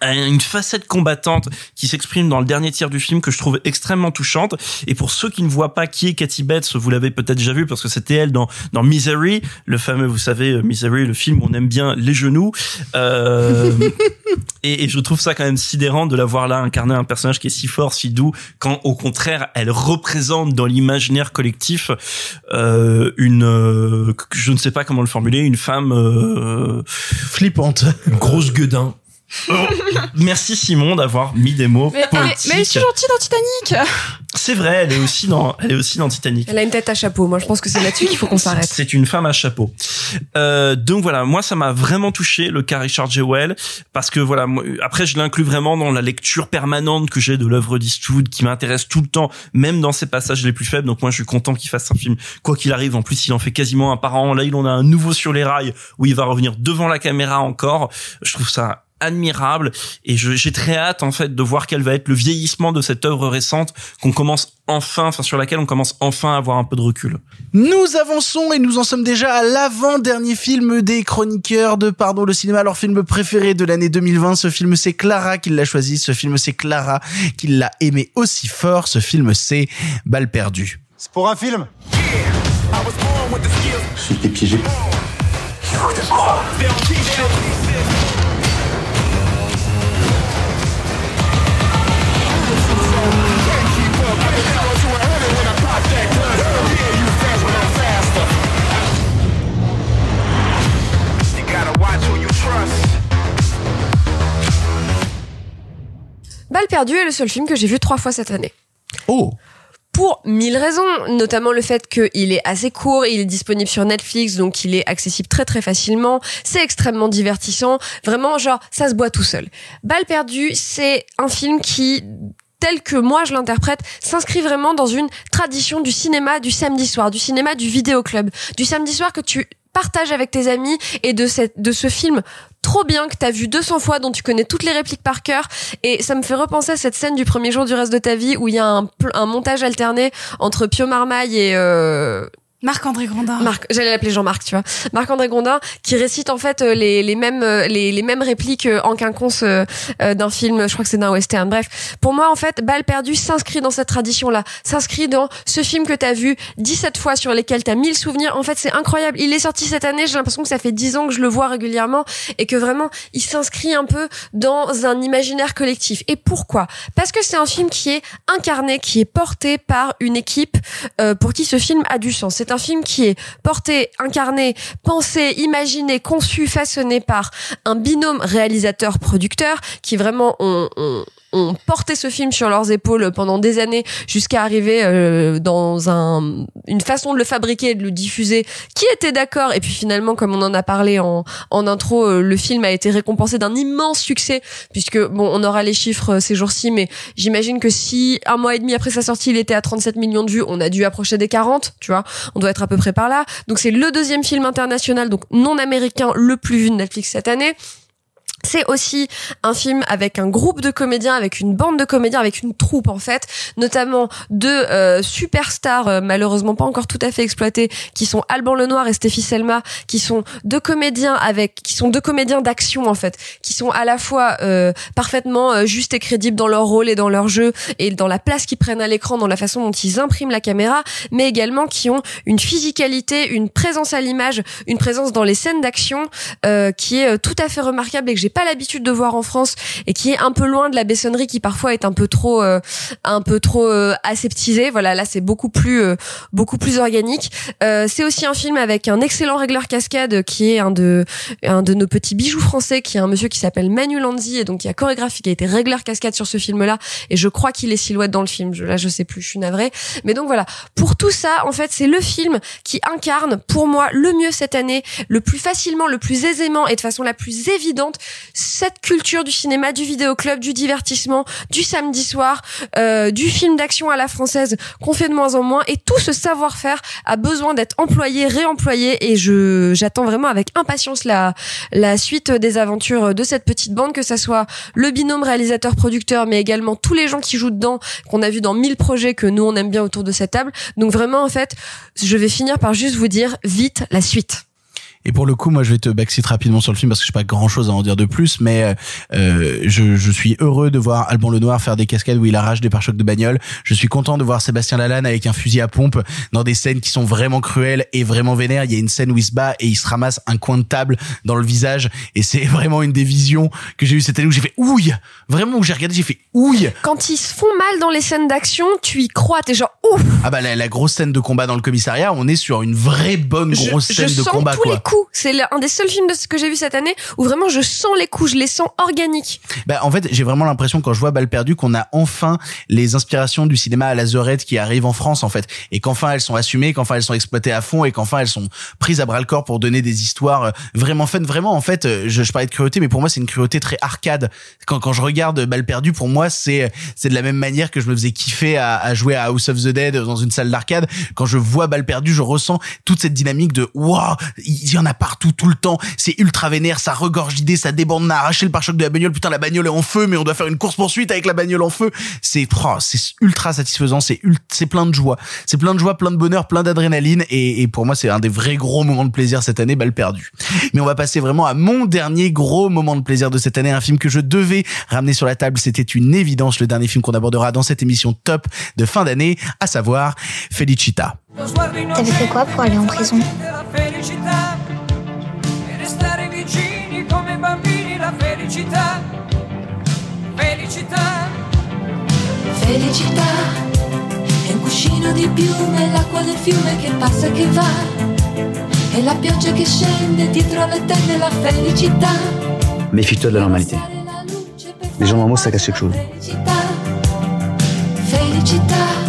une facette combattante qui s'exprime dans le dernier tiers du film que je trouve extrêmement touchante. Et pour ceux qui ne voient pas qui est Cathy Bates vous l'avez peut-être déjà vu parce que c'était elle dans dans Misery le fameux vous savez euh, Misery le film où on aime bien les genoux. Euh, <laughs> et, et je trouve ça quand même sidérant de la voir là incarner un personnage qui est si fort si doux quand au contraire elle représente dans l'imaginaire collectif euh, une euh, je ne sais pas comment le formuler une femme euh, flippante. Grosse gueudin Oh, merci Simon d'avoir mis des mots Mais, mais, poétiques. mais elle est si gentille dans Titanic. C'est vrai, elle est aussi dans, elle est aussi dans Titanic. Elle a une tête à chapeau. Moi, je pense que c'est là-dessus qu'il faut qu'on s'arrête. C'est une femme à chapeau. Euh, donc voilà, moi ça m'a vraiment touché le cas Richard Jewell parce que voilà, moi, après je l'inclus vraiment dans la lecture permanente que j'ai de l'œuvre d'Eastwood qui m'intéresse tout le temps, même dans ses passages les plus faibles. Donc moi je suis content qu'il fasse un film quoi qu'il arrive. En plus il en fait quasiment un par an. Là il en a un nouveau sur les rails où il va revenir devant la caméra encore. Je trouve ça admirable et je- j'ai très hâte en fait de voir quel va être le vieillissement de cette œuvre récente qu'on commence enfin, enfin sur laquelle on commence enfin à avoir un peu de recul. Nous avançons et nous en sommes déjà à l'avant-dernier film des chroniqueurs de Pardon le cinéma, leur film préféré de l'année 2020. Ce film, c'est Clara qui l'a choisi. Ce film, c'est Clara qui l'a aimé aussi fort. Ce film, c'est Balle perdue. C'est pour un film? Je t'ai piégé. Il faut que Balle perdue est le seul film que j'ai vu trois fois cette année. Oh pour mille raisons, notamment le fait qu'il est assez court, il est disponible sur Netflix, donc il est accessible très très facilement. C'est extrêmement divertissant, vraiment genre ça se boit tout seul. Balle perdue, c'est un film qui tel que moi je l'interprète, s'inscrit vraiment dans une tradition du cinéma du samedi soir, du cinéma du vidéoclub, du samedi soir que tu partages avec tes amis et de cette de ce film trop bien que t'as vu 200 fois dont tu connais toutes les répliques par cœur. Et ça me fait repenser à cette scène du premier jour du reste de ta vie où il y a un, un montage alterné entre Pio Marmaille et euh, Marc-André Grandin. Marc, j'allais l'appeler Jean-Marc, tu vois. Marc-André Gondin, qui récite en fait euh, les, les mêmes euh, les, les mêmes répliques euh, en quinconce d'un film, je crois que c'est d'un western. Bref, pour moi en fait, Balle perdue s'inscrit dans cette tradition-là, s'inscrit dans ce film que t'as vu 17 fois sur lesquels t'as 1000 souvenirs. En fait, c'est incroyable. Il est sorti cette année, j'ai l'impression que ça fait 10 ans que je le vois régulièrement et que vraiment il s'inscrit un peu dans un imaginaire collectif. Et pourquoi? Parce que c'est un film qui est incarné, qui est porté par une équipe pour qui ce film a du sens. C'est un film qui est porté, incarné, pensé, imaginé, conçu, façonné par un binôme réalisateur-producteur qui vraiment ont, ont porté ce film sur leurs épaules pendant des années jusqu'à arriver euh, dans un, une façon de le fabriquer et de le diffuser qui était d'accord. Et puis finalement comme on en a parlé en, en intro euh, le film a été récompensé d'un immense succès puisque bon on aura les chiffres euh, ces jours-ci mais j'imagine que si un mois et demi après sa sortie il était à 37 millions de vues on a dû approcher des 40 tu vois. On doit être à peu près par là. Donc c'est le deuxième film international donc non américain le plus vu de Netflix cette année c'est aussi un film avec un groupe de comédiens, avec une bande de comédiens, avec une troupe en fait, notamment deux euh, superstars euh, malheureusement pas encore tout à fait exploités, qui sont Alban Lenoir et Stéphie Selma, qui sont deux comédiens avec, qui sont deux comédiens d'action en fait, qui sont à la fois euh, parfaitement euh, justes et crédibles dans leur rôle et dans leur jeu et dans la place qu'ils prennent à l'écran, dans la façon dont ils impriment la caméra, mais également qui ont une physicalité, une présence à l'image, une présence dans les scènes d'action euh, qui est euh, tout à fait remarquable et que j'ai l'habitude de voir en France et qui est un peu loin de la bessonnerie qui parfois est un peu trop euh, un peu trop euh, aseptisée. Voilà, là c'est beaucoup plus euh, beaucoup plus organique. Euh, c'est aussi un film avec un excellent régleur cascade qui est un de un de nos petits bijoux français qui est un monsieur qui s'appelle Manu Lanzi et donc qui a chorégraphié qui a été régleur cascade sur ce film là et je crois qu'il est silhouette dans le film. Je, là je sais plus, je suis navrée. Mais donc voilà, pour tout ça en fait, c'est le film qui incarne pour moi le mieux cette année, le plus facilement, le plus aisément et de façon la plus évidente cette culture du cinéma, du vidéoclub, du divertissement, du samedi soir, euh, du film d'action à la française qu'on fait de moins en moins. Et tout ce savoir-faire a besoin d'être employé, réemployé. Et je j'attends vraiment avec impatience la la suite des aventures de cette petite bande, que ça soit le binôme réalisateur-producteur, mais également tous les gens qui jouent dedans, qu'on a vu dans mille projets que nous on aime bien autour de cette table. Donc vraiment en fait, je vais finir par juste vous dire vite la suite. Et pour le coup, moi, je vais te backseat rapidement sur le film parce que je n'ai pas grand chose à en dire de plus, mais euh, je, je, suis heureux de voir Alban Lenoir faire des cascades où il arrache des pare-chocs de bagnole. Je suis content de voir Sébastien Lalanne avec un fusil à pompe dans des scènes qui sont vraiment cruelles et vraiment vénères. Il y a une scène où il se bat et il se ramasse un coin de table dans le visage et c'est <laughs> vraiment une des visions que j'ai eu cette année où j'ai fait ouille. Vraiment où j'ai regardé, j'ai fait ouille. Quand ils se font mal dans les scènes d'action, tu y crois, t'es genre ouf. Ah bah la, la, grosse scène de combat dans le commissariat, on est sur une vraie bonne grosse je, scène de sens combat tous quoi. les C'est un des seuls films de ce que j'ai vu cette année où vraiment je sens les coups, je les sens organiques. Bah en fait, j'ai vraiment l'impression quand je vois Balle perdue qu'on a enfin les inspirations du cinéma à la Zorette qui arrivent en France en fait et qu'enfin elles sont assumées, qu'enfin elles sont exploitées à fond et qu'enfin elles sont prises à bras le corps pour donner des histoires euh, vraiment fun. Vraiment en fait, euh, je, je parlais de cruauté mais pour moi c'est une cruauté très arcade. Quand je regarde Balle perdue pour moi c'est c'est de la même manière que je me faisais kiffer à, jouer à House of the Dead dans une salle d'arcade. Quand je vois Balle perdue, je ressens toute cette dynamique de waouh, y en a partout tout le temps, c'est ultra vénère, ça regorge d'idées, ça déborde, on a arraché le pare-choc de la bagnole, putain la bagnole est en feu, mais on doit faire une course poursuite avec la bagnole en feu. C'est oh, c'est ultra satisfaisant, c'est c'est plein de joie, c'est plein de joie, plein de bonheur, plein d'adrénaline et, et pour moi c'est un des vrais gros moments de plaisir cette année, balle perdue. Mais on va passer vraiment à mon dernier gros moment de plaisir de cette année, un film que je devais ramener sur la table, c'était une évidence, le dernier film qu'on abordera dans cette émission top de fin d'année, à savoir Felicita. T'avais fait quoi pour aller en prison restare vicini come bambini la felicità, felicità. Felicità è un cuscino di piume, l'acqua del fiume che passa e che va, e la pioggia che scende dietro le tende la felicità. Méfie-toi de la normalité. Les gens normaux, ça cache quelque chose. Felicità.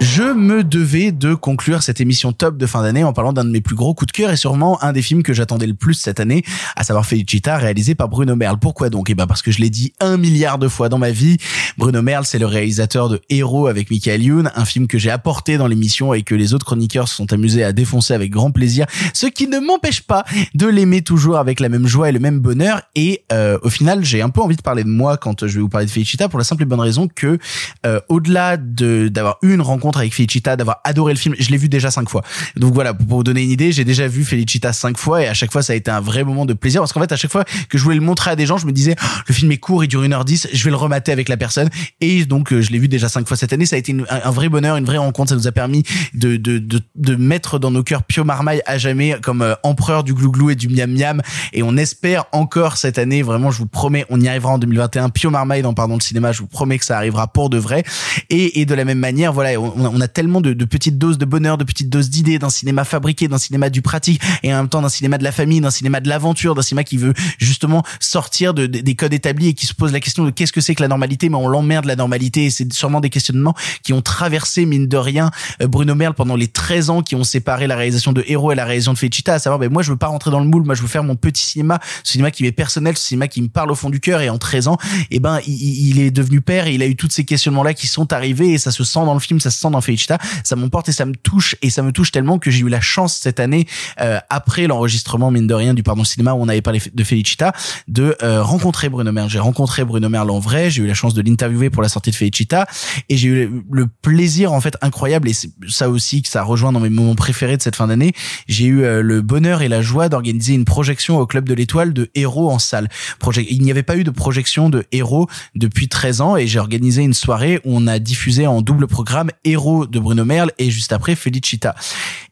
Je me devais de conclure cette émission top de fin d'année en parlant d'un de mes plus gros coups de cœur et sûrement un des films que j'attendais le plus cette année, à savoir Felicita, réalisé par Bruno Merle. Pourquoi donc? Eh ben parce que je l'ai dit un milliard de fois dans ma vie. Bruno Merle, c'est le réalisateur de Héros avec Michael Youn, un film que j'ai apporté dans l'émission et que les autres chroniqueurs se sont amusés à défoncer avec grand plaisir, ce qui ne m'empêche pas de l'aimer toujours avec la même joie et le même bonheur. Et euh, au final, j'ai un peu envie de parler de moi quand je vais vous parler de Felicita pour la simple et bonne raison que euh, au-delà de d'avoir une rencontre avec Felicita, d'avoir adoré le film, je l'ai vu déjà cinq fois. Donc voilà, pour vous donner une idée, j'ai déjà vu Felicita cinq fois et à chaque fois ça a été un vrai moment de plaisir parce qu'en fait à chaque fois que je voulais le montrer à des gens, je me disais Oh, le film est court, il dure 1h10, je vais le remater avec la personne et donc euh, je l'ai vu déjà cinq fois cette année. Ça a été un, vrai bonheur, une vraie rencontre. Ça nous a permis de de de, de mettre dans nos cœurs Pio Marmaille à jamais comme euh, empereur du glouglou et du miam miam et on espère encore cette année. Vraiment, je vous promets, on y arrivera en 2021. Pio Marmaille dans Pardon le cinéma, je vous promets que ça arrivera pour de vrai. Et, de la même manière, voilà, on a tellement de, de petites doses de bonheur, de petites doses d'idées, d'un cinéma fabriqué, d'un cinéma du pratique, et en même temps d'un cinéma de la famille, d'un cinéma de l'aventure, d'un cinéma qui veut justement sortir de, de- des codes établis et qui se pose la question de qu'est-ce que c'est que la normalité, mais on l'emmerde la normalité, et c'est sûrement des questionnements qui ont traversé, mine de rien, euh, Bruno Merle pendant les 13 ans qui ont séparé la réalisation de Héros et la réalisation de Felicita, à savoir, ben, moi je veux pas rentrer dans le moule, moi je veux faire mon petit cinéma, ce cinéma qui m'est personnel, ce cinéma qui me parle au fond du cœur, et en 13 ans, et ben, il, il- il est devenu père, et il a eu tous ces questionnements-là qui sont arrivés, et ça se sent dans le film, ça se sent dans Felicita, ça m'emporte et ça me touche, et ça me touche tellement que j'ai eu la chance cette année, euh, après l'enregistrement, mine de rien, du Pardon Cinéma, où on avait parlé de Felicita, de euh, rencontrer Bruno Merle. J'ai rencontré Bruno Merle en vrai, j'ai eu la chance de l'interviewer pour la sortie de Felicita, et j'ai eu le, plaisir, en fait, incroyable, et ça aussi que ça rejoint dans mes moments préférés de cette fin d'année, j'ai eu euh, le bonheur et la joie d'organiser une projection au Club de l'Étoile de Héros en salle. Proje- Il n'y avait pas eu de projection de Héros depuis 13 ans, et j'ai organisé une soirée où on a diffusé en double programme Héros de Bruno Merle et juste après Felicita.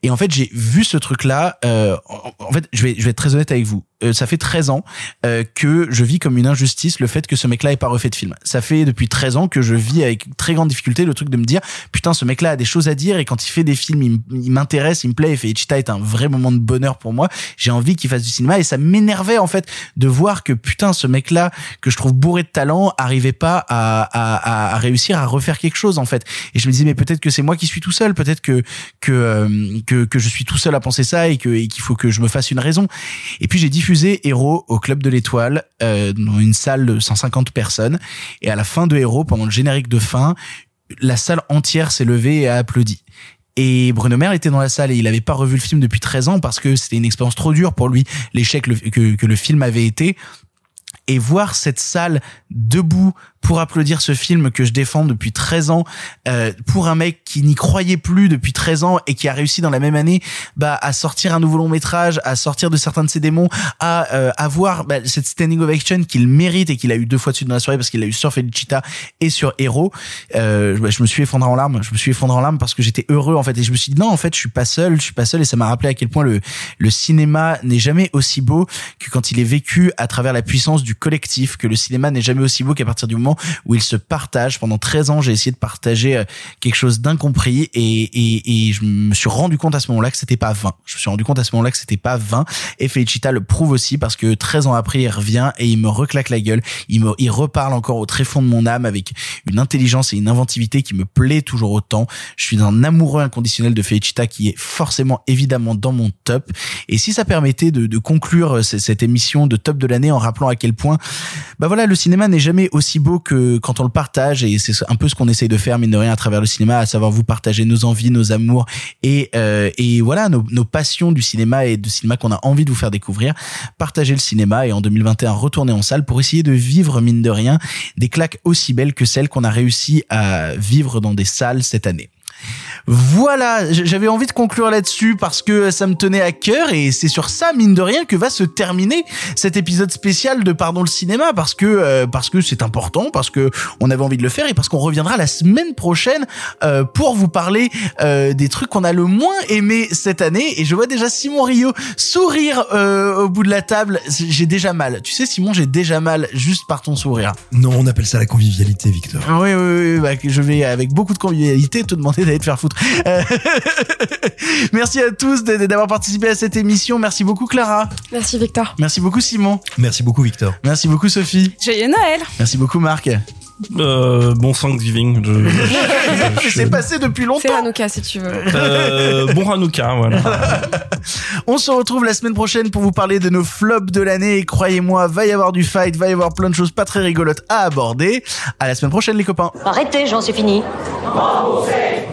Et en fait, j'ai vu ce truc-là. euh, en, en fait, je vais, je vais être très honnête avec vous. Euh, ça fait 13 ans euh, que je vis comme une injustice le fait que ce mec-là ait pas refait de film. Ça fait depuis 13 ans que je vis avec très grande difficulté le truc de me dire putain ce mec-là a des choses à dire et quand il fait des films il, il m'intéresse, il me plaît et Feichita est un vrai moment de bonheur pour moi. J'ai envie qu'il fasse du cinéma et ça m'énervait en fait de voir que putain ce mec-là que je trouve bourré de talent arrivait pas à, à, à, réussir à refaire quelque chose en fait. Et je me disais mais peut-être que c'est moi qui suis tout seul, peut-être que que, euh, que je suis tout seul à penser ça et et qu'il faut que je me fasse une raison. Et puis j'ai diffusé Héros au club de l'Étoile euh, dans une salle de 150 personnes et à la fin de Héros pendant le générique de fin, la salle entière s'est levée et a applaudi. Et Bruno Maire était dans la salle et il n'avait pas revu le film depuis 13 ans parce que c'était une expérience trop dure pour lui, l'échec que, que le film avait été. Et voir cette salle debout pour applaudir ce film que je défends depuis 13 ans, euh, pour un mec qui n'y croyait plus depuis 13 ans et qui a réussi dans la même année bah, à sortir un nouveau long métrage, à sortir de certains de ses démons, à euh, avoir bah, cette standing ovation qu'il mérite et qu'il a eu deux fois dessus dans la soirée parce qu'il a eu sur Felicita et sur Hero. Euh, bah, je me suis effondré en larmes. Je me suis effondré en larmes parce que j'étais heureux en fait et je me suis dit non en fait je suis pas seul, je suis pas seul et ça m'a rappelé à quel point le le cinéma n'est jamais aussi beau que quand il est vécu à travers la puissance du collectif, que le cinéma n'est jamais aussi beau qu'à partir du moment où il se partage. Pendant 13 ans, j'ai essayé de partager euh, quelque chose d'incompris et, et, et je me suis rendu compte à ce moment-là que c'était pas vain. Je me suis rendu compte à ce moment-là que c'était pas vain et Felicita le prouve aussi parce que 13 ans après, il revient et il me reclaque la gueule. Il me, il reparle encore au tréfonds de mon âme avec une intelligence et une inventivité qui me plaît toujours autant. Je suis un amoureux inconditionnel de Felicita qui est forcément évidemment dans mon top. Et si ça permettait de, de conclure c- cette émission de top de l'année en rappelant à quel point, bah voilà, le cinéma n'est jamais aussi beau que quand on le partage et c'est un peu ce qu'on essaye de faire mine de rien à travers le cinéma, à savoir vous partager nos envies, nos amours et euh, et voilà nos, nos passions du cinéma et de cinéma qu'on a envie de vous faire découvrir. Partager le cinéma et en 2021 retourner en salle pour essayer de vivre mine de rien des claques aussi belles que celles qu'on a réussi à vivre dans des salles cette année. Voilà, j'avais envie de conclure là-dessus parce que ça me tenait à cœur et c'est sur ça mine de rien que va se terminer cet épisode spécial de Pardon le cinéma parce que euh, parce que c'est important parce que on avait envie de le faire et parce qu'on reviendra la semaine prochaine euh, pour vous parler euh, des trucs qu'on a le moins aimé cette année et je vois déjà Simon Rio sourire euh, au bout de la table, j'ai déjà mal. Tu sais Simon, j'ai déjà mal juste par ton sourire. Non, on appelle ça la convivialité, Victor. Ah Oui, oui, oui, bah, je vais avec beaucoup de convivialité te demander d'aller te faire foutre. Euh, <laughs> Merci à tous d'avoir participé à cette émission. Merci beaucoup Clara. Merci Victor. Merci beaucoup Simon. Merci beaucoup, Victor. Merci beaucoup Sophie. Joyeux Noël Merci beaucoup Marc. Euh, bon Thanksgiving. Je- <laughs> C'est passé depuis longtemps. C'est Hanouka si tu veux. Euh, bon Hanouka, voilà. <laughs> On se retrouve la semaine prochaine pour vous parler de nos flops de l'année. Et croyez-moi, va y avoir du fight, va y avoir plein de choses pas très rigolotes à aborder. À la semaine prochaine les copains. Arrêtez, j'en suis fini.